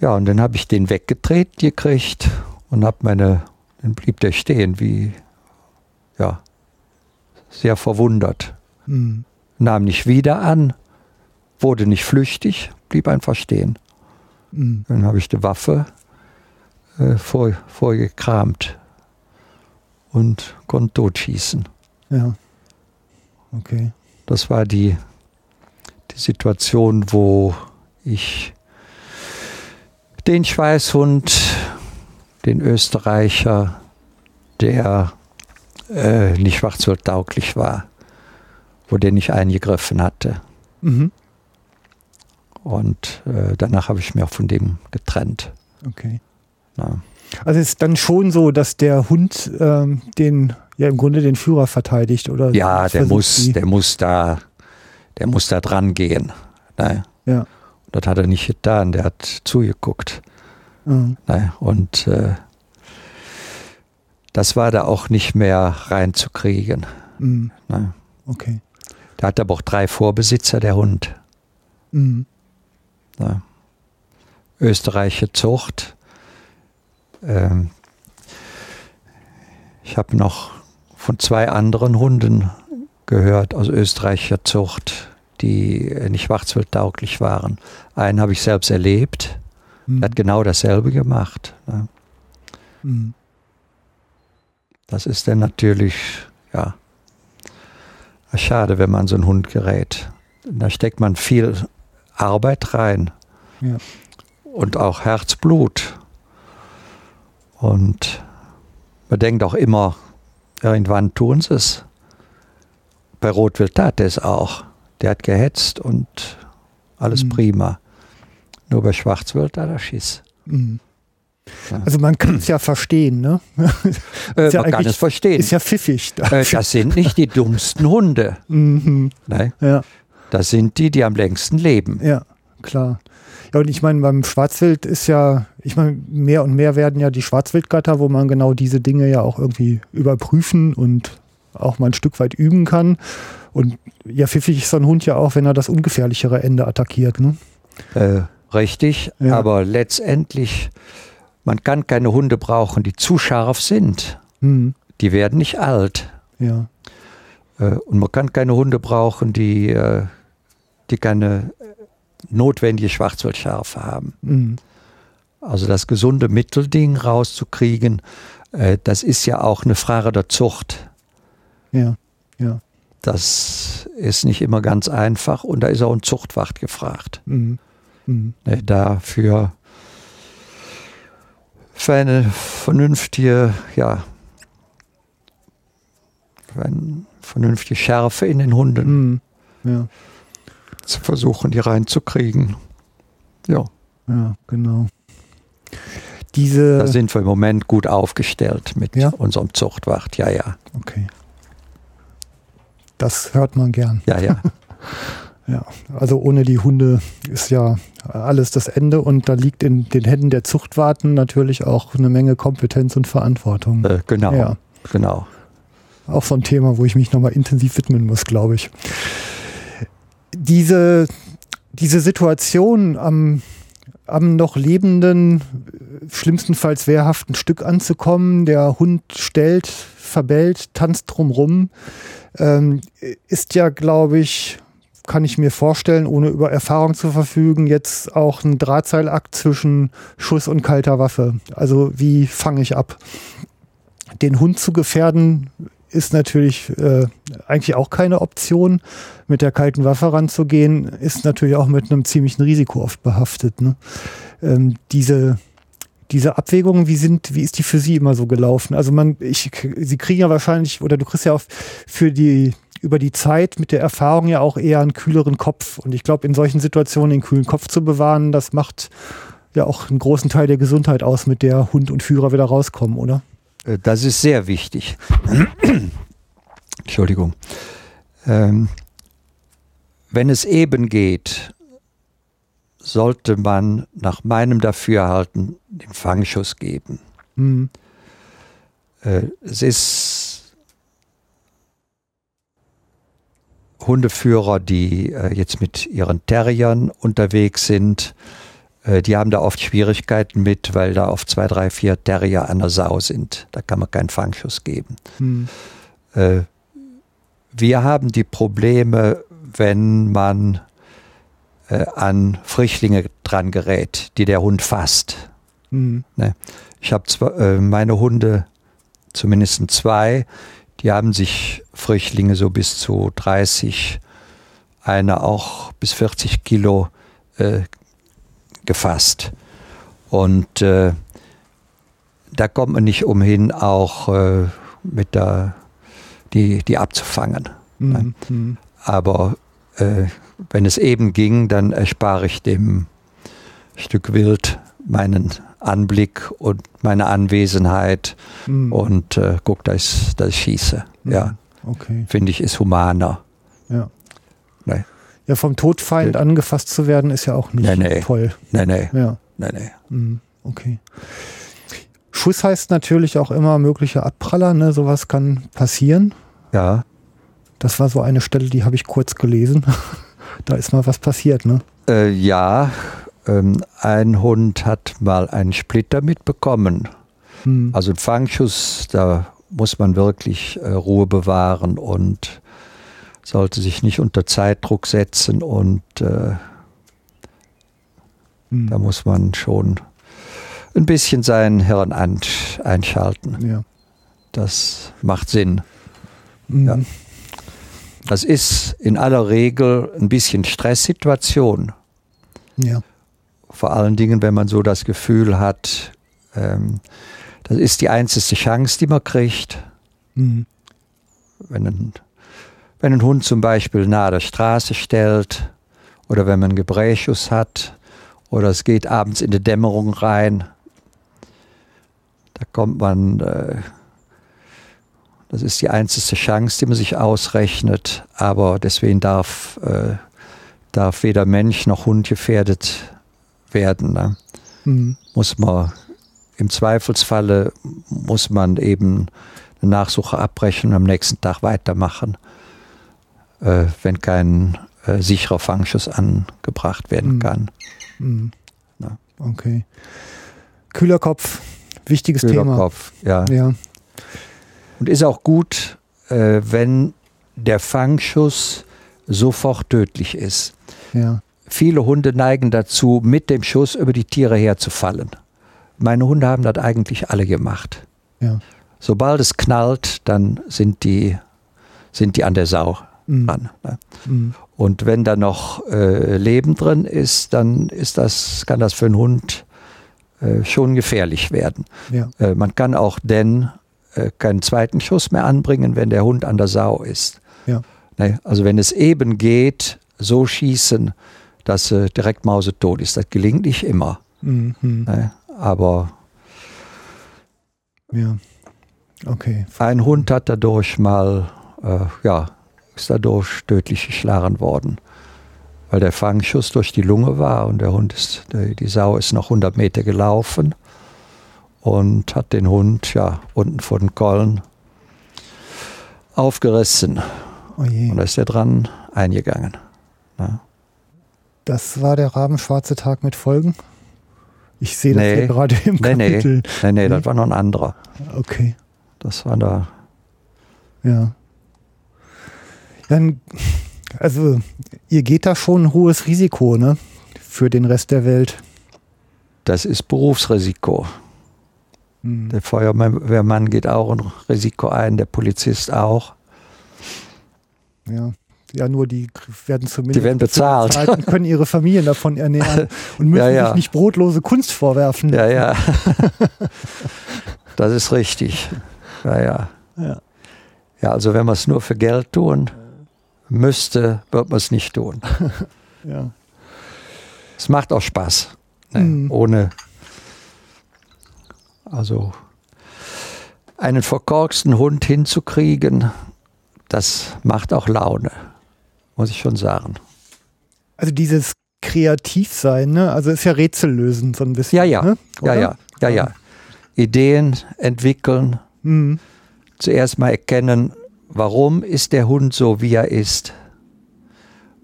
Ja, und dann habe ich den weggedreht gekriegt und habe meine, dann blieb der stehen, wie, ja, sehr verwundert. Hm. Nahm nicht wieder an, wurde nicht flüchtig, blieb einfach stehen. Hm. Dann habe ich die Waffe äh, vor, vorgekramt und konnte totschießen. Ja. Okay. Das war die, die Situation, wo ich den Schweißhund, den Österreicher, der äh, nicht schwarzwaldtauglich war, wo der nicht eingegriffen hatte. Mhm. Und äh, danach habe ich mich auch von dem getrennt. Okay. Ja. Also es ist dann schon so, dass der Hund ähm, den, ja im Grunde den Führer verteidigt, oder? Ja, der muss, die- der muss da, der muss da dran gehen. Ne? Ja. Das hat er nicht getan, der hat zugeguckt. Mhm. Ne? Und äh, das war da auch nicht mehr reinzukriegen. Mhm. Ne? Okay. Der hat aber auch drei Vorbesitzer, der Hund. Mhm. Ne? Österreichische Zucht. Ähm, ich habe noch von zwei anderen Hunden gehört aus österreichischer Zucht, die nicht schwarzwaldtauglich waren. Einen habe ich selbst erlebt. Mhm. Der hat genau dasselbe gemacht. Ne? Mhm. Das ist dann natürlich, ja, schade, wenn man so einen Hund gerät. Da steckt man viel Arbeit rein. Ja. Und auch Herzblut. Und man denkt auch immer, irgendwann tun sie es. Bei Rotwild tat er es auch. Der hat gehetzt und alles Mhm. prima. Nur bei Schwarzwild hat er Schiss. Mhm. Ja. Also man kann es ja verstehen, ne? Äh, (laughs) ja man kann es verstehen. Ist ja pfiffig. äh, das sind nicht die dummsten Hunde. Mhm. Ne? Ja, Das sind die, die am längsten leben. ja, klar. Ja, und ich meine, beim Schwarzwild ist ja, ich meine, mehr und mehr werden ja die Schwarzwildgatter, wo man genau diese Dinge ja auch irgendwie überprüfen und auch mal ein Stück weit üben kann. Und ja, pfiffig ist so ein Hund ja auch, wenn er das ungefährlichere Ende attackiert, ne? Äh, richtig, Ja. aber letztendlich, man kann keine Hunde brauchen, die zu scharf sind. Mhm. Die werden nicht alt. Ja, Äh, und man kann keine Hunde brauchen, die, äh, die keine äh, notwendige Schwarzwaldschärfe haben. mhm. Also das gesunde Mittelding rauszukriegen, äh, das ist ja auch eine Frage der Zucht. ja, ja. Das ist nicht immer ganz einfach und da ist auch ein Zuchtwacht gefragt. Mhm. Mhm. Ne, dafür für eine vernünftige, ja, für eine vernünftige Schärfe in den Hunden Mhm. Ja. Zu versuchen, die reinzukriegen. Ja. Ja, genau. Diese. Da sind wir im Moment gut aufgestellt mit Ja? unserem Zuchtwacht. Ja, ja. Okay. Das hört man gern. Ja, ja. (laughs) Ja, also ohne die Hunde ist ja alles das Ende und da liegt in den Händen der Zuchtwarten natürlich auch eine Menge Kompetenz und Verantwortung. äh, genau. Ja. Genau. Auch so ein Thema, wo ich mich nochmal intensiv widmen muss, glaube ich. Diese, diese Situation am, am noch lebenden, schlimmstenfalls wehrhaften Stück anzukommen, der Hund stellt, verbellt, tanzt drumrum, ähm, ist ja, glaube ich, kann ich mir vorstellen, ohne über Erfahrung zu verfügen, jetzt auch ein Drahtseilakt zwischen Schuss und kalter Waffe. Also wie fange ich ab? Den Hund zu gefährden ist natürlich äh, eigentlich auch keine Option. Mit der kalten Waffe ranzugehen, ist natürlich auch mit einem ziemlichen Risiko oft behaftet. Ne? Ähm, diese, diese Abwägungen, wie sind, wie ist die für Sie immer so gelaufen? Also man, ich, Sie kriegen ja wahrscheinlich, oder du kriegst ja auch für die über die Zeit mit der Erfahrung ja auch eher einen kühleren Kopf. Und ich glaube, in solchen Situationen den kühlen Kopf zu bewahren, das macht ja auch einen großen Teil der Gesundheit aus, mit der Hund und Führer wieder rauskommen, oder? Äh, Das ist sehr wichtig. (clears throat) Entschuldigung. Ähm, wenn es eben geht, sollte man nach meinem Dafürhalten den Fangschuss geben. Hm. Äh, es ist Hundeführer, die äh, jetzt mit ihren Terriern unterwegs sind, die haben da oft Schwierigkeiten mit, weil da oft zwei, drei, vier Terrier an der Sau sind. Da kann man keinen Fangschuss geben. Hm. Äh, wir haben die Probleme, wenn man äh, an Frischlinge dran gerät, die der Hund fasst. Hm. Ich habe äh, meine Hunde, zumindest zwei, die haben sich Frischlinge so bis zu 30, einer auch bis 40 Kilo äh, gefasst. Und äh, da kommt man nicht umhin, auch äh, mit der, die, die abzufangen. Hm. Hm. Aber äh, wenn es eben ging, dann erspare ich dem Stück Wild meinen Anblick und meine Anwesenheit Hm. und äh, guck, dass ich, dass ich schieße. Ja, Okay. finde ich, ist humaner. Ja. Ja, vom Todfeind angefasst zu werden, ist ja auch nicht Nee, nee. toll. Nee, nee, Ja. nee, nee. Hm. Okay. Schuss heißt natürlich auch immer mögliche Abpraller, ne? Sowas kann passieren. Ja, Das war so eine Stelle, die habe ich kurz gelesen. (laughs) da ist mal was passiert, ne? äh, ja ähm, ein Hund hat mal einen Splitter mitbekommen. Hm. Also ein Fangschuss, da muss man wirklich äh, Ruhe bewahren und sollte sich nicht unter Zeitdruck setzen und äh, Hm. da muss man schon ein bisschen sein Hirn an, einschalten. Ja. Das macht Sinn. Hm. Ja. Das ist in aller Regel ein bisschen Stresssituation. ja. Vor allen Dingen, wenn man so das Gefühl hat, ähm, das ist die einzige Chance, die man kriegt. Hm. Wenn ein, wenn ein Hund zum Beispiel nahe der Straße stellt oder wenn man Gebrächschuss hat oder es geht abends in die Dämmerung rein, da kommt man, äh, das ist die einzige Chance, die man sich ausrechnet, aber deswegen darf, äh, darf weder Mensch noch Hund gefährdet werden. Ne? Hm. muss man im Zweifelsfalle muss man eben eine Nachsuche abbrechen und am nächsten Tag weitermachen, äh, wenn kein äh, sicherer Fangschuss angebracht werden Mhm. kann. Hm. Ja. Okay. Kühler Kopf, wichtiges Kühler Thema. Kopf, ja. Ja. Und ist auch gut, äh, wenn der Fangschuss sofort tödlich ist. Ja. Viele Hunde neigen dazu, mit dem Schuss über die Tiere herzufallen. Meine Hunde haben das eigentlich alle gemacht. Ja. Sobald es knallt, dann sind die, sind die an der Sau Hm. dran. Ne? Hm. Und wenn da noch äh, Leben drin ist, dann ist das, kann das für einen Hund äh, schon gefährlich werden. Ja. Äh, man kann auch denn äh, keinen zweiten Schuss mehr anbringen, wenn der Hund an der Sau ist. Ja. Ne? Also wenn es eben geht, so schießen, dass sie direkt mausetot ist. Das gelingt nicht immer. Mhm. Ne? Aber Ja. Okay. ein Hund hat dadurch mal, äh, ja, ist dadurch tödlich geschlagen worden. Weil der Fangschuss durch die Lunge war und der Hund ist, die, Sau ist noch 100 Meter gelaufen und hat den Hund, ja, unten vor den Kollen aufgerissen. Oh. Und da ist er dran eingegangen. Ne? Das war der rabenschwarze Tag mit Folgen? Ich sehe das Nee. hier gerade im Nee, nee, Kapitel. nee, nee, das war noch ein anderer. Okay, Das war da, ja. Dann, also, ihr geht da schon ein hohes Risiko, ne? Für den Rest der Welt. das ist Berufsrisiko. Hm. Der Feuerwehrmann geht auch ein Risiko ein, der Polizist auch. Ja. Ja, nur die werden zumindest Die werden bezahlt. und können ihre Familien davon ernähren (laughs) und müssen Ja, ja. sich nicht brotlose Kunst vorwerfen. Ja, ja. (laughs) das ist richtig. Ja, ja. Ja. Ja, also wenn man es nur für Geld tun müsste, wird man es nicht tun. (laughs) Ja. Es macht auch Spaß. Ne? Mhm. Ohne. Also einen verkorksten Hund hinzukriegen, das macht auch Laune, muss ich schon sagen. Also dieses Kreativsein, ne? Also ist ja Rätsel lösen so ein bisschen. Ja, ja, Ne? ja, ja, ja, ja. Ideen entwickeln, Mhm. zuerst mal erkennen, warum ist der Hund so, wie er ist.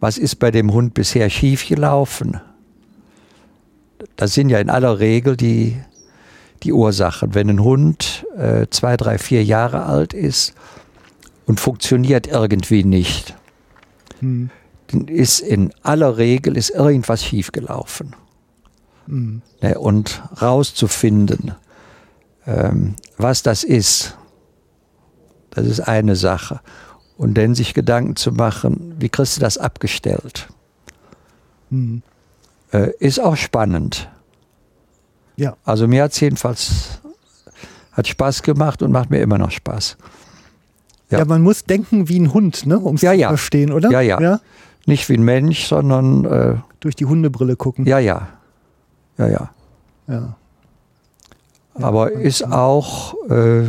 Was ist bei dem Hund bisher schiefgelaufen? Das sind ja in aller Regel die, die Ursachen. Wenn ein Hund äh, zwei, drei, vier Jahre alt ist und funktioniert irgendwie nicht, dann ist in aller Regel ist irgendwas schiefgelaufen. Mhm. Ne, und rauszufinden, ähm, was das ist, das ist eine Sache. Und dann sich Gedanken zu machen, wie kriegst du das abgestellt, Mhm. äh, ist auch spannend. Ja. Also mir hat es jedenfalls hat Spaß gemacht und macht mir immer noch Spaß. Ja. Ja. man muss denken wie ein Hund, ne? Um es Ja, zu ja. verstehen, oder? Ja, ja. Nicht wie ein Mensch, sondern äh, Durch die Hundebrille gucken. ja, ja. Ja, ja. Ja. Ja, Aber ist auch äh,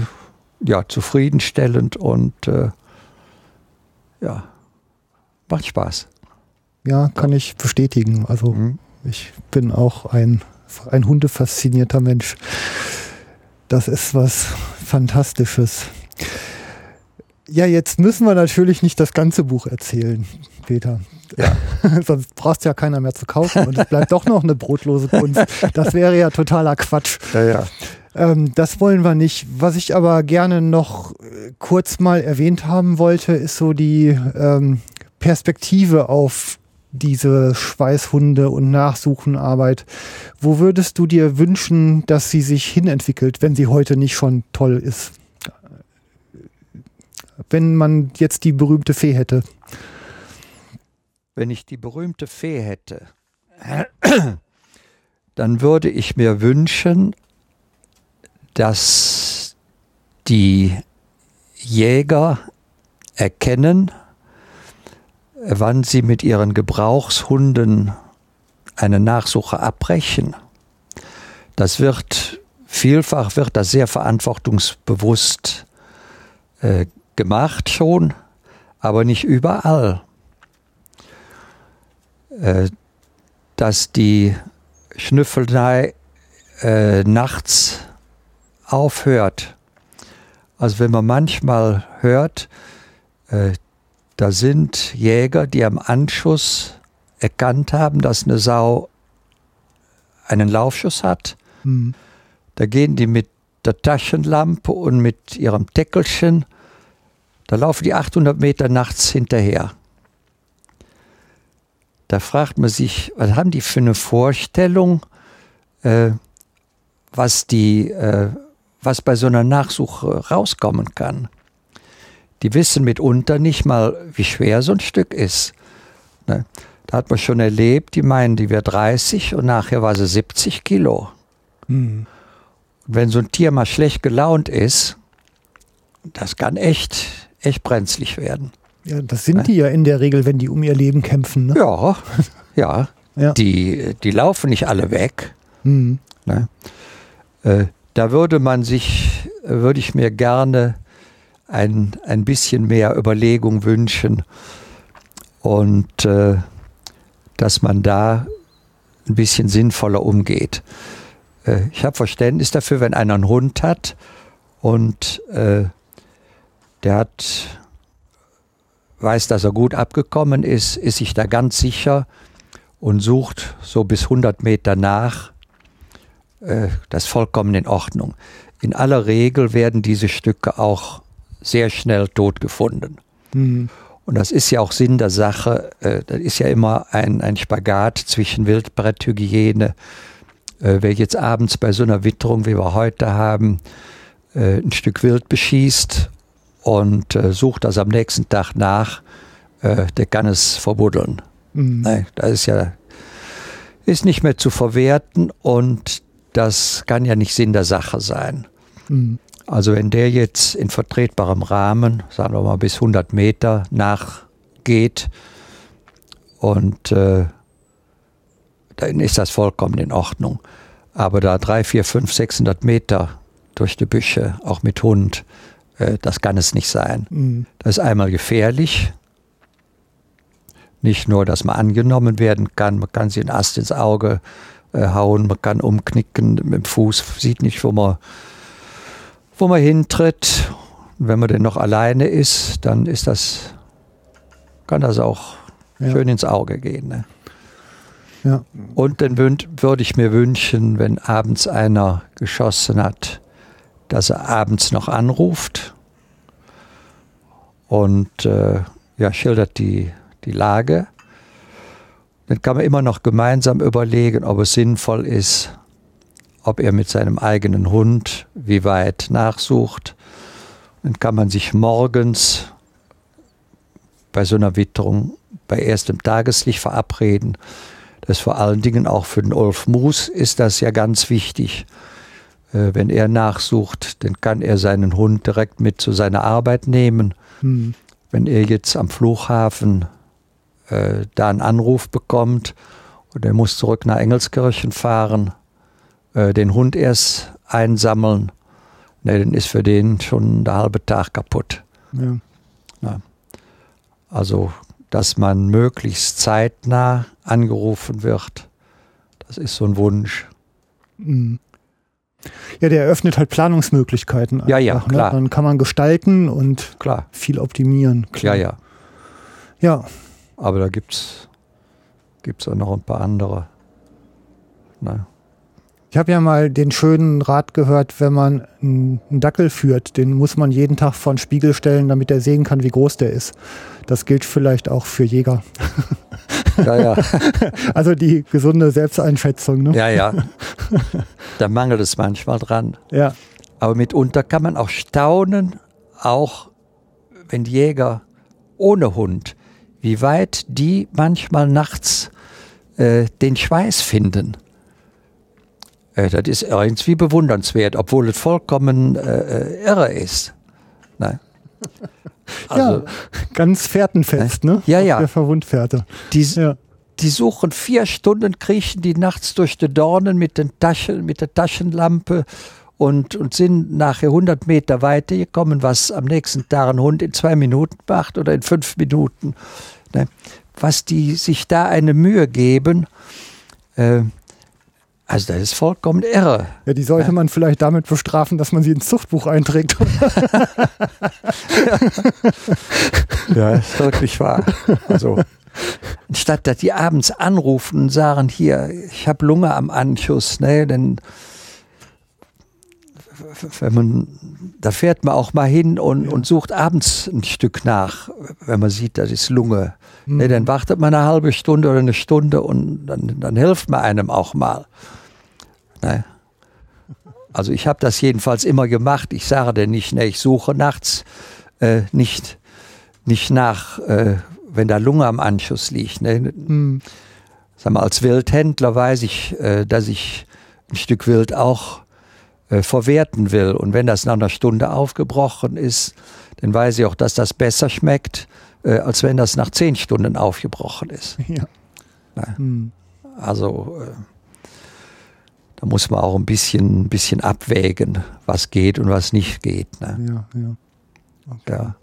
ja, zufriedenstellend und äh, ja, macht Spaß. Ja, kann ich bestätigen. Also Mhm. ich bin auch ein, ein hundefaszinierter Mensch. Das ist was Fantastisches. Ja, jetzt müssen wir natürlich nicht das ganze Buch erzählen, Peter. Ja. (laughs) Sonst brauchst ja keiner mehr zu kaufen und es bleibt doch noch eine brotlose Kunst. Das wäre ja totaler Quatsch. Ja, ja. Ähm, das wollen wir nicht. Was ich aber gerne noch äh, kurz mal erwähnt haben wollte, ist so die ähm, Perspektive auf diese Schweißhunde und Nachsuchenarbeit. Wo würdest du dir wünschen, dass sie sich hinentwickelt, wenn sie heute nicht schon toll ist? Wenn man jetzt die berühmte Fee hätte. Wenn ich die berühmte Fee hätte, (clears throat) dann würde ich mir wünschen, dass die Jäger erkennen, wann sie mit ihren Gebrauchshunden eine Nachsuche abbrechen. Das wird vielfach wird das sehr verantwortungsbewusst äh, gemacht schon, aber nicht überall. Äh, dass die Schnüffelei äh, nachts aufhört. Also wenn man manchmal hört, äh, da sind Jäger, die am Anschuss erkannt haben, dass eine Sau einen Laufschuss hat. Hm. Da gehen die mit der Taschenlampe und mit ihrem Deckelchen, da laufen die 800 Meter nachts hinterher. Da fragt man sich, was haben die für eine Vorstellung, äh, was, die, äh, was bei so einer Nachsuche rauskommen kann. Die wissen mitunter nicht mal, wie schwer so ein Stück ist. Ne? Da hat man schon erlebt, die meinen, die wäre 30 und nachher war sie 70 Kilo. Hm. Und wenn so ein Tier mal schlecht gelaunt ist, das kann echt, echt brenzlig werden. Ja, das sind die ja in der Regel, wenn die um ihr Leben kämpfen. Ne? Ja, ja, (laughs) Ja. Die, die laufen nicht alle weg. Mhm. Ne? Äh, da würde man sich, würde ich mir gerne ein, ein bisschen mehr Überlegung wünschen und äh, dass man da ein bisschen sinnvoller umgeht. Äh, ich habe Verständnis dafür, wenn einer einen Hund hat und äh, der hat, weiß, dass er gut abgekommen ist, ist sich da ganz sicher und sucht so bis 100 Meter nach. Äh, das ist vollkommen in Ordnung. In aller Regel werden diese Stücke auch sehr schnell tot gefunden. Mhm. Und das ist ja auch Sinn der Sache. Äh, das ist ja immer ein, ein Spagat zwischen Wildbretthygiene. Äh, wer jetzt abends bei so einer Witterung, wie wir heute haben, ein Stück Wild beschießt und sucht das am nächsten Tag nach, der kann es verbuddeln. Mhm. Nein, das ist ja ist nicht mehr zu verwerten und das kann ja nicht Sinn der Sache sein. Mhm. Also wenn der jetzt in vertretbarem Rahmen, sagen wir mal bis 100 Meter nachgeht und äh, dann ist das vollkommen in Ordnung. Aber da 3, 4, 5, 600 Meter durch die Büsche, auch mit Hund, äh, das kann es nicht sein. Mhm. Das ist einmal gefährlich. Nicht nur, dass man angenommen werden kann, man kann sie einen Ast ins Auge äh, hauen, man kann umknicken mit dem Fuß, sieht nicht, wo man, wo man hintritt. Und wenn man denn noch alleine ist, dann ist das, kann das auch Ja. schön ins Auge gehen. Ne? Ja. Und dann würde ich mir wünschen, wenn abends einer geschossen hat, dass er abends noch anruft und äh, ja, schildert die, die Lage. Dann kann man immer noch gemeinsam überlegen, ob es sinnvoll ist, ob er mit seinem eigenen Hund wie weit nachsucht. Dann kann man sich morgens bei so einer Witterung bei erstem Tageslicht verabreden. Das ist vor allen Dingen auch für den Ulf Moos ist das ja ganz wichtig. Äh, wenn er nachsucht, dann kann er seinen Hund direkt mit zu seiner Arbeit nehmen. Mhm. Wenn er jetzt am Flughafen äh, da einen Anruf bekommt und er muss zurück nach Engelskirchen fahren, äh, den Hund erst einsammeln, ne, dann ist für den schon der halbe Tag kaputt. Ja. Also, dass man möglichst zeitnah angerufen wird, das ist so ein Wunsch. Mhm. Ja, der eröffnet halt Planungsmöglichkeiten. Ja, ja, einfach, ne? klar. Dann kann man gestalten und Klar, viel optimieren. ja, Klar. ja. Ja, Aber da gibt es auch noch ein paar andere. Ne? ich habe ja mal den schönen Rat gehört, wenn man einen Dackel führt, den muss man jeden Tag vor den Spiegel stellen, damit er sehen kann, wie groß der ist. Das gilt vielleicht auch für Jäger. (laughs) Ja, ja, (laughs) Also die gesunde Selbsteinschätzung. Ne? ja, ja. (laughs) Da mangelt es manchmal dran. ja. Aber mitunter kann man auch staunen, auch wenn Jäger ohne Hund, wie weit die manchmal nachts äh, den Schweiß finden. Äh, das ist irgendwie bewundernswert, obwohl es vollkommen äh, äh, irre ist. Ne? Also, (laughs) ja, ganz fährtenfest, ne? Ja, Auf ja. Der Verwundfährte. die, Ja. die suchen vier Stunden, kriechen die nachts durch die Dornen mit, den Taschen, mit der Taschenlampe und, und sind nachher 100 Meter weiter gekommen, was am nächsten Tag ein Hund in zwei Minuten macht oder in fünf Minuten. Ne? Was die sich da eine Mühe geben, äh, also das ist vollkommen irre. ja, die sollte man vielleicht damit bestrafen, dass man sie ins Zuchtbuch einträgt. (laughs) Ja, ist wirklich wahr. Also, statt dass die abends anrufen und sagen, hier, ich habe Lunge am Anschuss, ne, dann wenn man, da fährt man auch mal hin und, und sucht abends ein Stück nach, wenn man sieht, das ist Lunge. Ne, dann wartet man eine halbe Stunde oder eine Stunde und dann, dann hilft man einem auch mal. Ne? Also ich habe das jedenfalls immer gemacht. Ich sage denn nicht, ne, ich suche nachts äh, nicht, nicht nach, äh, wenn da Lunge am Anschuss liegt. Ne? Hm. Sag mal, als Wildhändler weiß ich, äh, dass ich ein Stück Wild auch äh, verwerten will. Und wenn das nach einer Stunde aufgebrochen ist, dann weiß ich auch, dass das besser schmeckt, äh, als wenn das nach zehn Stunden aufgebrochen ist. (laughs) ja. Hm. Also äh, da muss man auch ein bisschen, ein bisschen abwägen, was geht und was nicht geht. Ne? Ja, ja. Okay. Ja.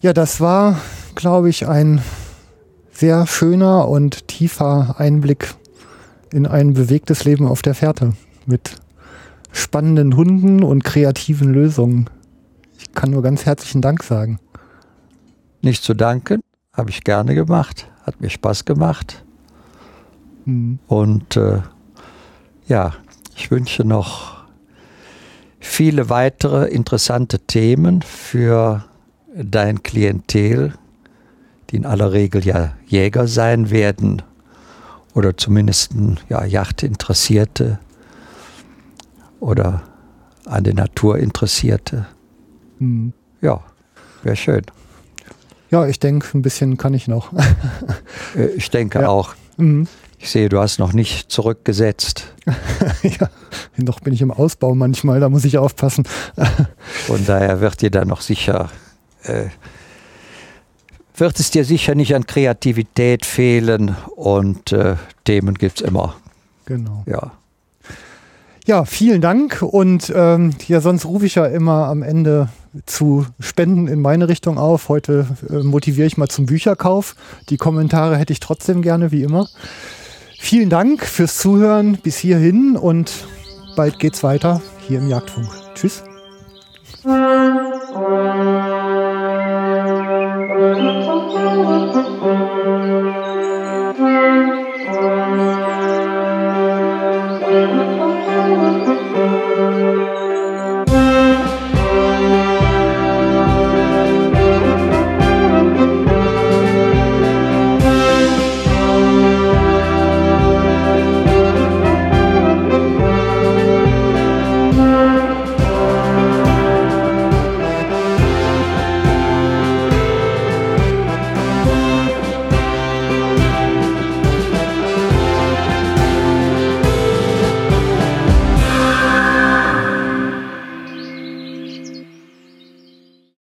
Ja, das war, glaube ich, ein sehr schöner und tiefer Einblick in ein bewegtes Leben auf der Fährte mit spannenden Hunden und kreativen Lösungen. Ich kann nur ganz herzlichen Dank sagen. Nicht zu danken, habe ich gerne gemacht, hat mir Spaß gemacht. Hm. Und äh, ja, ich wünsche noch viele weitere interessante Themen für dein Klientel, die in aller Regel ja Jäger sein werden oder zumindest ja, Jachtinteressierte oder an der Natur Interessierte. Hm. Ja, wäre schön. Ja, ich denke, ein bisschen kann ich noch. (laughs) Äh, Ich denke Ja. auch. Mhm. Ich sehe, du hast noch nicht zurückgesetzt. (laughs) ja, noch bin ich im Ausbau manchmal, da muss ich aufpassen. (laughs) Von daher wird dir da noch sicher, äh, wird es dir sicher nicht an Kreativität fehlen und äh, Themen gibt es immer. Genau. Ja. Ja, vielen Dank. Und ähm, ja, sonst rufe ich ja immer am Ende zu Spenden in meine Richtung auf. Heute äh, motiviere ich mal zum Bücherkauf. Die Kommentare hätte ich trotzdem gerne, wie immer. Vielen Dank fürs Zuhören bis hierhin und bald geht's weiter hier im Jagdfunk. Tschüss.